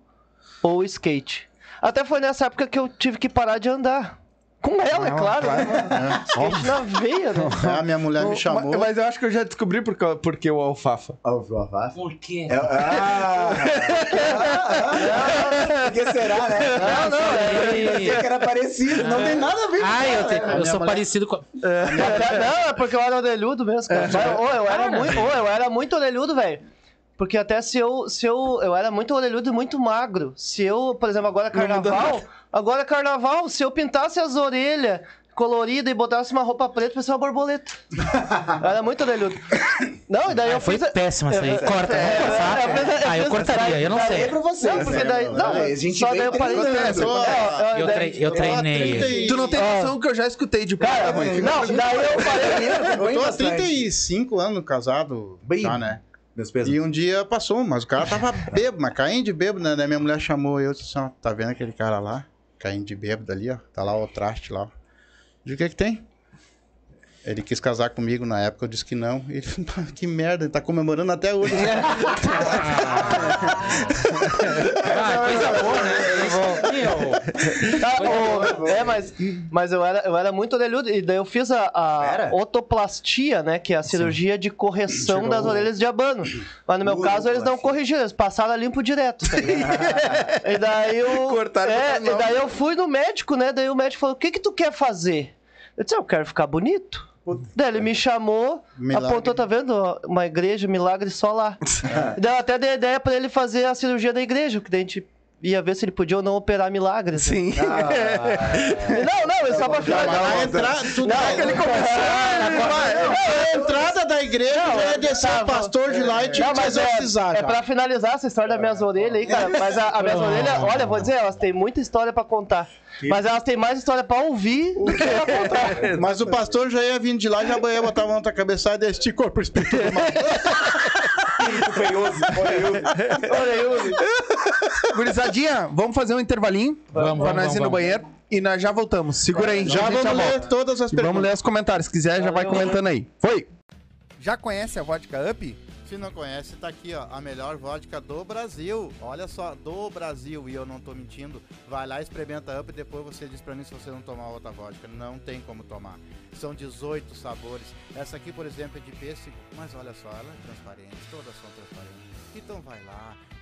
S4: ou o skate. Até foi nessa época que eu tive que parar de andar. Com ela, é claro. né? Skate na veia, né?
S2: A minha mulher me chamou.
S1: Mas, eu acho que eu já descobri porque, porque o alfafa.
S3: Alfafa.
S5: Por quê?
S3: É, ah, ah, Por que será, né?
S4: Não, não, é-
S3: Eu pensei que era parecido, não tem nada a ver com
S5: Ah, eu,
S3: ela,
S5: te-
S3: né?
S5: eu sou
S2: mulher-
S5: parecido com...
S4: Não, é porque eu era orelhudo mesmo, cara. Mas, ô, eu era muito, ô, eu era muito orelhudo, velho. Porque até se eu, se eu, eu era muito orelhudo e muito magro. Se eu, por exemplo, agora é carnaval, agora é carnaval, se eu pintasse as orelhas coloridas e botasse uma roupa preta, parecia uma borboleta. era muito orelhudo. Não, e daí
S5: Ah,
S4: eu
S5: foi
S4: fiz...
S5: péssima essa aí. Corta,
S4: É,
S5: vamos cortar.
S4: é, é,
S5: Ah, eu
S4: é,
S5: cortaria, eu não
S3: é
S5: sei.
S3: pra vocês,
S4: Não, porque daí... Não,
S3: a gente
S4: só daí eu parei... ó,
S5: Eu, eu treinei.
S1: Tu não tem noção que eu já escutei de cara, ruim.
S4: Não, daí eu parei...
S2: Eu tô há
S3: bastante.
S2: 35 anos casado
S3: Bem-
S2: já, né? E um dia passou, mas o cara tava bêbado, mas caindo de bêbado, né? Minha mulher chamou eu e disse, ó, tá vendo aquele cara lá? Caindo de bêbado ali, ó. Tá lá o traste lá, disse, o que que tem? Ele quis casar comigo na época, eu disse que não. Ele falou, "Pá, que merda, ele tá comemorando até hoje.
S5: Ah, coisa boa, né?
S4: É, mas, mas eu, era, eu era muito orelhudo. E daí eu fiz a, a otoplastia, né? Que é a cirurgia de correção
S3: Tirou
S4: das orelhas de abano. Mas no meu caso eles não corrigiram, eles passaram a limpo direto. tá e daí eu.
S1: Cortaram
S4: é, e daí eu fui no médico, né? Daí o médico falou: o que, que tu quer fazer? Eu disse, "Ah, eu quero ficar bonito. Daí ele me chamou,
S2: Milagre.
S4: apontou, tá vendo? Uma igreja, milagre só lá. Daí eu até dei ideia pra ele fazer a cirurgia da igreja, que daí a gente ia ver se ele podia ou não operar milagres. né?
S7: Sim.
S4: Não, não, é só pra finalizar.
S3: A entrada, tu não,
S2: É
S3: ele A entrada da igreja já é descer
S4: tá,
S3: o pastor de lá e te,
S4: Não,
S3: te
S4: mas é, é
S3: já.
S4: pra finalizar essa história das minhas orelhas aí, cara. Mas a, a minhas orelhas, olha, vou dizer, elas têm muita história pra contar. Mas elas têm mais história pra ouvir do que pra contar.
S3: Mas o pastor já ia vindo de lá, já banhava, botava a mão na tua cabeçada e esticou pro espírito do mal.
S4: Olha Uri.
S7: Gurizadinha, vamos fazer um intervalinho
S5: Vamos,
S7: pra
S5: vamos,
S7: nós ir no
S5: vamos.
S7: banheiro e nós já voltamos. Segura aí,
S3: Já
S7: a
S3: vamos ler
S7: volta.
S3: todas as
S7: E vamos
S3: perguntas.
S7: ler os comentários. Se quiser, já vai
S4: Valeu.
S7: comentando aí. Foi!
S2: Já conhece a vodka Up? Se não conhece, tá aqui, ó, a melhor vodka do Brasil. Olha só, do Brasil, e eu não tô mentindo. Vai lá, experimenta Up e depois você diz pra mim se você não tomar outra vodka. Não tem como tomar. São 18 sabores. Essa aqui, por exemplo, é de pêssego, mas olha só, ela é transparente, todas são transparentes. Então vai lá,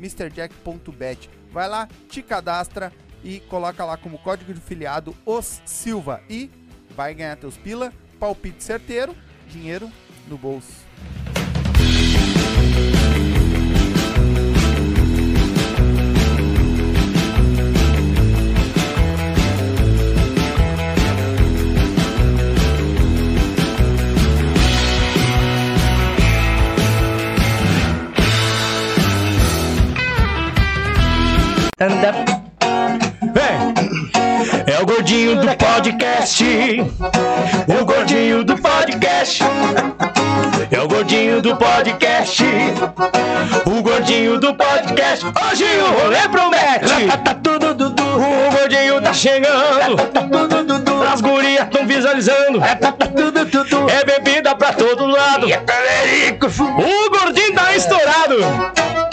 S1: MrJack.bet. Vai lá, te cadastra e coloca lá como código de filiado os Silva e vai ganhar teus pila, palpite certeiro, dinheiro no bolso.
S8: Do podcast. O gordinho do podcast. É o gordinho do podcast. O gordinho do podcast. Hoje o rolê promete. Tá tudo dudu. O gordinho tá chegando. Tá tudo dudu. As gurias tão visualizando. Tá tudo dudu. É bebida pra todo lado. O gordinho tá estourado.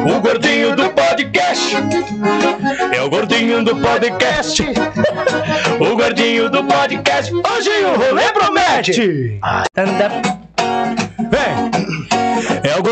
S8: O gordinho do podcast. É o gordinho do podcast. O gordinho do podcast. Hoje o rolê promete. Vem.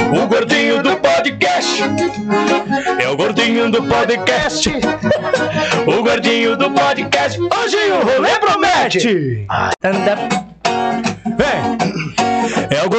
S8: O gordinho do podcast. É o gordinho do podcast. O gordinho do podcast. Hoje o rolê promete. Vem.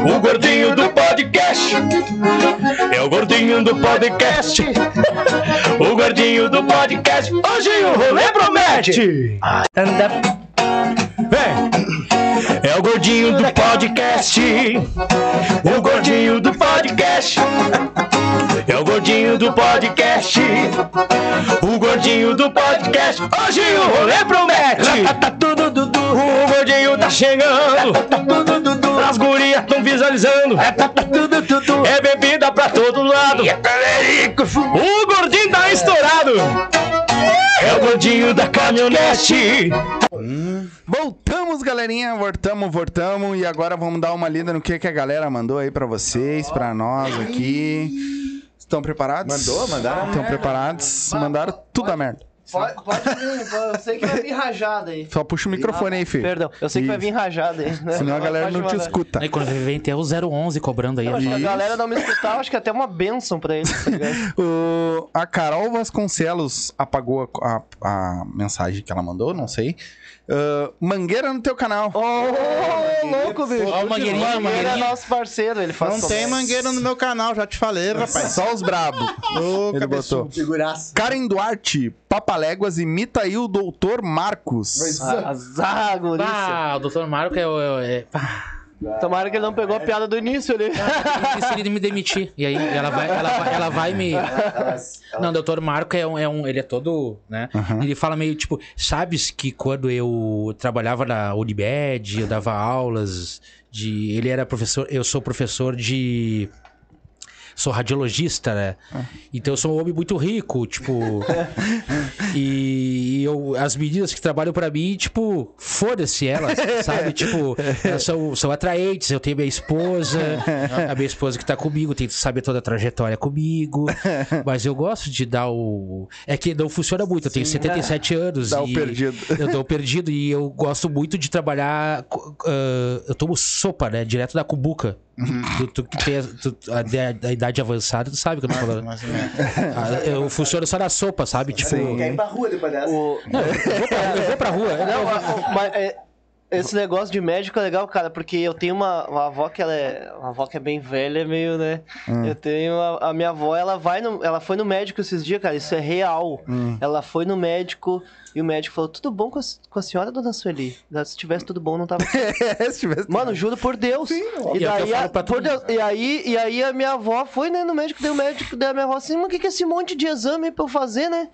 S8: O gordinho do podcast. É o gordinho do podcast. O gordinho do podcast. Hoje o rolê promete. Anda. Vem. É o gordinho do podcast. O gordinho do podcast. É o gordinho do podcast. O gordinho do podcast. Hoje o rolê promete. Tá tudo, dudu. O gordinho tá chegando. Tá tudo, dudu. As gurias tão visualizando. Tá tudo, tudo. É bebida pra todo lado. O gordinho tá estourado. É o gordinho da caminhonete.
S1: Voltamos, galerinha. Voltamos, voltamos. E agora vamos dar uma lida no que, que a galera mandou aí pra vocês, pra nós aqui. Estão preparados?
S3: Mandou, mandaram.
S1: Estão preparados? Mandaram tudo a merda.
S4: Pode, pode vir, eu sei que vai vir rajada aí.
S1: Só puxa o microfone aí, filho.
S4: Perdão, eu sei que vai vir rajada aí. Né?
S1: Senão a galera
S4: Pode
S1: não te escuta.
S5: Aí quando vem tem o 011 cobrando aí.
S4: Eu acho a galera não me escutar, eu acho que é até uma benção pra eles, tá ligado?
S1: O- a Carol Vasconcelos apagou a, a- a mensagem que ela mandou, não sei. Ah, mangueira no teu canal.
S4: Ô, louco, bicho.
S5: Ó, o Mangueirinha,
S4: Mangueira é nosso parceiro, ele faz
S2: Não tem mangueira no meu canal, já te falei, rapaz.
S1: Só os brabo.
S2: Ô,
S1: Ele botou.
S3: Figuraça.
S1: Karen Duarte, Papaléguas, imita aí o doutor Marcos.
S4: Azar, gurícia.
S5: Ah, o doutor Marco é o. É, é,
S4: Tomara que ele não pegou a piada do início ali.
S5: se ele me demitir? E aí ela vai, ela vai, ela vai me. Não, o doutor Marco é um, é um. Ele é todo. né? Ele fala meio tipo. Sabes que quando eu trabalhava na Unimed, eu dava aulas de. Ele era professor. Eu sou professor de. Sou radiologista, né? Então eu sou um homem muito rico, tipo. e eu, as meninas que trabalham pra mim, tipo, foda-se elas, sabe? Tipo, elas são, são atraentes. Eu tenho minha esposa, a minha esposa que tá comigo, tem que saber toda a trajetória comigo. Mas eu gosto de dar o. É que não funciona muito, eu tenho 77 anos.
S1: Dá o perdido.
S5: Eu dou o perdido e eu gosto muito de trabalhar. ah, eu tomo sopa, né? Direto da cumbuca. Tu, tu tem a, tu- a- da- da idade avançada, tu sabe o que eu tô falando. Ah, eu funciono só na sopa, sabe? Tipo,
S3: Quer ir pra rua depois dessa.
S4: O-
S5: eu vou pra, eu vou pra rua.
S4: Não, a- o- mas é, esse negócio de médico é legal, cara, porque eu tenho uma, uma avó que ela é. Uma avó que é bem velha, é meio, né? Eu tenho. A, a minha avó, ela vai no. Ela foi no médico esses dias, cara. Isso é real. Ela foi no médico e o médico falou: tudo bom com a, com a senhora, dona Sueli? Se tivesse tudo bom, não tava.
S1: Se tivesse-
S4: Mano, juro por Deus.
S5: E
S4: e,
S5: é
S4: daí, a, por Deus, e aí, e aí a minha avó foi, né, no médico, deu o médico, daí a minha avó assim, mas o que, que é esse monte de exame aí pra eu fazer, né?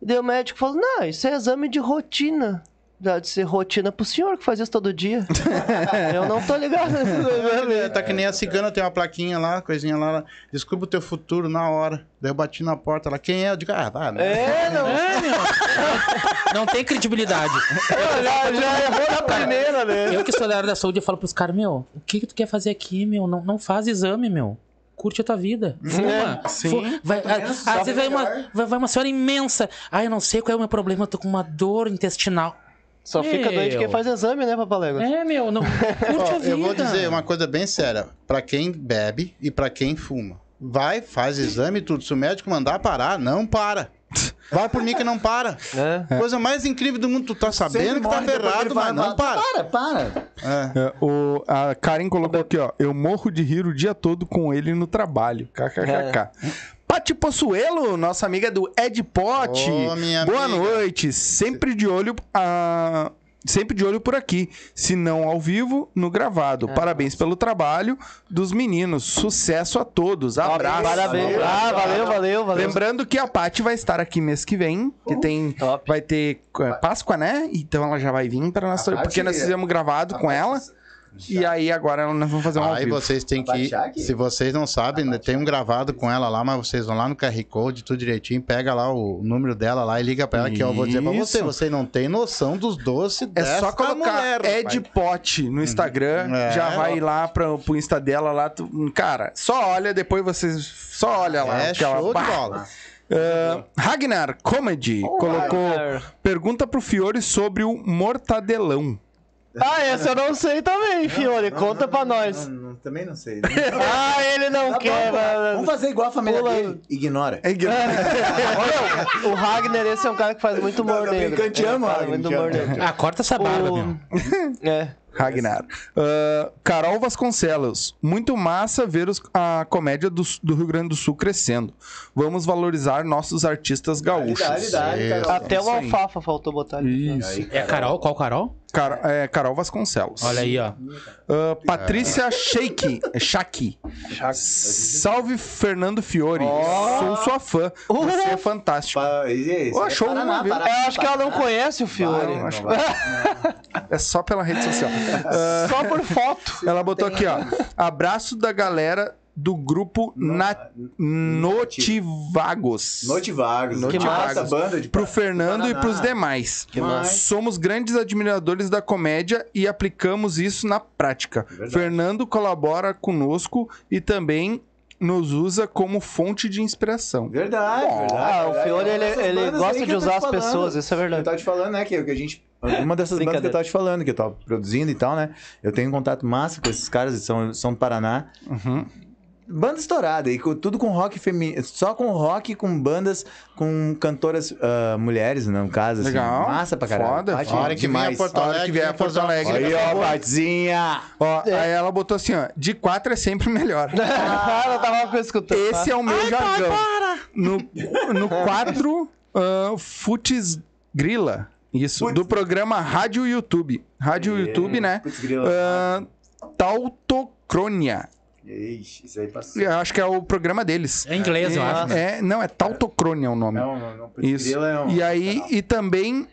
S4: E daí o médico falou, não, isso é exame de rotina. De ser rotina pro senhor que faz isso todo dia. eu não tô ligado nesse exame.
S2: Tá que nem a cigana, tem uma plaquinha lá, coisinha lá. Desculpa o teu futuro na hora. Daí eu bati na porta lá. Quem é? Eu digo, ah, vai, né?
S4: É, não.
S5: É, meu. Não tem credibilidade.
S4: já, já errou na primeira, né?
S5: Eu que sou da área da saúde, eu falo pros caras, meu, o que, que tu quer fazer aqui, meu? Não, não faz exame, meu. Curte a tua vida. Fuma.
S1: sim.
S5: Vai, ah, às vezes vai uma, vai, vai uma senhora imensa. Ah, eu não sei qual é o meu problema, eu tô com uma dor intestinal.
S4: Só fica
S5: Meu.
S4: doente quem faz exame, né, Papalégua?
S5: É, meu, não. Curte
S2: Ó,
S5: a vida.
S2: eu vou dizer uma coisa bem séria. Pra quem bebe e pra quem fuma. Vai, faz exame e tudo. Se o médico mandar parar, não para. Vai por mim que não para.
S4: É.
S2: Coisa mais incrível do mundo. Tu tá sabendo que tá ferrado, mas não para.
S3: Para, para.
S2: É.
S1: É, o, a Karen colocou aqui, ó. Eu morro de rir o dia todo com ele no trabalho. KKKK. Pati Possuelo, nossa amiga do Ed Pot.
S2: Minha
S1: Boa
S2: amiga.
S1: noite. Sempre de olho. ah, Sempre de olho por aqui. Se não ao vivo, no gravado. Parabéns pelo trabalho dos meninos. Sucesso a todos. Abraço.
S4: Parabéns. Ah, valeu, valeu, valeu.
S1: Lembrando que a Paty vai estar aqui mês que vem, que tem
S4: top.
S1: vai ter é, Páscoa, né? Então ela já vai vir para nós,
S3: A Paty-
S1: porque nós fizemos gravado com ela. E aí agora nós vamos fazer um ao
S2: Aí
S1: vivo.
S2: vocês têm que? Se vocês não sabem, né, tem um gravado com ela lá, mas vocês vão lá no QR Code, tudo direitinho, pega lá o número dela lá e liga pra ela que eu vou dizer pra você. Você não tem noção dos doces
S1: É
S2: dessa
S1: só colocar
S2: mulher,
S1: Ed. Pot no Instagram,
S2: É,
S1: já vai
S2: ó.
S1: lá pra, pro Insta dela lá. tu- cara, só olha, depois vocês. Só olha lá.
S2: É
S1: que ela-
S2: show de bola.
S1: Ah, Ragnar Comedy colocou.
S4: Ragnar.
S1: Pergunta pro Fiore sobre o mortadelão.
S4: Ah, essa eu não sei também, Fiore. Conta pra nós.
S3: Não, não, também não sei.
S4: Ah, ele não
S3: Tá
S4: quer,
S3: bom,
S4: mas...
S3: Vamos fazer igual a família
S4: Pula.
S3: dele. Ignora.
S1: É que-
S4: Olha, o Ragnar, esse é um cara que faz muito humor
S3: Não,
S4: negro.
S3: brincando, te amo, Ragnar.
S5: Ah, corta essa barba, meu.
S4: O... É.
S1: Ragnar. Ah, Carol Vasconcelos. Muito massa ver os- a comédia do, do Rio Grande do Sul crescendo. Vamos valorizar nossos artistas gaúchos.
S3: Dá-lhe, Carol.
S4: Até o alfafa faltou botar ali.
S1: Isso.
S5: É Carol? Qual Carol?
S1: Car- é, Carol Vasconcelos.
S5: Olha aí, ó.
S1: Ah, Patrícia Sheik. Shaki. Salve Fernando Fiore. Sou sua fã. Você é fantástico.
S3: Pa- isso,
S1: Ô,
S3: é
S1: show,
S3: Paraná,
S1: ver.
S3: Paraná,
S4: Eu acho que ela não conhece o Fiore.
S3: Vai,
S1: acho-
S3: vai.
S1: É só pela rede social. Ah,
S4: Só por foto.
S1: ela botou aqui, ó. Abraço da galera do grupo Na- Notivagos.
S3: Notivagos.
S1: Que
S3: massa, banda de
S1: Pro Fernando e
S3: Paraná.
S1: pros demais.
S3: Que.
S1: Somos grandes admiradores da comédia e aplicamos isso na prática.
S3: Verdade.
S1: Fernando colabora conosco e também nos usa como fonte de inspiração.
S3: Verdade, verdade.
S4: Ah, o. Fiore, ele, ele gosta de
S3: eu
S4: usar as
S3: falando.
S4: pessoas, isso é
S3: Eu
S4: verdade.
S3: tava te falando, né, que, que a gente... Uma dessas bandas que eu tava te falando, que eu tava produzindo e tal, né? Eu tenho um contato massa com esses caras, eles são, são do Paraná.
S1: Uhum.
S3: Banda estourada, e com- tudo com rock feminino. Só com rock, com bandas, com cantoras ah, mulheres, no caso. assim.
S1: Legal.
S3: Massa pra caralho.
S1: Foda, foda.
S2: Hora que
S3: demais.
S2: Porto
S1: A hora que
S2: Alegre,
S1: vier a Porto Alegre.
S3: Aí, ó, Patinha!
S1: Ó, aí ela botou assim, ó. De quatro é sempre melhor.
S4: Ah, eu tava escutando.
S1: Esse é o meu jargão. No, no 4, Futs Grila. Isso,
S3: Putz.
S1: do programa Rádio YouTube. Rádio YouTube, né?
S3: Putz, grila.
S1: Ah, Tautocrônia.
S3: Ixi, isso aí passou.
S1: Eu acho que é o programa deles.
S5: É inglês, eu acho.
S1: É, não, é Tautocrônia o nome.
S3: Não, não, não.
S1: Isso.
S3: é um
S1: E aí,
S3: canal.
S1: e também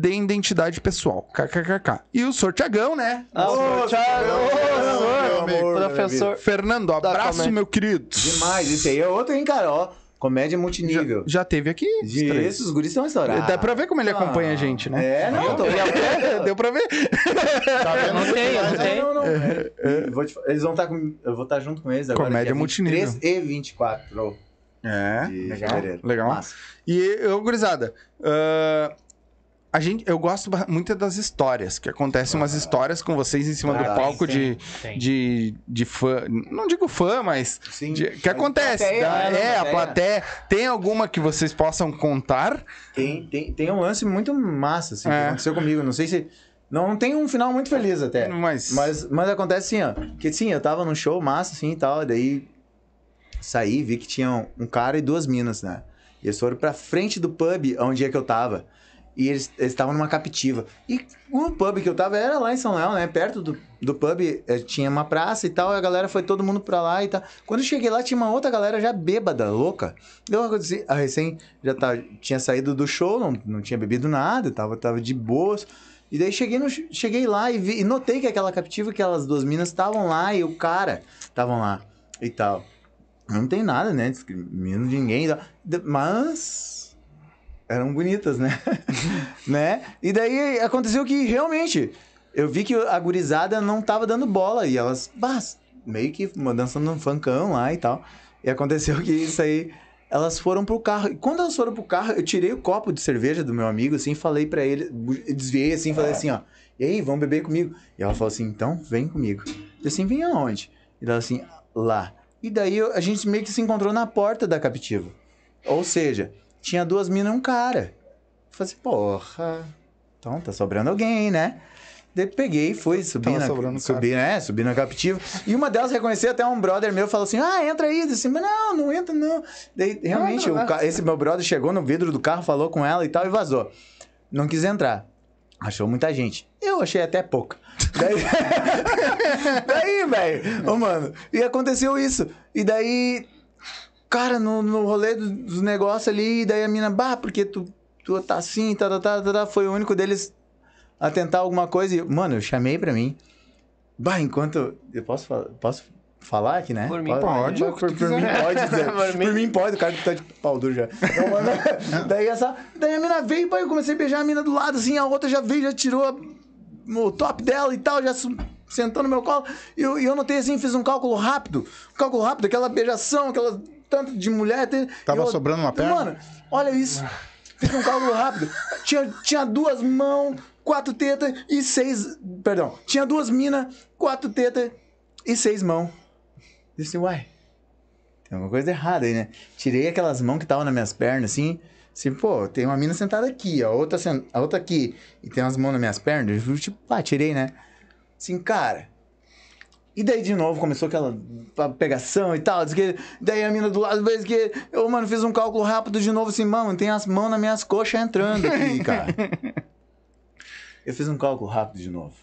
S1: de identidade pessoal. KKKK. E o Sorteagão, né?
S4: Ah, o
S3: meu
S4: professor.
S1: Fernando, abraço, meu querido.
S3: Demais, esse aí é outro, hein, cara? Ó, comédia multinível.
S1: Já teve aqui? os
S3: De
S1: três.
S3: esses guris estão estourados.
S1: Dá pra ver como ele acompanha a gente, né?
S3: É, não, tô
S1: Deu pra ver.
S2: Tá vendo?
S4: Não tem, eu não tenho.
S3: Não, não, é. Eu vou te Eles vão estar com. Eu vou estar junto com eles agora.
S1: Comédia
S3: dia
S1: multinível.
S3: 23 e 24
S1: É,
S3: de
S1: legal.
S3: fevereiro.
S1: Legal.
S3: Massa.
S1: E eu, gurizada, ah, a gente, eu gosto muito das histórias, que acontecem umas histórias com vocês em cima do
S3: Ah,
S1: palco de,
S5: Tem.
S1: de, de fã. Não digo fã, mas.
S3: Sim.
S1: de- que acontece.
S3: plateia,
S1: da-
S3: né,
S1: é, a
S3: plateia.
S1: Tem alguma que vocês possam contar?
S3: Tem, tem, tem um lance muito massa, assim, que
S1: É.
S3: aconteceu comigo. Não sei se. Não, não tem um final muito feliz até.
S1: Mas.
S3: Mas, mas acontece assim, ó. Que sim, eu tava num show massa, assim e tal. Daí saí, vi que tinha um, um cara e duas minas, né? E eles foram pra frente do pub onde é que eu tava. E eles estavam numa captiva. E o pub que eu tava era lá em São Léo, né? Perto do, do pub eh, tinha uma praça e tal. E a galera foi todo mundo pra lá e tal. Quando eu cheguei lá, tinha uma outra galera já bêbada, louca. Eu assim, a recém já tá, tinha saído do show, não, não tinha bebido nada, tava, tava de boas. E daí cheguei, no, cheguei lá e, vi- e notei que aquela captiva, aquelas duas minas estavam lá e o cara estavam lá e tal. Não tem nada, né? Discrimino de ninguém. e tal. Mas eram bonitas, né? né? E daí aconteceu que realmente eu vi que a gurizada não tava dando bola e elas, bah, meio que dançando um funkão lá e tal. E aconteceu que isso aí elas foram pro carro. E quando elas foram pro carro, eu tirei o copo de cerveja do meu amigo, assim, falei pra ele, desviei assim, falei assim, ó, e aí, vamos beber comigo? E ela falou assim, então, vem comigo. Eu assim, vem aonde? E ela assim, lá. E daí a gente meio que se encontrou na porta da captiva. Ou seja, tinha duas minas e um cara. Eu falei assim, porra, então tá sobrando alguém, né? Daí peguei, fui, subi
S1: Tava
S3: na, subi, né? Subi na captiva. E uma delas reconheceu até um brother meu, falou assim: Ah, entra aí. Eu disse, mas não, não entra, não. Daí, realmente, o ca- esse meu brother chegou no vidro do carro, falou com ela e tal, e vazou. Não quis entrar. Achou muita gente. Eu achei até pouca. Daí, daí velho, ô mano, e aconteceu isso. E daí, cara, no, no rolê do- dos negócios ali, daí a mina, bah, porque tu, tu tá assim, tá, tá, tá, tá, tá, foi o único deles a tentar alguma coisa. E, mano, eu chamei pra mim. Bah, enquanto. Eu posso, falar- posso falar aqui, né?
S4: Por mim
S1: pode, que
S3: Por, por mim pode. dizer.
S4: Por mim.
S3: por mim pode, o cara que tá de pau duro já. Então, mano, daí, essa, daí a mina veio, pai, eu comecei a beijar a mina do lado, assim, a outra já veio, já tirou a- o top dela e tal, já sentou no meu colo. E eu, e eu notei assim, fiz um cálculo rápido. Um cálculo rápido, aquela beijação, aquela tanto de mulher. tem-
S2: Tava
S3: eu-
S2: sobrando uma perna?
S3: Mano, olha isso. Fiz um cálculo rápido. Tinha, tinha duas mãos, quatro tetas e seis. Perdão. Tinha duas minas, quatro tetas e seis mãos. Disse, uai. Tem alguma coisa errada aí, né? Tirei aquelas mãos que estavam nas minhas pernas, assim. Assim, pô, tem uma mina sentada aqui, a outra, a outra aqui, e tem umas mãos nas minhas pernas. Eu, tipo, ah, tirei, né? Assim, cara. E daí de novo começou aquela pegação e tal. diz que- Daí a mina do lado, vez que eu, mano, fiz um cálculo rápido de novo, assim, mano, tem as mãos nas minhas coxas entrando aqui, cara. Eu fiz um cálculo rápido de novo.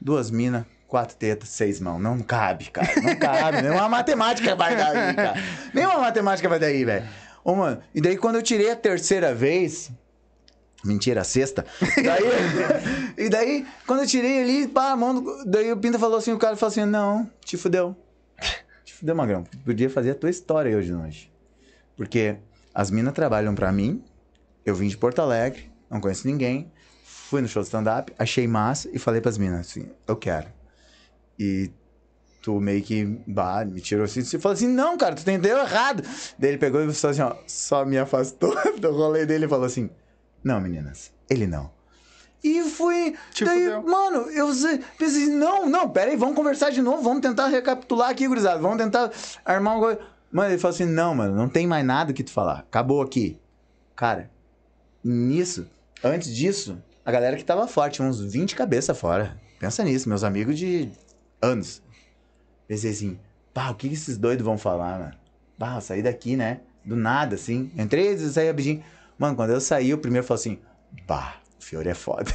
S3: Duas minas, quatro tetas, seis mãos. Não cabe, cara. Não cabe. Nenhuma matemática vai daí, cara. Nenhuma matemática vai daí, velho. Ô, mano, e daí quando eu tirei a terceira vez. Mentira, sexta. Daí, e daí, quando eu tirei ali, pá, a mão do, Daí o Pinta falou assim: o cara falou assim: não, te fudeu. Te fudeu, Magrão. Podia fazer a tua história hoje de noite. Porque as minas trabalham pra mim. Eu vim de Porto Alegre, não conheço ninguém. Fui no show de stand-up, achei massa e falei pras minas assim: eu quero. E tu meio que bah, me tirou assim. Você falou assim: não, cara, tu entendeu errado. Daí ele pegou e falou assim: ó, só me afastou do rolê dele e falou assim: não, meninas, ele não. E fui.
S1: Te
S3: daí,
S1: fudeu.
S3: mano, eu pensei, não, não, pera aí, vamos conversar de novo, vamos tentar recapitular aqui, gurizada, vamos tentar armar coisa. Mano, ele falou assim: não, mano, não tem mais nada que tu falar, acabou aqui. Cara, nisso, antes disso, a galera que tava forte, uns 20 cabeça fora. Pensa nisso, meus amigos de anos. Pensei assim, pá, o que que esses doidos vão falar, mano? Pá, eu saí daqui, né? Do nada, assim. Entrei e saí rapidinho. Mano, quando eu saí, o primeiro falou assim, pá, o Fiore é foda.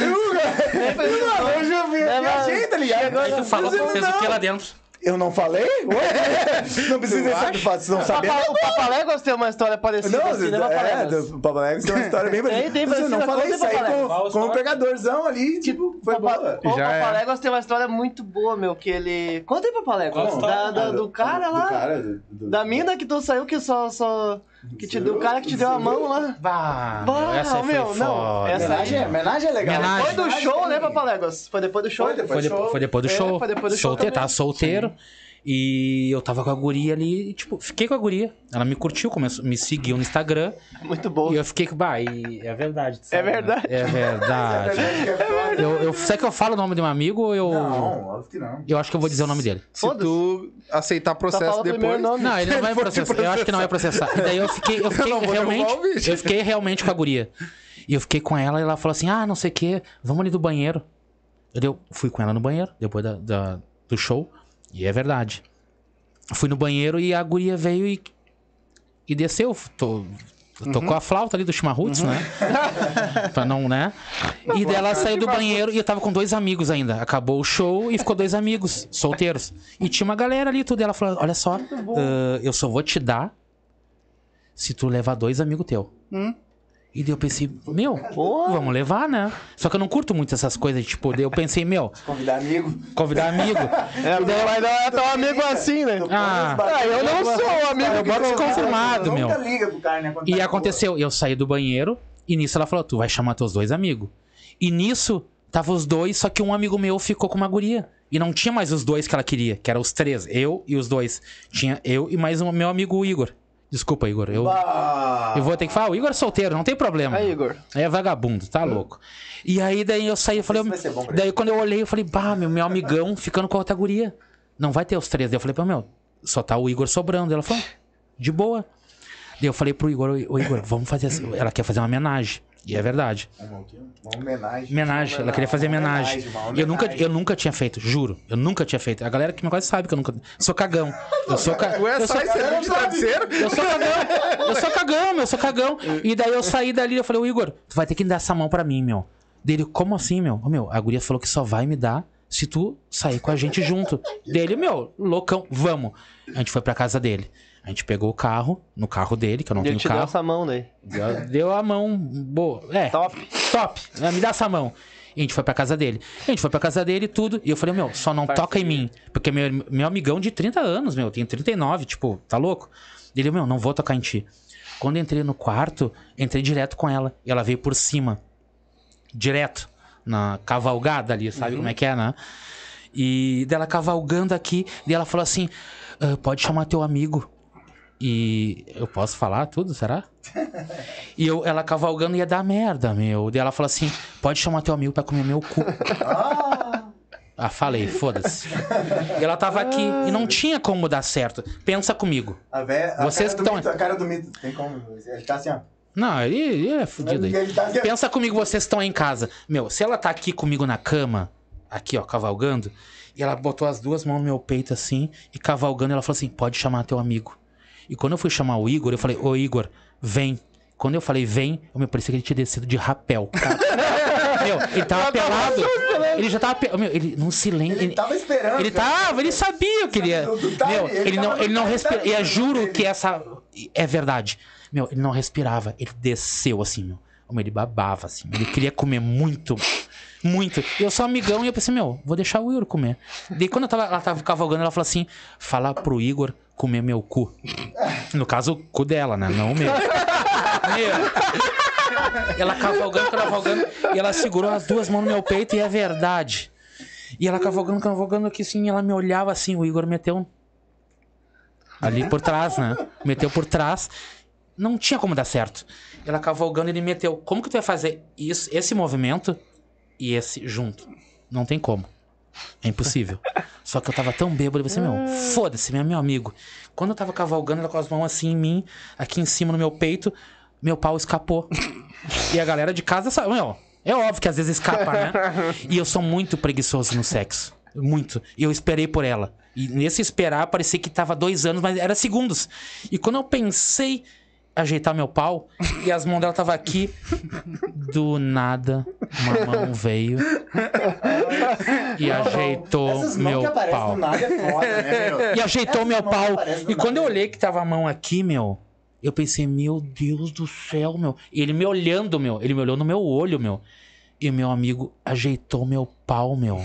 S3: Eu, eu já vi, viajei, tá ligado?
S5: Aí tu falou, fez
S3: não-
S5: o que lá dentro?
S3: Eu não falei? Ué? Não precisa saber, vocês não
S4: O
S3: sabem.
S4: Papa- O Papaléguas tem uma história parecida
S3: Não,
S4: assim, né,
S3: é, do Papaléguas tem uma história bem
S4: Tem, tem,
S3: Mas eu não
S4: parecida,
S3: falei isso aí com, com um pegadorzão ali, tipo, foi boa.
S4: O
S1: é.
S4: Papaléguas tem uma história muito boa, meu, que ele... Conta aí, Papaléguas.
S3: Como?
S4: Da, da- do cara lá.
S3: Do cara, do, do-
S4: Da mina que tu saiu que só... só que te deu, o cara que te deu a mão lá.
S5: Bah,
S4: Bah,
S5: essa aí foi
S4: meu, não,
S5: foda.
S4: essa-
S3: Homenagem, é- homenagem é legal.
S5: Homenagem.
S4: Foi do show, né, Papaléguas? Foi depois do show.
S3: Foi depois
S5: Foi, de- foi depois do
S4: É,
S5: show.
S4: foi depois do show
S5: solteiro,
S4: também.
S5: tava solteiro. E eu tava com a guria ali, e, tipo, fiquei com a guria. Ela me curtiu, começou, me seguiu no Instagram.
S4: Muito bom.
S5: E eu fiquei com. Bah, e é verdade. tu
S4: É
S5: sabe, né?
S4: verdade.
S5: É verdade. Eu, eu, será que eu falo o nome de um amigo ou eu.
S3: Não, óbvio que não.
S5: Eu acho que eu vou dizer o nome dele.
S1: Se tu aceitar processo depois.
S4: nome.
S5: Não, ele não vai processar. Eu acho que não vai processar. E daí eu fiquei, eu fiquei
S1: derrubar
S5: realmente. Eu fiquei realmente com a guria. E eu fiquei com ela e ela falou assim: ah, não sei o quê, vamos ali do banheiro. Eu fui com ela no banheiro, depois da, da- do show. E é verdade. Fui no banheiro e a guria veio e, e desceu. To- Tocou a flauta ali do chimarruts, né? pra não, né? E daí ela saiu do banheiro e eu tava com dois amigos ainda. Acabou o show e ficou dois amigos solteiros. E tinha uma galera ali, tudo. E ela falou: Olha só, ah, eu só vou te dar se tu levar dois amigos teus. E daí eu pensei, meu, vamos levar, né? Só que eu não curto muito essas coisas, tipo, daí eu pensei, meu,
S3: Convidar amigo.
S5: convidar amigo.
S4: É, mas não é tão amigo assim, né?
S5: Ah,
S4: Ah, eu não sou um amigo
S5: eu boto desconfirmado, meu.
S3: Nunca liga pro cara, né? quando
S5: E
S3: tá
S5: aconteceu, eu saí do banheiro e nisso ela falou: Tu vai chamar teus dois amigos. E nisso, tava os dois, só que um amigo meu ficou com uma guria. E não tinha mais os dois que ela queria, que eram os três, eu e os dois. Tinha eu e mais um meu amigo Igor. Desculpa, Igor. Eu,
S3: Ah,
S5: eu vou ter que falar, o Igor é solteiro, não tem problema.
S4: Aí, Igor.
S5: É vagabundo, tá louco. E aí daí eu saí, eu falei,
S3: bom
S5: daí quando eu olhei, eu falei, bah, meu, meu amigão ficando com a outra guria. Não vai ter os três. Daí eu falei, pô, meu, só tá o Igor sobrando. Ela falou, de boa. Daí eu falei pro Igor, ô Igor, vamos fazer. Ela quer fazer uma homenagem. E é verdade.
S3: Uma, uma homenagem.
S5: Homenagem, ela queria fazer homenagem. eu nunca, eu nunca tinha feito, juro. Eu nunca tinha feito. A galera que me conhece sabe que eu nunca. Sou cagão. Eu sou cagão.
S1: Ué,
S5: Eu sou
S1: sai, serviu de travesseiro?
S5: eu sou cagão. Eu sou cagão, meu. Eu sou cagão. E daí eu saí dali eu falei, ô Igor, tu vai ter que dar essa mão pra mim, meu. Dele, como assim, meu? Ô, meu, a guria falou que só vai me dar se tu sair com a gente junto. Dele, meu, loucão, vamos. A gente foi pra casa dele. A gente pegou o carro, no carro dele, que eu não
S4: Ele
S5: tenho
S4: te deu
S5: carro.
S4: essa mão daí.
S5: Deu, deu a mão boa. É.
S4: Top.
S5: Top. Ah, Me dá essa mão. E a gente foi pra casa dele. A gente foi pra casa dele e tudo. E eu falei, meu, só não toca em mim. Porque meu, meu amigão de 30 anos, meu, tem 39, tipo, tá louco? Ele, meu, não vou tocar em ti. Quando eu entrei no quarto, entrei direto com ela. E ela veio por cima. Direto. Na cavalgada ali, sabe como é que é, né? E dela cavalgando aqui, e ela falou assim: "Ah, pode chamar teu amigo. E eu posso falar tudo, será? E eu, ela cavalgando ia dar merda, meu. Daí ela falou assim: pode chamar teu amigo pra comer meu cu. Ah, falei, foda-se. E ela tava aqui e não tinha como dar certo. Pensa comigo.
S3: A véia, a
S5: Vocês que tão-
S3: mito, A cara do mito. Tem como. Ele tá assim, ó.
S5: Não, ele, ele é fudido aí.
S3: Tá assim.
S5: Pensa comigo, vocês estão aí em casa. Meu, se ela tá aqui comigo na cama, aqui, ó, cavalgando, e ela botou as duas mãos no meu peito assim, e cavalgando, ela falou assim: pode chamar teu amigo. E quando eu fui chamar o Igor, eu falei: Ô Igor, vem. Quando eu falei vem, eu me parecia que ele tinha descido de rapel. meu, ele tava pelado. Ele já tava. pe- Meu, ele num silêncio.
S3: Ele tava esperando.
S5: Ele
S3: cara.
S5: tava, ele sabia que ele ia. Meu,
S3: ele
S5: ele não, ele não respira. E eu juro que essa é verdade. Meu, ele não respirava. Ele desceu assim, meu. Meu, Ele babava, assim. Ele queria comer muito. Muito. E eu sou amigão e eu pensei, meu, vou deixar o Igor comer. Daí quando eu tava, ela tava cavalgando, ela falou assim: fala pro Igor comer meu cu. No caso, o cu dela, né? Não o meu. meu. Ela cavalgando, cavalgando, e ela segurou as duas mãos no meu peito, e é verdade. E ela cavalgando, cavalgando aqui assim, ela me olhava assim, o Igor meteu ali por trás, né? Meteu por trás. Não tinha como dar certo. Ela cavalgando, ele meteu. Como que tu vai fazer isso, esse movimento e esse junto? Não tem como. É impossível. Só que eu tava tão bêbado, eu pensei, meu, foda-se, meu, meu amigo. Quando eu tava cavalgando, ela com as mãos assim em mim, aqui em cima no meu peito, meu pau escapou. E a galera de casa sabe, meu, é óbvio que às vezes escapa, né? E eu sou muito preguiçoso no sexo. Muito. E eu esperei por ela. E nesse esperar, parecia que tava dois anos, mas era segundos. E quando eu pensei ajeitar meu pau, e as mãos dela tava aqui, do nada, uma mão veio e ajeitou
S3: Essas mãos
S5: meu
S3: que aparecem
S5: pau.
S3: do nada é foda, né, meu?
S5: E ajeitou
S3: Essas
S5: meu
S3: mãos
S5: pau.
S3: aparecem do
S5: E quando eu
S3: nada.
S5: olhei que tava a mão aqui, meu, eu pensei, meu Deus do céu, meu. E ele me olhando, meu. Ele me olhou no meu olho, meu. E meu amigo ajeitou meu pau, meu.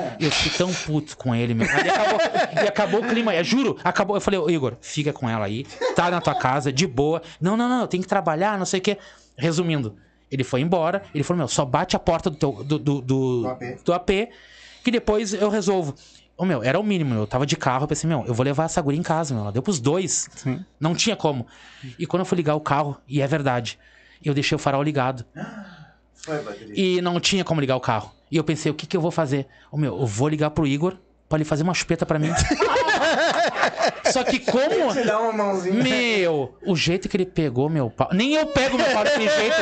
S5: Eu fiquei tão puto com ele, meu. Aí acabou, e acabou o clima. Eu juro, acabou. Eu falei, ô Igor, fica com ela aí. Tá na tua casa, de boa. Não, não, não, eu tenho que trabalhar, não sei o quê. Resumindo, ele foi embora. Ele falou, meu, só bate a porta do teu, do, do, do,
S3: Do AP.
S5: do AP, que depois eu resolvo. Ô, meu, era o mínimo. Eu tava de carro, eu pensei, meu, eu vou levar essa guria em casa, meu. Ela deu pros dois. Não tinha como. E quando eu fui ligar o carro, e é verdade, eu deixei o farol ligado.
S3: Foi.
S5: E não tinha como ligar o carro. E eu pensei, o que que eu vou fazer? Ô, meu, eu vou ligar pro Igor pra ele fazer uma chupeta pra mim. Só que como...
S3: Te dá uma mãozinha.
S5: Meu, o jeito que ele pegou meu pau. Nem eu pego meu pau daquele jeito.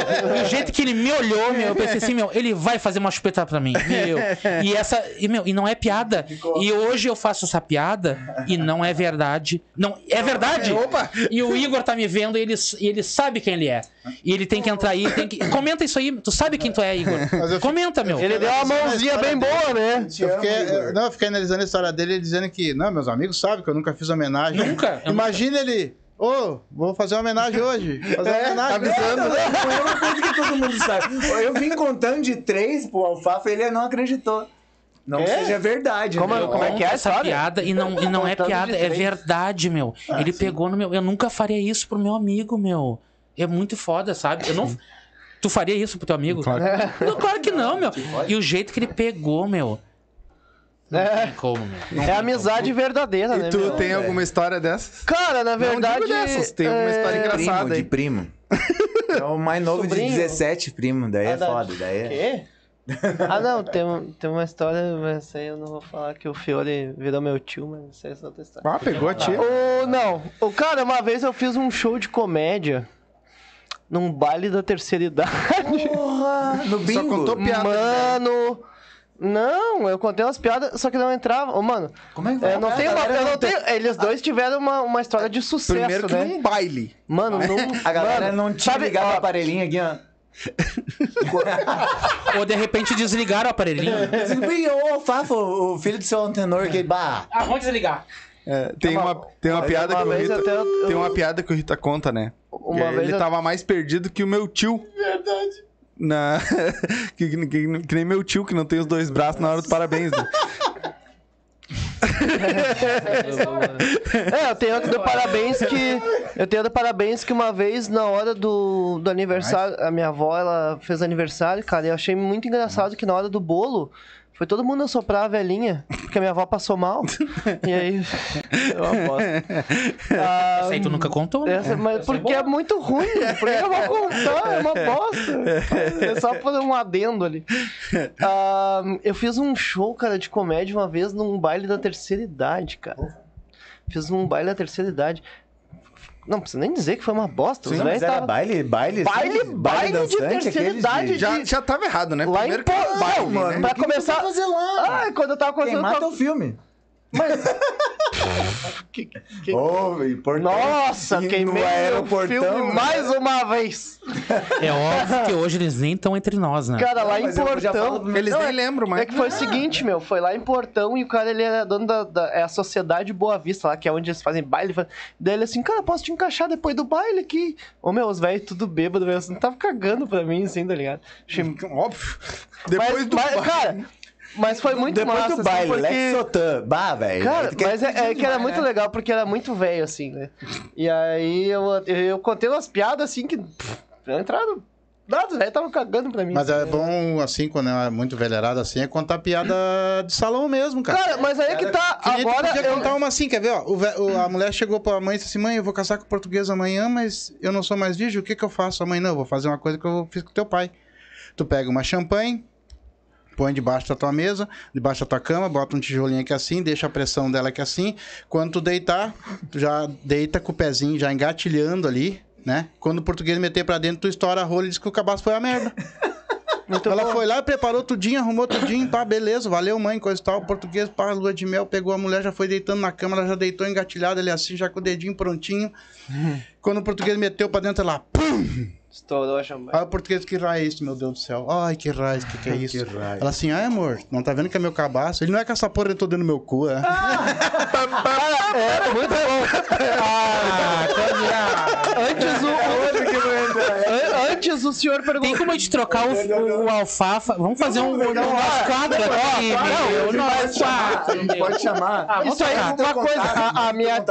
S5: O jeito que ele me olhou, meu, eu pensei assim, meu, ele vai fazer uma chupeta pra mim. Meu. E essa. E, meu, e não é piada. E hoje eu faço essa piada e não é verdade. Não, é verdade.
S1: Opa!
S5: E o Igor tá me vendo e ele, e ele sabe quem ele é. E ele tem que entrar aí, tem que. Comenta isso aí. Tu sabe quem tu é, Igor? Comenta, meu.
S4: Ele deu uma mãozinha bem boa, né?
S2: Eu fiquei, não, eu fiquei analisando a história dele, ele dizendo que, não, meus amigos sabem que eu nunca fiz homenagem.
S5: Nunca? Eu
S2: Imagina ele, ô, vou fazer uma homenagem hoje. Fazer uma homenagem.
S3: Avisando, né? Foi uma coisa que todo mundo sabe. Eu vim contando de três pro Alfafa e ele não acreditou. Não
S4: É?
S3: seja verdade.
S4: Como-
S3: né?
S4: como é que é
S5: essa piada e não, e não é piada, é verdade, meu. ele pegou no meu. Eu nunca faria isso pro meu amigo, meu. É muito foda, sabe? Eu não. Tu faria isso pro teu amigo?
S1: Claro
S5: Não, claro que não, meu. E o jeito que ele pegou, meu. Não
S4: É.
S5: tem como, meu. Não
S4: É amizade verdadeira, né?
S1: E tu
S4: meu?
S1: tem alguma história dessas?
S4: Cara, na
S1: Não
S4: verdade.
S1: digo dessas, tem alguma história
S4: é,
S1: engraçada.
S3: Primo, de primo. É o mais novo
S4: Sobrinho.
S3: de 17, primo. Daí é
S4: Ah, da-
S3: foda. Daí é...
S4: Quê? Ah, não, tem, tem uma história, mas essa aí eu não vou falar que o Fiore virou meu tio, mas isso aí é outra história.
S1: Ah, pegou a tia.
S4: O, não, o cara, uma vez eu fiz um show de comédia num baile da terceira idade.
S3: Porra! No bingo.
S1: Só contou piada.
S4: Mano, não, eu contei umas piadas, só que não entrava. Ô, mano,
S3: Como é que
S4: eu não tenho uma, eu não tenho, eles dois tiveram uma, uma história de sucesso,
S1: Primeiro que
S4: né?
S1: num baile.
S4: Mano, não,
S3: A galera
S4: mano,
S3: não tinha
S4: sabe,
S3: ligado
S4: ó,
S3: o aparelhinho aqui, ó.
S5: Ou de repente desligaram o aparelhinho.
S3: Ô, Alfafa, o filho do seu antenor que... Bah,
S5: Ah, vamos desligar.
S1: É, tem,
S4: Uma-
S1: uma, tem uma
S4: uma
S1: piada que o Rita,
S4: eu-
S1: tem uma piada que o Rita conta, né?
S4: Uma vez
S1: ele
S4: eu-
S1: tava mais perdido que o meu tio. Verdade. Na... que, que- que- que nem meu tio, que não tem os dois braços na hora do parabéns. Né?
S4: É, eu tenho do parabéns que. Eu tenho do parabéns que uma vez, na hora do, do aniversário, a minha avó, ela fez aniversário, cara, e eu achei muito engraçado que na hora do bolo. Foi todo mundo assoprar a velhinha, porque a minha avó passou mal. e aí. Eu aposto. Ah,
S5: Essa aí tu nunca contou? né?
S4: essa- mas porque é muito ruim. Por que eu vou contar? É uma bosta. É só fazer um adendo ali. Ah, eu fiz um show, cara, de comédia uma vez num baile da terceira idade, cara. Fiz um baile da terceira idade. Não precisa nem dizer que foi uma bosta. Os
S3: Sim, mas
S4: velhos
S3: era
S4: tava-
S3: baile, baile,
S4: Baile-
S3: assim,
S4: baile de
S3: dançante,
S4: terceira
S3: aqueles
S4: idade.
S3: de-
S1: Já, já tava errado, né?
S4: Lá em
S1: Primeiro que era um
S4: Porto,
S1: baile,
S4: mano.
S1: né?
S4: Pra
S3: O que que
S4: começar.
S3: foi fazer lá?
S4: Ah, quando eu tava começando.
S3: Queimar
S4: eu
S3: teu
S4: tava-
S3: filme.
S4: Mas.
S3: Ô, importante.
S4: Nossa,
S3: E
S4: queimei
S3: aeroportão,
S4: filme mais uma vez.
S5: É óbvio que hoje eles nem estão entre nós, né?
S4: Cara, lá em
S3: mas já falo
S4: Portão.
S1: Eles
S4: Não,
S1: nem
S4: é-
S1: lembram mais.
S4: É que foi o seguinte, meu, foi lá em Portão e o cara, ele era dono da, da- é a Sociedade Boa Vista lá, que é onde eles fazem baile. Daí ele assim, cara, posso te encaixar depois do baile aqui? Ô, meu, os velhos tudo bêbado, velho, assim, tava cagando pra mim, assim, tá ligado? Achei...
S1: Óbvio. Depois
S4: mas,
S1: do
S4: mas,
S1: baile.
S4: cara, mas foi muito
S3: Depois
S4: massa,
S3: do
S4: assim,
S3: baile,
S4: porque...
S3: Lex Sotan. Bah, velho.
S4: Cara,
S3: Tu quer
S4: mas é, é que era muito
S3: né?
S4: legal, porque era muito velho, assim, né? E aí eu, eu, eu contei umas piadas, assim, que pff, entraram... Nada, velho, tava cagando pra mim.
S2: Mas
S4: assim,
S2: é
S4: né?
S2: bom, assim, quando é muito velherado assim, é contar piada de salão mesmo, cara.
S4: Cara, mas aí é que tá,
S2: Que
S4: agora...
S2: podia
S4: eu-
S2: contar uma assim, quer ver? Ó, o o- a mulher chegou pra mãe e disse assim: mãe, eu vou casar com português amanhã, mas eu não sou mais virgem, o que que eu faço? A mãe, não, eu vou fazer uma coisa que eu fiz com teu pai. Tu pega uma champanhe, põe debaixo da tua mesa, debaixo da tua cama, bota um tijolinho aqui assim, deixa a pressão dela aqui assim. Quando tu deitar, tu já deita com o pezinho já engatilhando ali, né? Quando o português meter pra dentro, tu estoura a rola e diz que o cabaço foi a merda.
S4: Muito
S2: Ela
S4: bom.
S2: foi lá, preparou tudinho, arrumou tudinho, pá, beleza, valeu, mãe, coisa e tal. O português, pá, lua de mel, pegou a mulher, já foi deitando na cama, ela já deitou engatilhada ali assim, já com o dedinho prontinho. Quando o português meteu pra dentro, ela, pum!
S4: Estourou a champanhe.
S2: Aí o português, que raio é isso, meu Deus do céu? Ai, que raio, que que é isso?
S3: Que raio.
S2: Ela assim, ai, amor, não tá vendo que é meu cabaço? Ele não é que essa porra eu tô dentro do meu cu, é?
S4: Cara, é muito bom. Ah, antes o. An- Antes o senhor
S5: Tem
S4: perguntou.
S5: como a gente trocar o, o alfafa? Vamos fazer um, um nosso quadro aqui, quadro, meu.
S3: Pode chamar.
S5: Ah, vamos
S4: Isso aí, uma coisa, a, minha,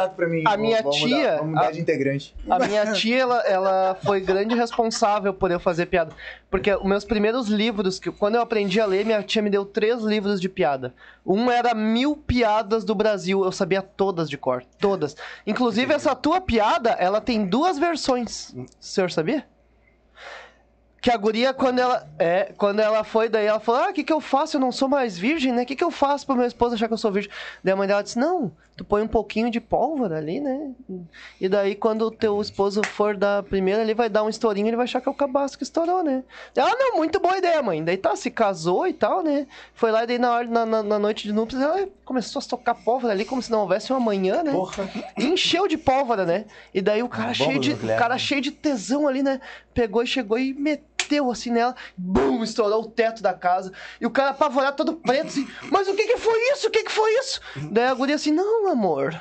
S4: a minha
S3: Vamos
S4: tia-
S3: Mudar, vamos mudar
S4: a-
S3: de integrante.
S4: a minha tia, ela, ela foi grande responsável por eu fazer piada. Porque os meus primeiros livros, que quando eu aprendi a ler, minha tia me deu três livros de piada. Um era Mil Piadas do Brasil. Eu sabia todas de cor. Todas. Inclusive, essa tua piada, ela tem duas versões. O senhor sabia? Que a guria, quando ela, é, quando ela foi, daí ela falou: Ah, o que, que eu faço? Eu não sou mais virgem, né? O que, que eu faço pra meu esposo achar que eu sou virgem? Daí a mãe dela disse: Não, tu põe um pouquinho de pólvora ali, né? E daí, quando o teu esposo for da primeira, ele vai dar um estourinho, ele vai achar que é o cabaço que estourou, né? Ela, ah, não, muito boa ideia, mãe. Daí tá, se casou e tal, né? Foi lá e daí na, hora, na, na, na noite de núpcias, ela começou a tocar pólvora ali como se não houvesse um amanhã, né?
S3: Porra.
S4: E encheu de pólvora, né? E daí o cara
S3: Uma
S4: cheio de
S3: nuclear,
S4: cara
S3: né?
S4: cheio de tesão ali, né? Pegou e chegou e meteu assim nela, bum, estourou o teto da casa. E o cara apavorado todo preto assim: "Mas o que que foi isso? O que que foi isso?" Daí a guria assim: "Não, amor.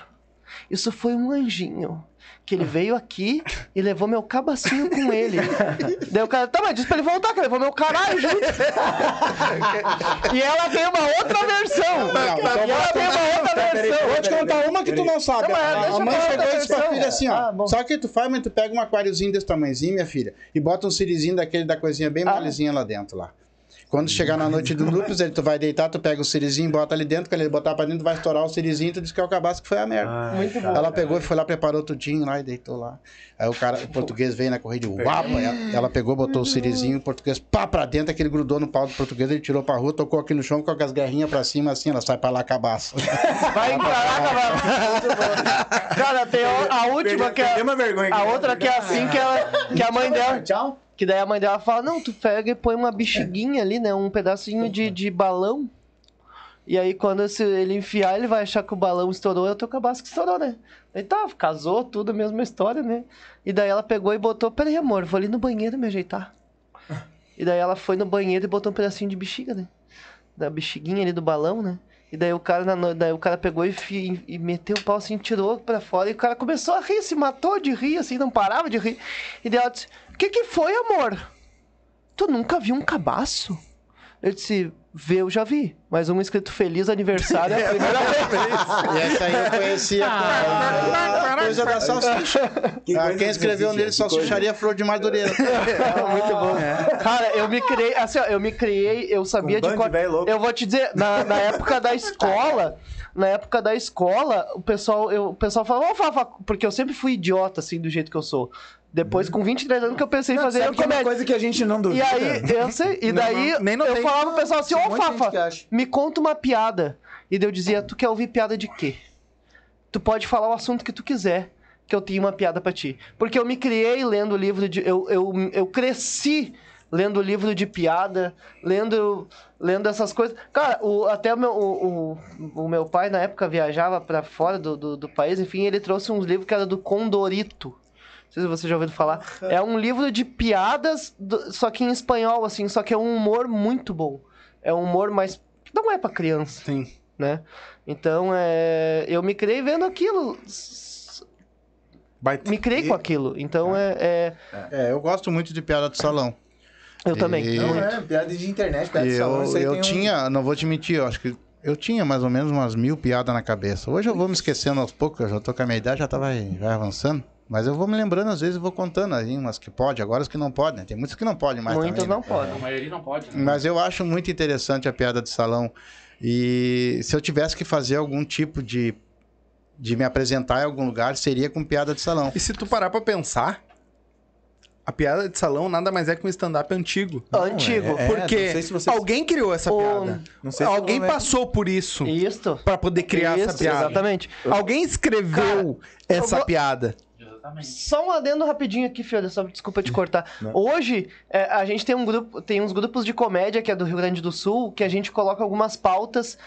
S4: Isso foi um anjinho." Que ele veio aqui e levou meu cabacinho com ele. Daí o cara, tá, mas disse pra ele voltar, que ele levou meu caralho junto. e ela tem uma outra versão.
S2: Não,
S4: e ela tem uma outra versão.
S2: Vou te contar uma que tu não sabe.
S4: Não, mas
S2: a, mãe chegou e disse pra filha assim, ó.
S4: Ah.
S2: Sabe o que tu faz, mãe? Tu pega um aquáriozinho desse tamanhozinho, minha filha, e bota um sirizinho daquele da coisinha bem
S4: Ah.
S2: molezinha lá dentro lá. Quando chegar na noite do núcleos, ele, tu vai deitar, tu pega o sirizinho, bota ali dentro, quando ele botar pra dentro, vai estourar o sirizinho, tu diz que é o cabaço que foi a merda.
S4: Muito bom.
S2: Ela pegou e foi lá, preparou tudinho lá e deitou lá. Aí o cara, o português veio na corrida, uapa, ela, ela pegou, botou o sirizinho, o português pá pra dentro, aquele grudou no pau do português, ele tirou pra rua, tocou aqui no chão com as guerrinhas pra cima, assim, ela sai pra lá, cabaço.
S4: Vai mano. Muito bom. Cara, tem a, a última que é.
S3: uma vergonha.
S4: A outra que é assim que, ela, que a mãe dela.
S3: Tchau.
S4: Que daí a mãe dela fala: Não, tu pega e põe uma bexiguinha ali, né? Um pedacinho de, de balão. E aí, quando esse- ele enfiar, ele vai achar que o balão estourou, é o teu cabaço que estourou, né? Aí tá, casou, tudo, a mesma história, né? E daí ela pegou e botou: Peraí, amor, vou ali no banheiro me ajeitar. E daí ela foi no banheiro e botou um pedacinho de bexiga, né? Da bexiguinha ali do balão, né? E daí o cara, na no- daí o cara pegou e, fi- e meteu o pau assim, tirou pra fora. E o cara começou a rir, se matou de rir, assim, não parava de rir. E daí ela disse: que que foi, amor? Tu nunca viu um cabaço? Eu disse: Vê, eu já vi. Mas um escrito feliz aniversário é a primeira vez.
S2: E essa aí eu conhecia a coisa da salsicha.
S3: Que
S2: Ah, quem escreveu
S3: salsicha,
S2: nele
S3: que
S2: salsicharia flor de madureira.
S4: Muito bom. Cara, eu me criei, assim, ó, eu me criei, eu sabia
S3: Com um
S4: de
S3: louco.
S4: Eu vou te dizer, na, na época da escola, na época da escola, o pessoal, eu, o pessoal falava, ô Fafa, porque eu sempre fui idiota, assim, do jeito que eu sou. Depois, com 23 anos, que eu pensei em fazer
S3: Sabe que é uma
S4: comédia.
S3: coisa que a gente não
S4: E
S3: duvida.
S4: aí, eu sei, e
S1: Não,
S4: daí
S1: não, nem
S4: eu falava pro pessoal assim,
S3: Tem um
S4: ô
S3: monte de gente que
S4: Fafa,
S3: acha.
S4: me conta uma piada. E daí eu dizia, tu quer ouvir piada de quê? Tu pode falar o assunto que tu quiser, que eu tenho uma piada pra ti. Porque eu me criei lendo livro de. Eu, eu, eu cresci lendo livro de piada, lendo, lendo essas coisas. Cara, o, até o meu, o, o, o meu pai, na época, viajava pra fora do, do, do país, enfim, ele trouxe uns livros que era do Condorito. Não sei se você já ouviu falar. É um livro de piadas, do- só que em espanhol, assim, só que é um humor muito bom. É um humor mais. Não é pra criança
S1: Sim.
S4: né? Então, é, eu me criei vendo aquilo. Me criei com aquilo. Então, é, é-
S2: É, eu gosto muito de piada de salão.
S4: eu também.
S2: E-
S3: Não é, piada de internet, piada de
S2: E
S3: salão,
S2: eu, eu
S3: tem um-
S2: tinha, não vou te mentir, eu acho que eu tinha mais ou menos umas mil piadas na cabeça. Hoje eu vou me esquecendo aos poucos, eu já tô com a minha idade, já tá vai, vai avançando. Mas eu vou me lembrando, às vezes, eu vou contando aí umas que pode, agora as que não podem, né? Tem muitas que não podem mais
S4: Muitos
S2: também, né?
S4: não podem.
S5: A maioria não pode. né?
S2: Mas eu acho muito interessante a piada de salão. E se eu tivesse que fazer algum tipo de, de me apresentar em algum lugar, seria com piada de salão.
S1: E se tu parar pra pensar, a piada de salão nada mais é que um stand-up antigo.
S3: Não,
S4: Antigo.
S3: é,
S1: Porque
S3: não sei se vocês-
S1: alguém criou essa
S4: O-
S1: piada.
S3: Não sei se
S1: Alguém
S3: ver.
S1: passou por isso
S4: Isso.
S1: pra poder criar essa
S4: Isso,
S1: piada.
S4: Exatamente.
S1: Alguém escreveu essa
S4: eu vou-
S1: piada.
S5: Exatamente.
S4: Só um adendo rapidinho aqui, Fiora, só desculpa te cortar. Hoje, é, a gente tem um grupo, tem uns grupos de comédia que é do Rio Grande do Sul, que a gente coloca algumas pautas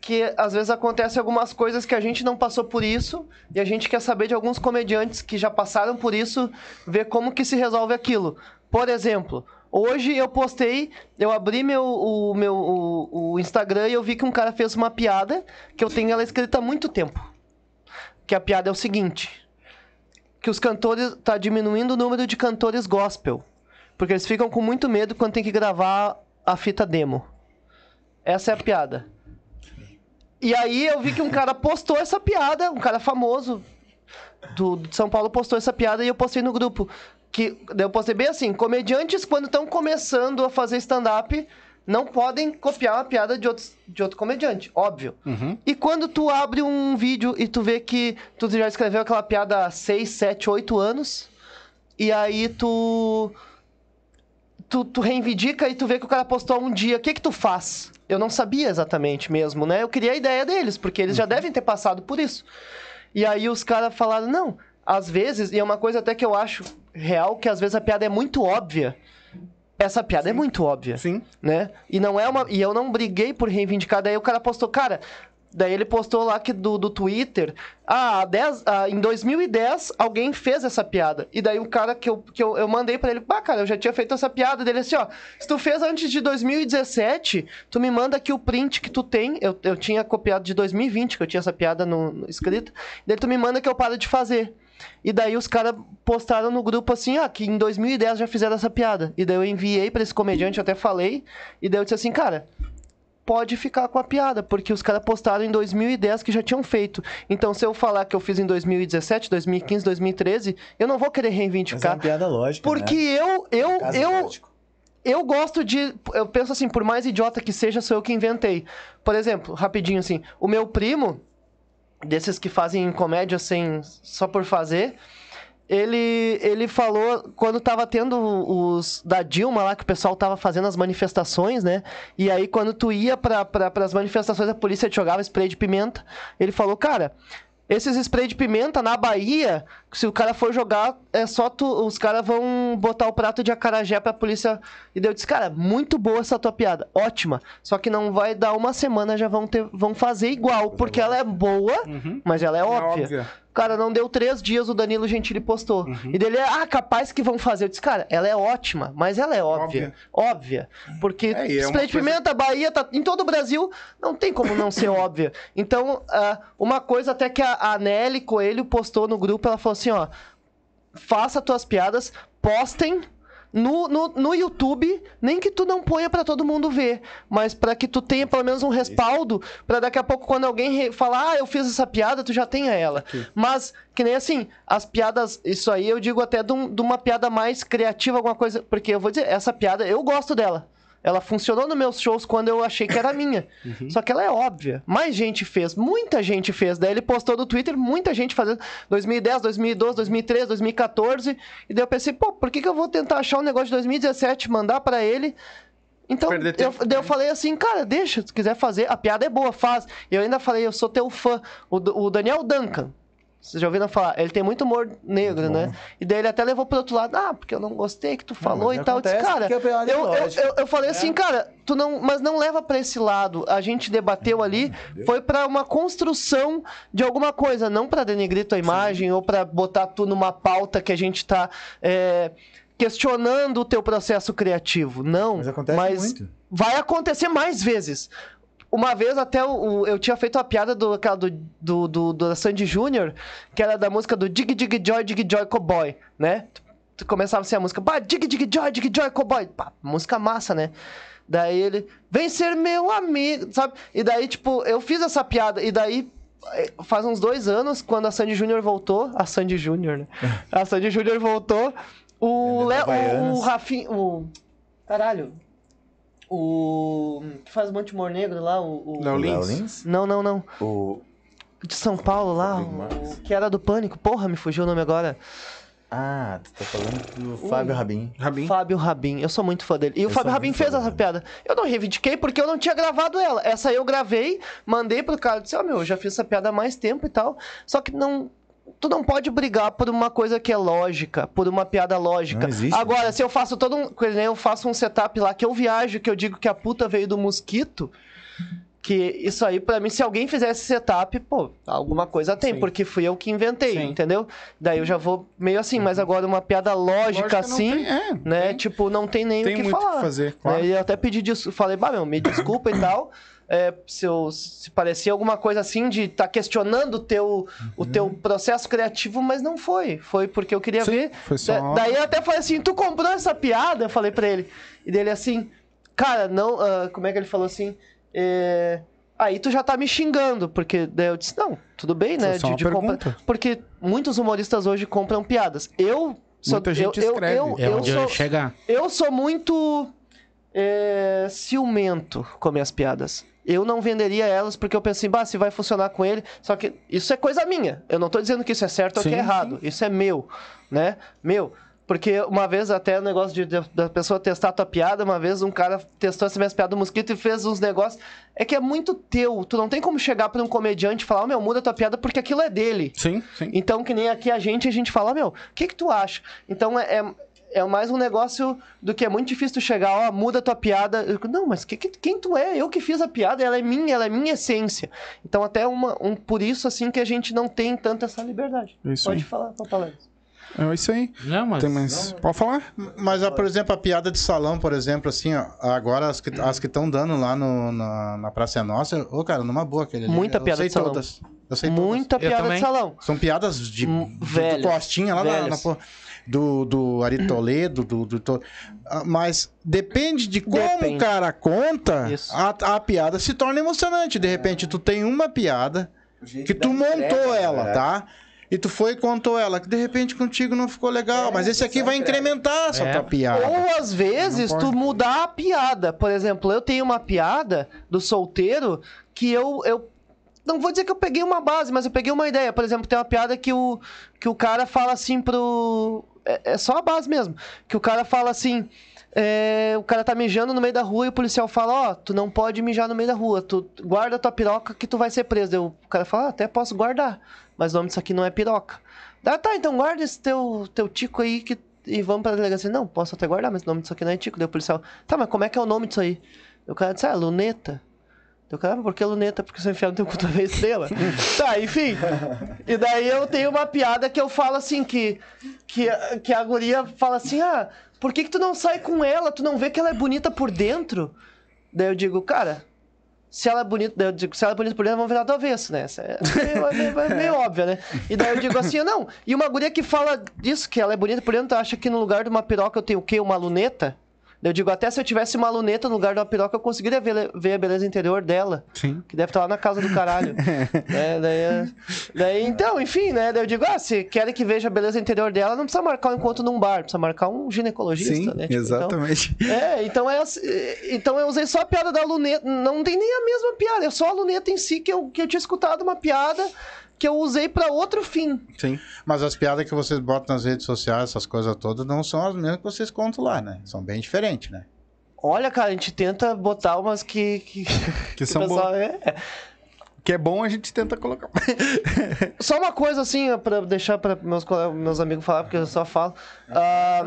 S4: que às vezes acontecem algumas coisas que a gente não passou por isso e a gente quer saber de alguns comediantes que já passaram por isso, ver como que se resolve aquilo. Por exemplo, hoje eu postei, eu abri meu, o, meu o, o Instagram e eu vi que um cara fez uma piada que eu tenho ela escrita há muito tempo. Que a piada é o seguinte: que os cantores tá diminuindo o número de cantores gospel, porque eles ficam com muito medo quando tem que gravar a fita demo. Essa é a piada. E aí eu vi que um cara postou essa piada, um cara famoso do, de São Paulo postou essa piada e eu postei no grupo. Que eu postei bem assim: comediantes quando estão começando a fazer stand-up não podem copiar uma piada de, outros, de outro comediante, óbvio. E quando tu abre um vídeo e tu vê que tu já escreveu aquela piada há 6, 7, 8 anos, e aí tu, tu. Tu reivindica e tu vê que o cara postou um dia, o que que tu faz? Eu não sabia exatamente mesmo, né? Eu queria a ideia deles, porque eles já devem ter passado por isso. E aí os caras falaram, não, às vezes, e é uma coisa até que eu acho real, que às vezes a piada é muito óbvia. Essa piada é muito óbvia
S1: Sim.
S4: né? E não é uma. E eu não briguei por reivindicar. Daí o cara postou, cara. Daí ele postou lá que do, do Twitter. Ah, 10, ah, em 2010 alguém fez essa piada. E daí o cara que eu, que eu, eu mandei pra ele, bah, cara, eu já tinha feito essa piada. Dele assim, ó. Se tu fez antes de 2017, tu me manda aqui o print que tu tem. Eu, eu tinha copiado de 2020, que eu tinha essa piada no, no escrita. Daí tu me manda que eu paro de fazer. E daí os caras postaram no grupo assim, ah, que em 2010 já fizeram essa piada. E daí eu enviei pra esse comediante, eu até falei. E daí eu disse assim, cara, pode ficar com a piada, porque os caras postaram em 2010 que já tinham feito. Então se eu falar que eu fiz em 2017, 2015, 2013, eu não vou querer
S3: Mas é
S4: reivindicar.
S3: uma piada lógica,
S4: Porque
S3: né?
S4: eu, eu,
S3: Caso
S4: eu,
S3: lógico.
S4: eu gosto de. Eu penso assim, por mais idiota que seja, sou eu que inventei. Por exemplo, rapidinho assim, o meu primo, desses que fazem comédia sem, só por fazer, ele, ele falou, quando tava tendo os da Dilma lá, que o pessoal tava fazendo as manifestações, né? E aí, quando tu ia pra, pra, pras manifestações, a polícia te jogava spray de pimenta. Ele falou, cara. Esses spray de pimenta na Bahia, se o cara for jogar, é só tu. Os caras vão botar o prato de acarajé pra polícia. E eu disse, cara, muito boa essa tua piada. Ótima. Só que não vai dar uma semana, já vão ter, vão fazer igual, porque ela é boa, mas ela é óbvia. Cara, não deu três dias, o Danilo Gentili postou.
S1: Uhum.
S4: E dele, ah, capaz que vão fazer. Eu disse, cara, ela é ótima, mas ela é óbvia. Óbvia. Porque
S1: É, é
S4: Spray de
S1: coisa-
S4: Pimenta, Bahia, tá em todo o Brasil, não tem como não ser óbvia. Então, ah, uma coisa até que a, a Nelly Coelho postou no grupo, ela falou assim, ó, faça tuas piadas, postem no, no, no YouTube, nem que tu não ponha pra todo mundo ver, mas pra que tu tenha pelo menos um respaldo, pra daqui a pouco quando alguém falar, ah, eu fiz essa piada, tu já tenha ela. Mas, que nem assim, as piadas, isso aí eu digo até de, um- de uma piada mais criativa, alguma coisa, porque eu vou dizer, essa piada, eu gosto dela. Ela funcionou nos meus shows quando eu achei que era minha. Só que ela é óbvia. Mais gente fez, muita gente fez. Daí ele postou no Twitter, muita gente fazendo 2010, 2012, 2013, 2014. E daí eu pensei, pô, por que, que eu vou tentar achar um negócio de 2017, mandar pra ele? Então, eu, daí eu falei assim, cara, deixa, se quiser fazer, a piada é boa, faz. E eu ainda falei, eu sou teu fã. O, o Daniel Duncan, vocês já ouviram falar? Ele tem muito humor negro, né? E daí ele até levou pro outro lado, ah, porque eu não gostei que tu falou
S3: mas
S4: e tal. Eu disse, cara,
S3: é
S4: eu, eu, eu, eu falei assim, cara, tu não, mas não leva pra esse lado. A gente debateu ali, foi pra uma construção de alguma coisa, não pra denegrir tua imagem ou pra botar tu numa pauta que a gente tá é, questionando o teu processo criativo. Não,
S3: Mas acontece
S4: mas
S3: muito.
S4: vai acontecer mais vezes. Uma vez até o, o- eu tinha feito a piada do, aquela do, do, do, do Sandy Júnior, que era da música do Dig Dig Joy, Dig Joy Cowboy, né? Tu, começava assim a música, pá, Dig Dig Joy, Dig Joy Cowboy, pá, música massa, né? Daí ele, vem ser meu amigo, sabe? E daí, tipo, eu fiz essa piada, e daí eh, faz uns dois anos, quando a Sandy Júnior voltou, a Sandy Júnior, né? A Sandy Júnior voltou, o, Léo, o. Rafinha, o... Caralho, o... que faz um monte de humor negro lá, o... o-
S1: Léo
S3: O
S1: Lins?
S3: Lins?
S4: Não, não, não.
S3: O...
S4: De São Paulo lá, o... Que era do Pânico. Porra, me fugiu o nome agora.
S3: Ah, tu tá falando do Fábio Rabin.
S1: Rabin.
S4: Fábio Rabin. Eu sou muito fã dele. E o
S3: Eu
S4: Fábio
S3: sou
S4: Rabin fez essa piada. Eu não reivindiquei porque eu não tinha gravado ela. Essa aí eu gravei, mandei pro cara. Disse, ó, meu, eu já fiz essa piada há mais tempo e tal. Só que não... Tu não pode brigar por uma coisa que é lógica, por uma piada lógica.
S3: Não existe.
S4: Agora, se eu faço todo um. Eu faço um setup lá que eu viajo, que eu digo que a puta veio do mosquito. Que isso aí, pra mim, se alguém fizer esse setup, pô, alguma coisa tem,
S1: Sim.
S4: porque fui eu que inventei,
S1: Sim.
S4: entendeu? Daí eu já vou meio assim, mas agora uma piada lógica,
S1: Lógica não
S4: assim,
S1: tem- é,
S4: né?
S1: tem-
S4: tipo, não tem nem
S1: Tem
S4: o que falar.
S1: que fazer,
S4: Né,
S1: claro.
S4: Eu até pedi desculpa, falei, bah, meu, me desculpa e tal. É, se, eu, se parecia alguma coisa assim de estar questionando o teu, o teu processo criativo, mas não foi. Foi porque eu queria
S1: Sim,
S4: ver.
S1: foi só-
S4: Da- daí eu até falei assim: tu comprou essa piada? Eu falei pra ele. E dele assim, cara, não. ah, como é que ele falou assim? É, Aí tu já tá me xingando, porque daí eu disse, não, tudo bem, né?
S1: Foi só uma
S4: comprar-
S1: pergunta.
S4: Porque muitos humoristas hoje compram piadas. Eu sou.
S1: Muita gente
S4: eu,
S1: escreve.
S4: Eu,
S5: É
S4: eu sou,
S5: eu ia chegar.
S4: eu sou muito é, ciumento com minhas piadas. Eu não venderia elas porque eu pensei, bah, se vai funcionar com ele. Só que isso é coisa minha. Eu não tô dizendo que isso é certo ou que
S1: Sim,
S4: é errado. Isso é meu, né? Meu. Porque uma vez até o negócio de, de- da pessoa testar a tua piada, uma vez um cara testou essa minha piada do mosquito e fez uns negócios. É que é muito teu. Tu não tem como chegar pra um comediante e falar, "Ô, meu, muda a tua piada porque aquilo é dele.
S1: Sim, sim.
S4: Então, que nem aqui a gente, a gente fala, "Ó, meu, o que que tu acha? Então, é, é, é mais um negócio do que é muito difícil tu chegar, ó, muda a tua piada. Eu digo, não, mas que, que- quem tu é? Eu que fiz a piada, ela é minha, ela é minha essência. Então, até uma, um, por isso, assim, que a gente não tem tanta essa liberdade.
S1: Isso
S4: Pode
S1: aí.
S4: falar, Papaléguas.
S1: É isso aí.
S5: Não, mas.
S1: Tem mais... Pode falar?
S2: Mas, por exemplo, a piada de salão, por exemplo, assim, ó, agora as que as que estão dando lá no, na, na Praça é Nossa, ô, cara, numa boa aquele ali.
S4: Muita
S2: eu
S4: piada
S2: sei
S4: de salão.
S2: todas. Eu sei todas.
S4: Muita
S5: Eu
S4: piada de salão.
S2: São piadas de,
S4: Hum, velhas,
S2: do Costinha lá na, na
S4: velhas.
S2: porra, do, do Ari Toledo, do, do to- Ah, Mas depende de como
S4: Depende.
S2: o cara conta, a, a piada se torna emocionante. De repente, tu tem uma piada que tu montou ela, tá? E tu foi e contou ela, que de repente contigo não ficou legal. mas esse aqui vai incrementar essa
S5: É.
S2: tua piada.
S4: Ou às vezes tu mudar a piada. Por exemplo, eu tenho uma piada do solteiro que eu, eu não vou dizer que eu peguei uma base, mas eu peguei uma ideia. Por exemplo, tem uma piada que o, que o cara fala assim pro. É, é só a base mesmo. Que o cara fala assim. é, o cara tá mijando no meio da rua e o policial fala: Ó, tu não pode mijar no meio da rua, tu guarda tua piroca que tu vai ser preso. O cara fala: ah, até posso guardar, mas o nome disso aqui não é piroca. Daí, tá, então guarda esse teu, teu tico aí que, e vamos pra delegacia. Não, posso até guardar, mas o nome disso aqui não é tico. Daí o policial: tá, mas como é que é o nome disso aí? O cara disse: ah, luneta. Eu, cara, por que luneta? Porque você enfiar no teu cu vê estrela. tá, enfim. E daí eu tenho uma piada que eu falo assim, que, que, que a guria fala assim, ah, por que que tu não sai com ela? Tu não vê que ela é bonita por dentro? Daí eu digo, cara, se ela é bonita, daí eu digo, se ela é bonita por dentro, vamos virar do avesso, né? Essa é meio, é meio, é meio óbvia, né? E daí eu digo assim, não. E uma guria que fala disso, que ela é bonita por dentro, acha que no lugar de uma piroca eu tenho o quê? Uma luneta? Eu digo, até se eu tivesse uma luneta no lugar de uma piroca, eu conseguiria ver, ver a beleza interior dela.
S1: Sim.
S4: Que deve estar lá na casa do caralho. né? daí, é- daí, então, enfim, né? Daí eu digo, ah, se querem que veja a beleza interior dela, não precisa marcar um encontro num bar, precisa marcar um ginecologista,
S1: Sim,
S4: né? Tipo, então-
S1: exatamente.
S4: é, então é assim- então eu usei só a piada da luneta. Não tem nem a mesma piada, é só a luneta em si que eu, que eu tinha escutado uma piada que eu usei pra outro fim.
S1: Sim.
S2: Mas as piadas que vocês botam nas redes sociais, essas coisas todas, não são as mesmas que vocês contam lá, né? São bem diferentes, né?
S4: Olha, cara, a gente tenta botar umas que. Que,
S1: Que são
S4: o pessoal- é.
S1: Que é bom, a gente tenta colocar.
S4: Só uma coisa assim, pra deixar para meus, meus amigos falar, porque eu só falo. Ah,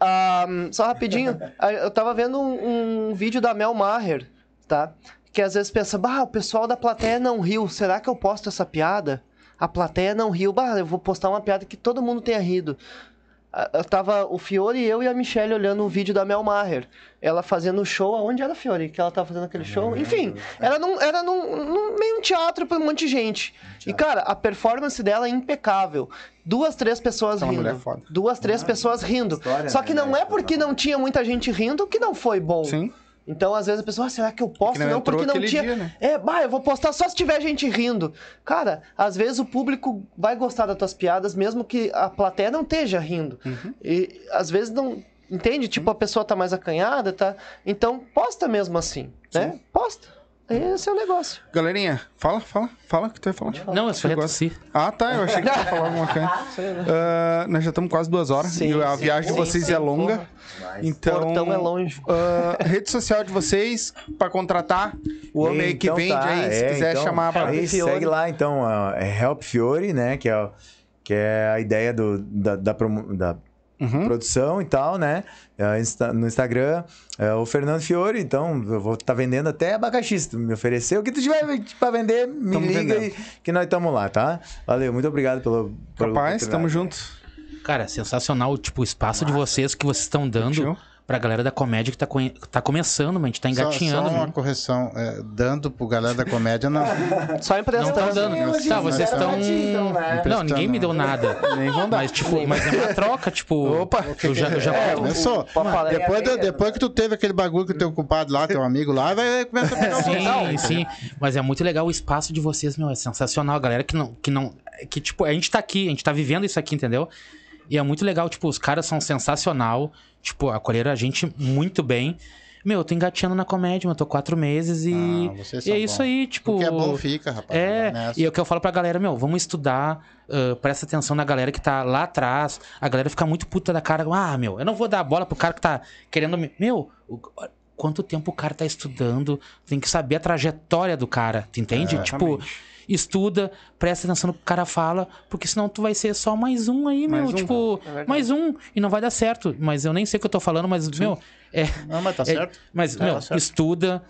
S4: ah, só rapidinho, ah, eu tava vendo um, um vídeo da Mel Maher, tá? Que às vezes pensa, bah, o pessoal da plateia não riu, será que eu posto essa piada? A plateia não riu, bah, eu vou postar uma piada que todo mundo tenha rido. Ah, Eu tava o Fiore, eu e a Michelle olhando um vídeo da Mel Maher. Ela fazendo um show, aonde era Fiore? Que ela tava fazendo aquele show? Enfim, era, num, era num, num meio um teatro pra um monte de gente. E, cara, a performance dela é impecável. Duas, três pessoas
S1: É
S4: rindo. Duas, três pessoas rindo.
S3: história,
S4: Só
S3: né,
S4: que não
S3: da
S4: é porque não tinha muita gente rindo que não foi bom.
S1: Sim.
S4: Então, às vezes, a pessoa, ah, será que eu posto?
S1: Que não
S4: não,
S1: entrou
S4: porque não tinha.
S1: dia, né?
S4: É, bah, eu vou postar só se tiver gente rindo. Cara, às vezes o público vai gostar das tuas piadas, mesmo que a plateia não esteja rindo.
S1: Uhum.
S4: E às vezes não. Entende? Tipo, a pessoa tá mais acanhada, tá? Então, posta mesmo assim, né? Posta. Esse é o negócio.
S1: Galerinha, fala, fala, fala o que tu vai falar.
S5: Não, eu só tossir.
S1: Ah, tá. Eu achei que tu ia falar alguma coisa. Ah, nós já estamos quase duas horas.
S4: Sim,
S1: e a
S4: sim,
S1: viagem de
S4: sim,
S1: vocês
S4: sim,
S1: é longa. Então.
S4: Portão é longe.
S1: ah, rede social de vocês pra contratar o homem aí que
S3: Então
S1: vende
S3: tá,
S1: aí, se
S3: é,
S1: quiser
S3: então,
S1: chamar pra.
S3: aí
S4: Fiore.
S3: segue lá, então, é Help Fiore, né? Que é, que é a ideia do, da, da, promo- da
S1: Uhum.
S3: produção e tal, né? É, Insta- no Instagram, é o Fernando Fiore, então eu vou estar vendendo até abacaxi. Se tu me oferecer o que tu tiver pra vender, me
S1: Tamo
S3: liga
S1: vendendo.
S3: e que nós estamos lá, tá? Valeu, muito obrigado pelo. pela
S1: Rapaz, tamo junto.
S5: Cara, sensacional, tipo, o espaço de vocês que vocês estão dando? Pra galera da comédia que tá, tá começando, mas a gente tá
S2: Só,
S5: engatinhando.
S2: só uma
S5: né?
S2: correção. é, dando pro galera da comédia, não.
S4: Só
S5: Não
S4: emprestando.
S5: tá dando. Tá, vocês estão.
S3: então, né?
S5: Não, ninguém me deu nada.
S1: Nem vão dar.
S5: Mas, tipo, mas é uma troca, tipo.
S1: Opa,
S5: eu já, eu já
S2: É, começou. Depois, do- depois que tu teve aquele bagulho com o teu culpado lá, teu amigo lá, vai começar a pegar o
S5: Sim, sim. Mas é muito legal o espaço de vocês, meu. É sensacional. A galera que não. Que, não, que tipo, a gente tá aqui, a gente tá vivendo isso aqui, entendeu? E é muito legal, tipo, os caras são sensacional. Tipo, acolheram a gente muito bem. Meu, eu tô engateando na comédia, eu tô quatro meses e.
S2: Ah,
S5: e é isso aí, tipo.
S2: O que é bom fica, rapaz.
S5: É,
S2: Nessa.
S5: e é o que eu falo pra galera, meu, vamos estudar, ah, presta atenção na galera que tá lá atrás. A galera fica muito puta da cara. Ah, meu, eu não vou dar a bola pro cara que tá querendo me. Meu, o- quanto tempo o cara tá estudando, tem que saber a trajetória do cara, tu entende? tipo, estuda, presta atenção no que o cara fala, porque senão tu vai ser só mais um aí,
S1: Mais
S5: meu.
S1: um.
S5: Tipo, mais um, e não vai dar certo. Mas eu nem sei o que eu tô falando, mas, meu, é.
S2: Não, mas tá
S5: É,
S2: certo.
S5: mas,
S2: Tá
S5: meu,
S2: certo.
S5: estuda,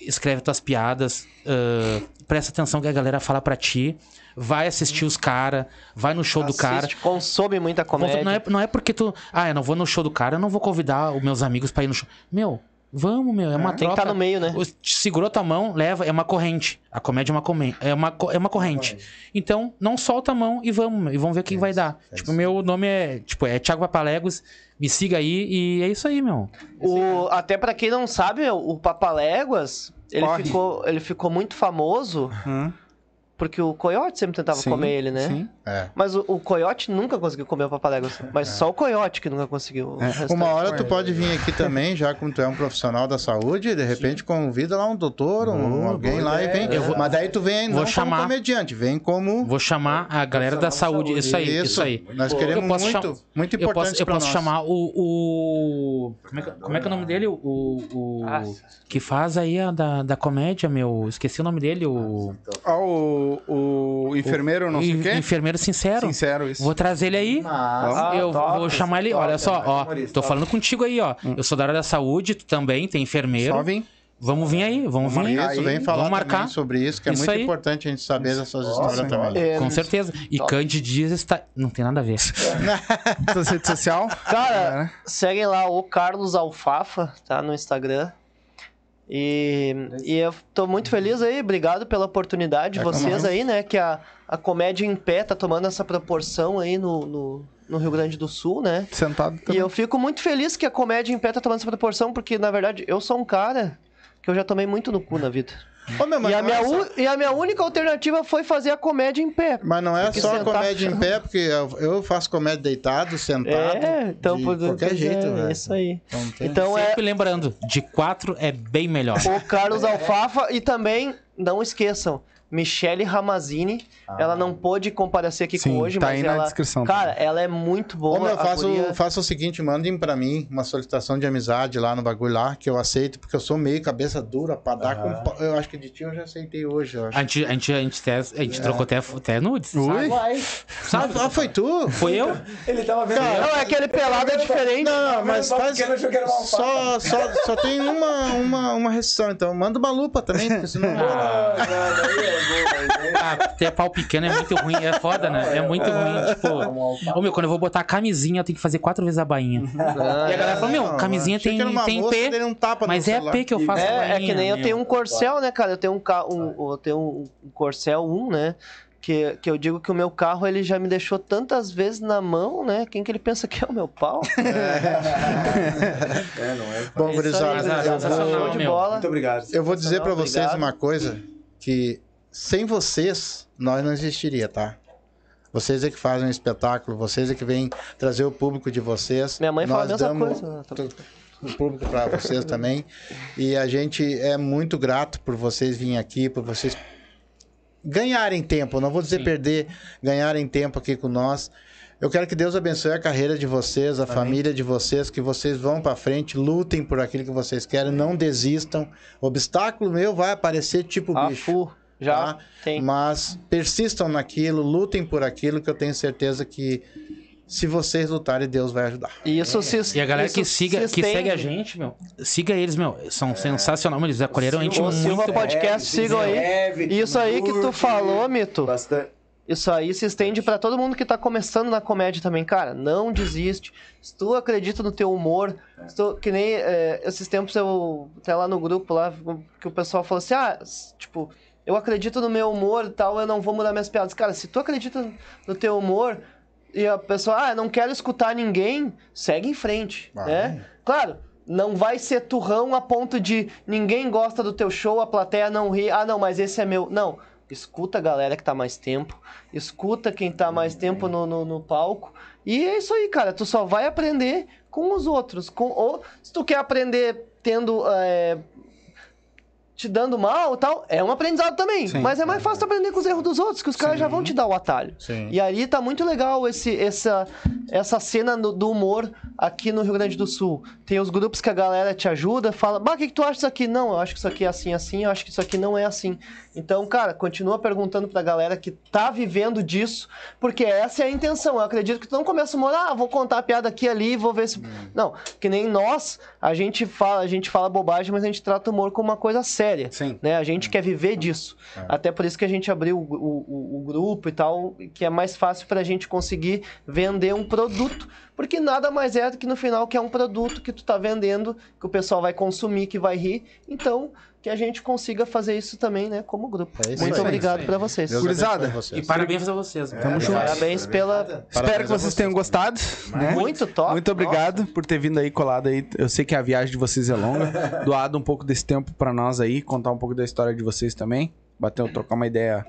S5: escreve tuas piadas, ah, presta atenção que a galera fala pra ti, vai assistir os caras, vai no show do cara.
S4: Assiste, consome muita comédia.
S5: Não é, não é porque tu. Ah, eu não vou no show do cara, eu não vou convidar os meus amigos pra ir no show. Meu, vamos, meu, é uma
S4: Tem que
S5: troca.
S4: tá no meio, né?
S5: O- Segurou tua mão, leva, é uma corrente. A comédia é uma, come... é uma, co- é uma corrente. Então, não solta a mão e vamos, meu, e vamos ver o que vai dar. tipo, meu nome é, tipo, é Thiago Papalegos, me siga aí e é isso aí, meu.
S4: O, até pra quem não sabe, o Papaléguas, ele ficou, ele ficou muito famoso
S1: Hum,
S4: porque o Coyote sempre tentava
S1: sim,
S4: comer ele, né?
S1: Sim.
S2: É.
S4: Mas o, o Coyote nunca conseguiu comer o Papaléguas. Mas só o Coyote que nunca conseguiu. restante.
S2: Uma hora tu pode vir aqui também, já como tu é um profissional da saúde, de repente convida lá um doutor, um, alguém lá e vem.
S5: Eu vou-
S2: Mas daí tu vem
S5: vou
S2: não
S5: chamar-
S2: como comediante, vem como.
S5: Vou chamar a galera da saúde. Isso aí, isso, aí.
S2: Nós queremos
S5: Eu
S2: muito,
S5: cham-
S2: muito
S5: Eu
S2: importante
S5: posso, eu posso chamar o. o... Como, é que, como é que é o nome dele? O. o que faz aí a da, da comédia, meu. Esqueci o nome dele. O.
S1: Ó, o, o enfermeiro, não sei o quê.
S5: Enfermeiro sincero.
S1: Sincero, isso.
S5: Vou trazer ele aí.
S3: Mas,
S5: eu
S4: top,
S5: vou chamar ele. Olha só, ó.
S3: humorista,
S5: Tô
S3: top.
S5: falando contigo aí, ó. Eu sou da área da saúde, tu também, tem enfermeiro.
S1: Só vem.
S5: Vamos vir aí, vamos vir.
S2: Isso, vem falar
S5: Vamos marcar.
S2: também sobre isso, que é
S5: Isso
S2: muito
S5: aí.
S2: importante a gente saber dessas histórias também.
S4: É,
S5: Com certeza. E Candy Dias está. Não tem nada a ver.
S1: Sua rede social?
S4: Cara, seguem lá o Carlos Alfafa, tá? No Instagram. E, e eu tô muito feliz aí, obrigado pela oportunidade de
S2: É
S4: vocês aí, né? Que a, a comédia em pé tá tomando essa proporção aí no, no, no Rio Grande do Sul, né?
S1: Sentado
S4: E
S1: também.
S4: eu fico muito feliz que a comédia em pé tá tomando essa proporção, porque, na verdade, eu sou um cara que eu já tomei muito no cu na vida.
S2: Ô, meu, mas,
S4: E a, minha
S2: é só,
S4: e a minha única alternativa foi fazer a comédia em pé.
S2: mas não é só
S4: sentar-
S2: comédia em pé, porque eu, eu faço comédia deitado, sentado,
S4: É, então,
S2: de
S4: por-
S2: qualquer
S4: pois
S2: jeito,
S4: é,
S2: velho.
S4: isso aí.
S2: Então, tem-
S4: Então é
S5: Sempre lembrando, de quatro é bem melhor.
S4: o Carlos Alfafa e também, não esqueçam, Michele Ramazini. Ela não pôde comparecer aqui
S1: Sim,
S4: com hoje,
S1: tá
S4: mas
S1: aí na
S4: ela.
S1: descrição
S4: Cara, ela é muito boa.
S2: Ô, meu,
S4: a
S2: faça,
S4: guria-
S2: o, faça o seguinte, mandem pra mim uma solicitação de amizade lá no bagulho lá, que eu aceito, porque eu sou meio cabeça dura pra dar com... pa- Eu acho que de ti eu já aceitei hoje, eu acho.
S5: A gente, a gente, a gente, até, a gente trocou até, até nudes.
S1: Ui.
S5: Sabe?
S2: Ah, foi tu?
S5: Foi eu?
S3: Ele tava vendo.
S4: Não, é aquele pelado é diferente.
S2: Não, mas
S3: Só
S2: faz... Só, só, só tem uma, uma, uma restrição, então manda uma lupa também, porque senão...
S5: Ah, ter pau pequeno é muito ruim. É foda, né? É muito ruim. Tipo, ô meu, quando eu vou botar a camisinha, eu tenho que fazer quatro vezes a bainha. E a galera fala, meu,
S2: Não,
S5: camisinha tem, tem P.
S2: um
S5: Mas é. P que eu faço a
S4: É, é que nem eu tenho um Corcel, né, cara? Eu tenho um, um, eu tenho um Corcel 1, né? Que, que eu digo que o meu carro ele já me deixou tantas vezes na mão, né? Quem que ele pensa que é o meu pau?
S3: É, não é.
S2: Bom,
S4: É isso
S2: gurizada,
S5: é meu.
S4: bola.
S3: Muito obrigado.
S2: Eu vou dizer pra
S4: Sensacional,
S2: vocês
S4: obrigado.
S2: uma coisa, que sem vocês, nós não existiria, tá? Vocês é que fazem o espetáculo, vocês é que vêm trazer o público de vocês.
S4: Minha mãe fala a
S2: Nós
S4: mesma
S2: damos
S4: coisa.
S2: O público para vocês também. E a gente é muito grato por vocês virem aqui, por vocês ganharem tempo. Não vou dizer
S5: Sim.
S2: perder, ganharem tempo aqui com nós. Eu quero que Deus abençoe a carreira de vocês, a família de vocês, que vocês vão para frente, lutem por aquilo que vocês querem, não desistam. Obstáculo meu vai aparecer tipo
S4: A
S2: bicho.
S4: Já
S2: tá?
S4: tem.
S2: Mas persistam naquilo, lutem por aquilo que eu tenho certeza que se vocês lutarem, Deus vai ajudar.
S4: E isso se
S5: E a galera que, siga,
S4: se
S5: que segue a gente, meu, siga eles, meu. São sensacionais, meu, eles acolheram a gente
S4: O Silva
S5: muito.
S4: Podcast, sigam aí. Isso aí que tu falou, Mito,
S3: Bastante.
S4: isso aí se estende pra todo mundo que tá começando na comédia também. Cara, não desiste. Se tu acredita no teu humor, se tu- que nem é, esses tempos eu, até lá no grupo lá, que o pessoal falou assim, ah, tipo, eu acredito no meu humor e tal, eu não vou mudar minhas piadas. Cara, se tu acredita no teu humor e a pessoa, ah, não quero escutar ninguém, segue em frente,
S2: Vai.
S4: né? Claro, não vai ser turrão a ponto de ninguém gosta do teu show, a plateia não ri, ah, não, mas esse é meu. Não, escuta a galera que tá mais tempo, escuta quem tá mais tempo no, no, no palco. E é isso aí, cara, tu só vai aprender com os outros. Com, ou se tu quer aprender tendo. é, te dando mal e tal, é um aprendizado também.
S1: Sim.
S4: Mas é mais fácil aprender com os erros dos outros, que os caras já vão te dar o atalho.
S2: Sim.
S4: E aí tá muito legal esse, essa, essa cena no- do humor aqui no Rio Grande do Sul. Tem os grupos que a galera te ajuda, fala, bah, o que, que tu acha disso aqui? Não, eu acho que isso aqui é assim, assim, eu acho que isso aqui não é assim. Então, cara, continua perguntando pra galera que tá vivendo disso, porque essa é a intenção. Eu acredito que tu não começa a morar, ah, vou contar a piada aqui ali vou ver se. Não, que nem nós, a gente fala, a gente fala bobagem, mas a gente trata o humor como uma coisa séria.
S1: Sim.
S4: Né? A gente quer viver disso. Até por isso que a gente abriu o, o- o- grupo e tal, que é mais fácil pra gente conseguir vender um produto. Porque nada mais é do que no final que é um produto que tu tá vendendo, que o pessoal vai consumir, que vai rir. Então, que a gente consiga fazer isso também, né, como grupo.
S2: É isso
S4: Muito
S2: aí.
S4: obrigado
S5: aí.
S4: pra vocês.
S1: Gurizada.
S5: E parabéns a vocês. meu.
S1: Tamo junto.
S4: Parabéns pela.
S1: Espero que vocês tenham gostado. Né?
S4: Muito top.
S1: Muito obrigado por ter vindo aí colado aí. Eu sei que a viagem de vocês é longa. Doado um pouco desse tempo pra nós aí, contar um pouco da história de vocês também. Bater, trocar uma ideia,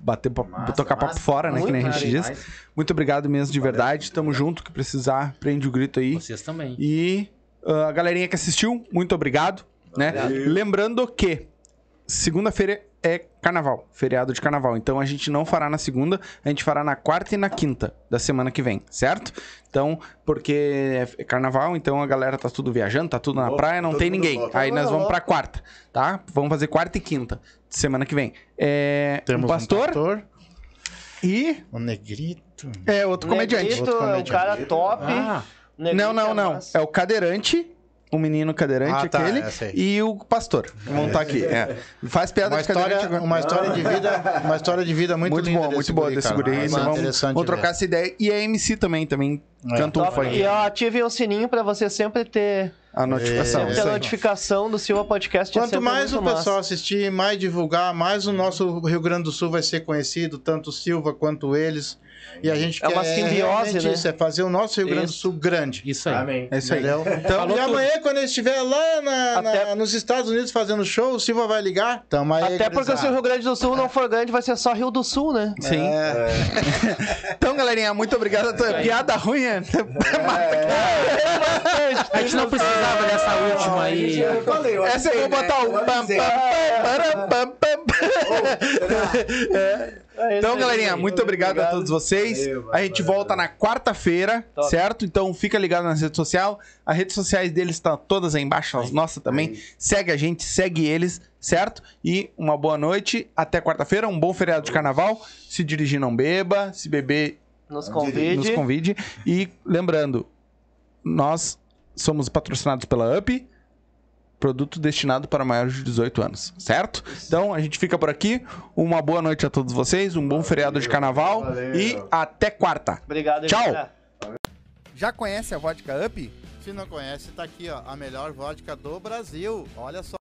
S1: bater papo,
S3: Massa,
S1: tocar papo
S3: massa.
S1: fora, né, que nem a gente
S3: Muito
S1: diz. Muito obrigado mesmo de verdade. Tamo junto, que precisar, prende o grito aí.
S5: Vocês também.
S1: E ah, a galerinha que assistiu, muito obrigado, né? Lembrando que segunda-feira é carnaval, feriado de carnaval. Então a gente não fará na segunda, a gente fará na quarta e na quinta da semana que vem, certo? Então, porque é carnaval, então a galera tá tudo viajando, tá tudo na praia, não tem ninguém. Aí nós vamos pra quarta, tá? Vamos fazer quarta e quinta semana que vem. É,
S2: Temos
S1: um pastor, e
S2: um negrito.
S1: é outro comediante.
S4: Negrito
S2: Outro
S4: é o cara top.
S5: Ah,
S4: Negrito
S1: Não, não,
S4: é
S1: não.
S4: massa.
S1: É o cadeirante o menino cadeirante
S2: Ah, tá,
S1: aquele
S2: aí.
S1: e o pastor. Vão estar aqui. é. Faz piada
S2: Uma
S1: de cadeirante
S2: história,
S1: agora.
S2: uma história de vida, uma história de vida muito,
S1: muito
S2: linda
S1: boa,
S2: desse
S1: muito boa desse guri. Vão
S2: ver.
S1: trocar essa ideia. E a MC também, também
S2: É.
S1: canta um
S4: Top.
S1: funk.
S4: E ó, ativem o sininho pra você sempre ter,
S1: A notificação.
S4: ter a notificação do Silva Podcast. é
S2: Quanto
S4: sempre
S2: mais o
S4: massa.
S2: pessoal assistir, mais divulgar, mais o nosso Rio Grande do Sul vai ser conhecido, tanto o Silva quanto eles. E a gente
S4: É uma
S2: quer
S4: simbiose,
S2: realmente
S4: né?
S2: isso, é fazer o nosso Rio Grande do. Sul grande.
S5: Isso aí.
S3: Amém.
S1: É isso aí.
S2: Então,
S5: Falou
S2: e
S5: tudo.
S2: amanhã, quando ele estiver lá na- na-
S4: Até-
S2: nos Estados Unidos fazendo show, o Silva vai ligar. Tamo aí,
S4: Até porque se o. Rio Grande do Sul não for grande, vai ser só Rio do Sul, né?
S1: Sim.
S2: É.
S1: Então, galerinha, muito obrigado. Piada ruim. é-
S5: A gente não precisava dessa última aí.
S3: Eu falei, eu
S1: Essa eu vou botar
S3: né?
S1: o Pam.
S4: É
S1: Então, galerinha, muito obrigado, a todos vocês.
S3: Valeu,
S1: a gente volta na quarta-feira, certo? Então fica ligado nas redes sociais. As redes sociais deles estão todas aí embaixo, as nossas também. Segue a gente, segue eles, certo? E uma boa noite. Até quarta-feira, um bom feriado de carnaval. Se dirigir, não beba. Se beber,
S4: Nos convide.
S1: nos convide. E lembrando, nós somos patrocinados pela UP, produto destinado para maiores de 18 anos, certo? Então a gente fica por aqui. Uma boa noite a todos vocês, um bom feriado de carnaval
S3: valeu.
S1: e até quarta.
S4: Obrigado,
S1: Tchau.
S4: galera.
S9: Já conhece a Vodka Up?
S6: Se não conhece, tá aqui, ó, a melhor vodka do Brasil. Olha só.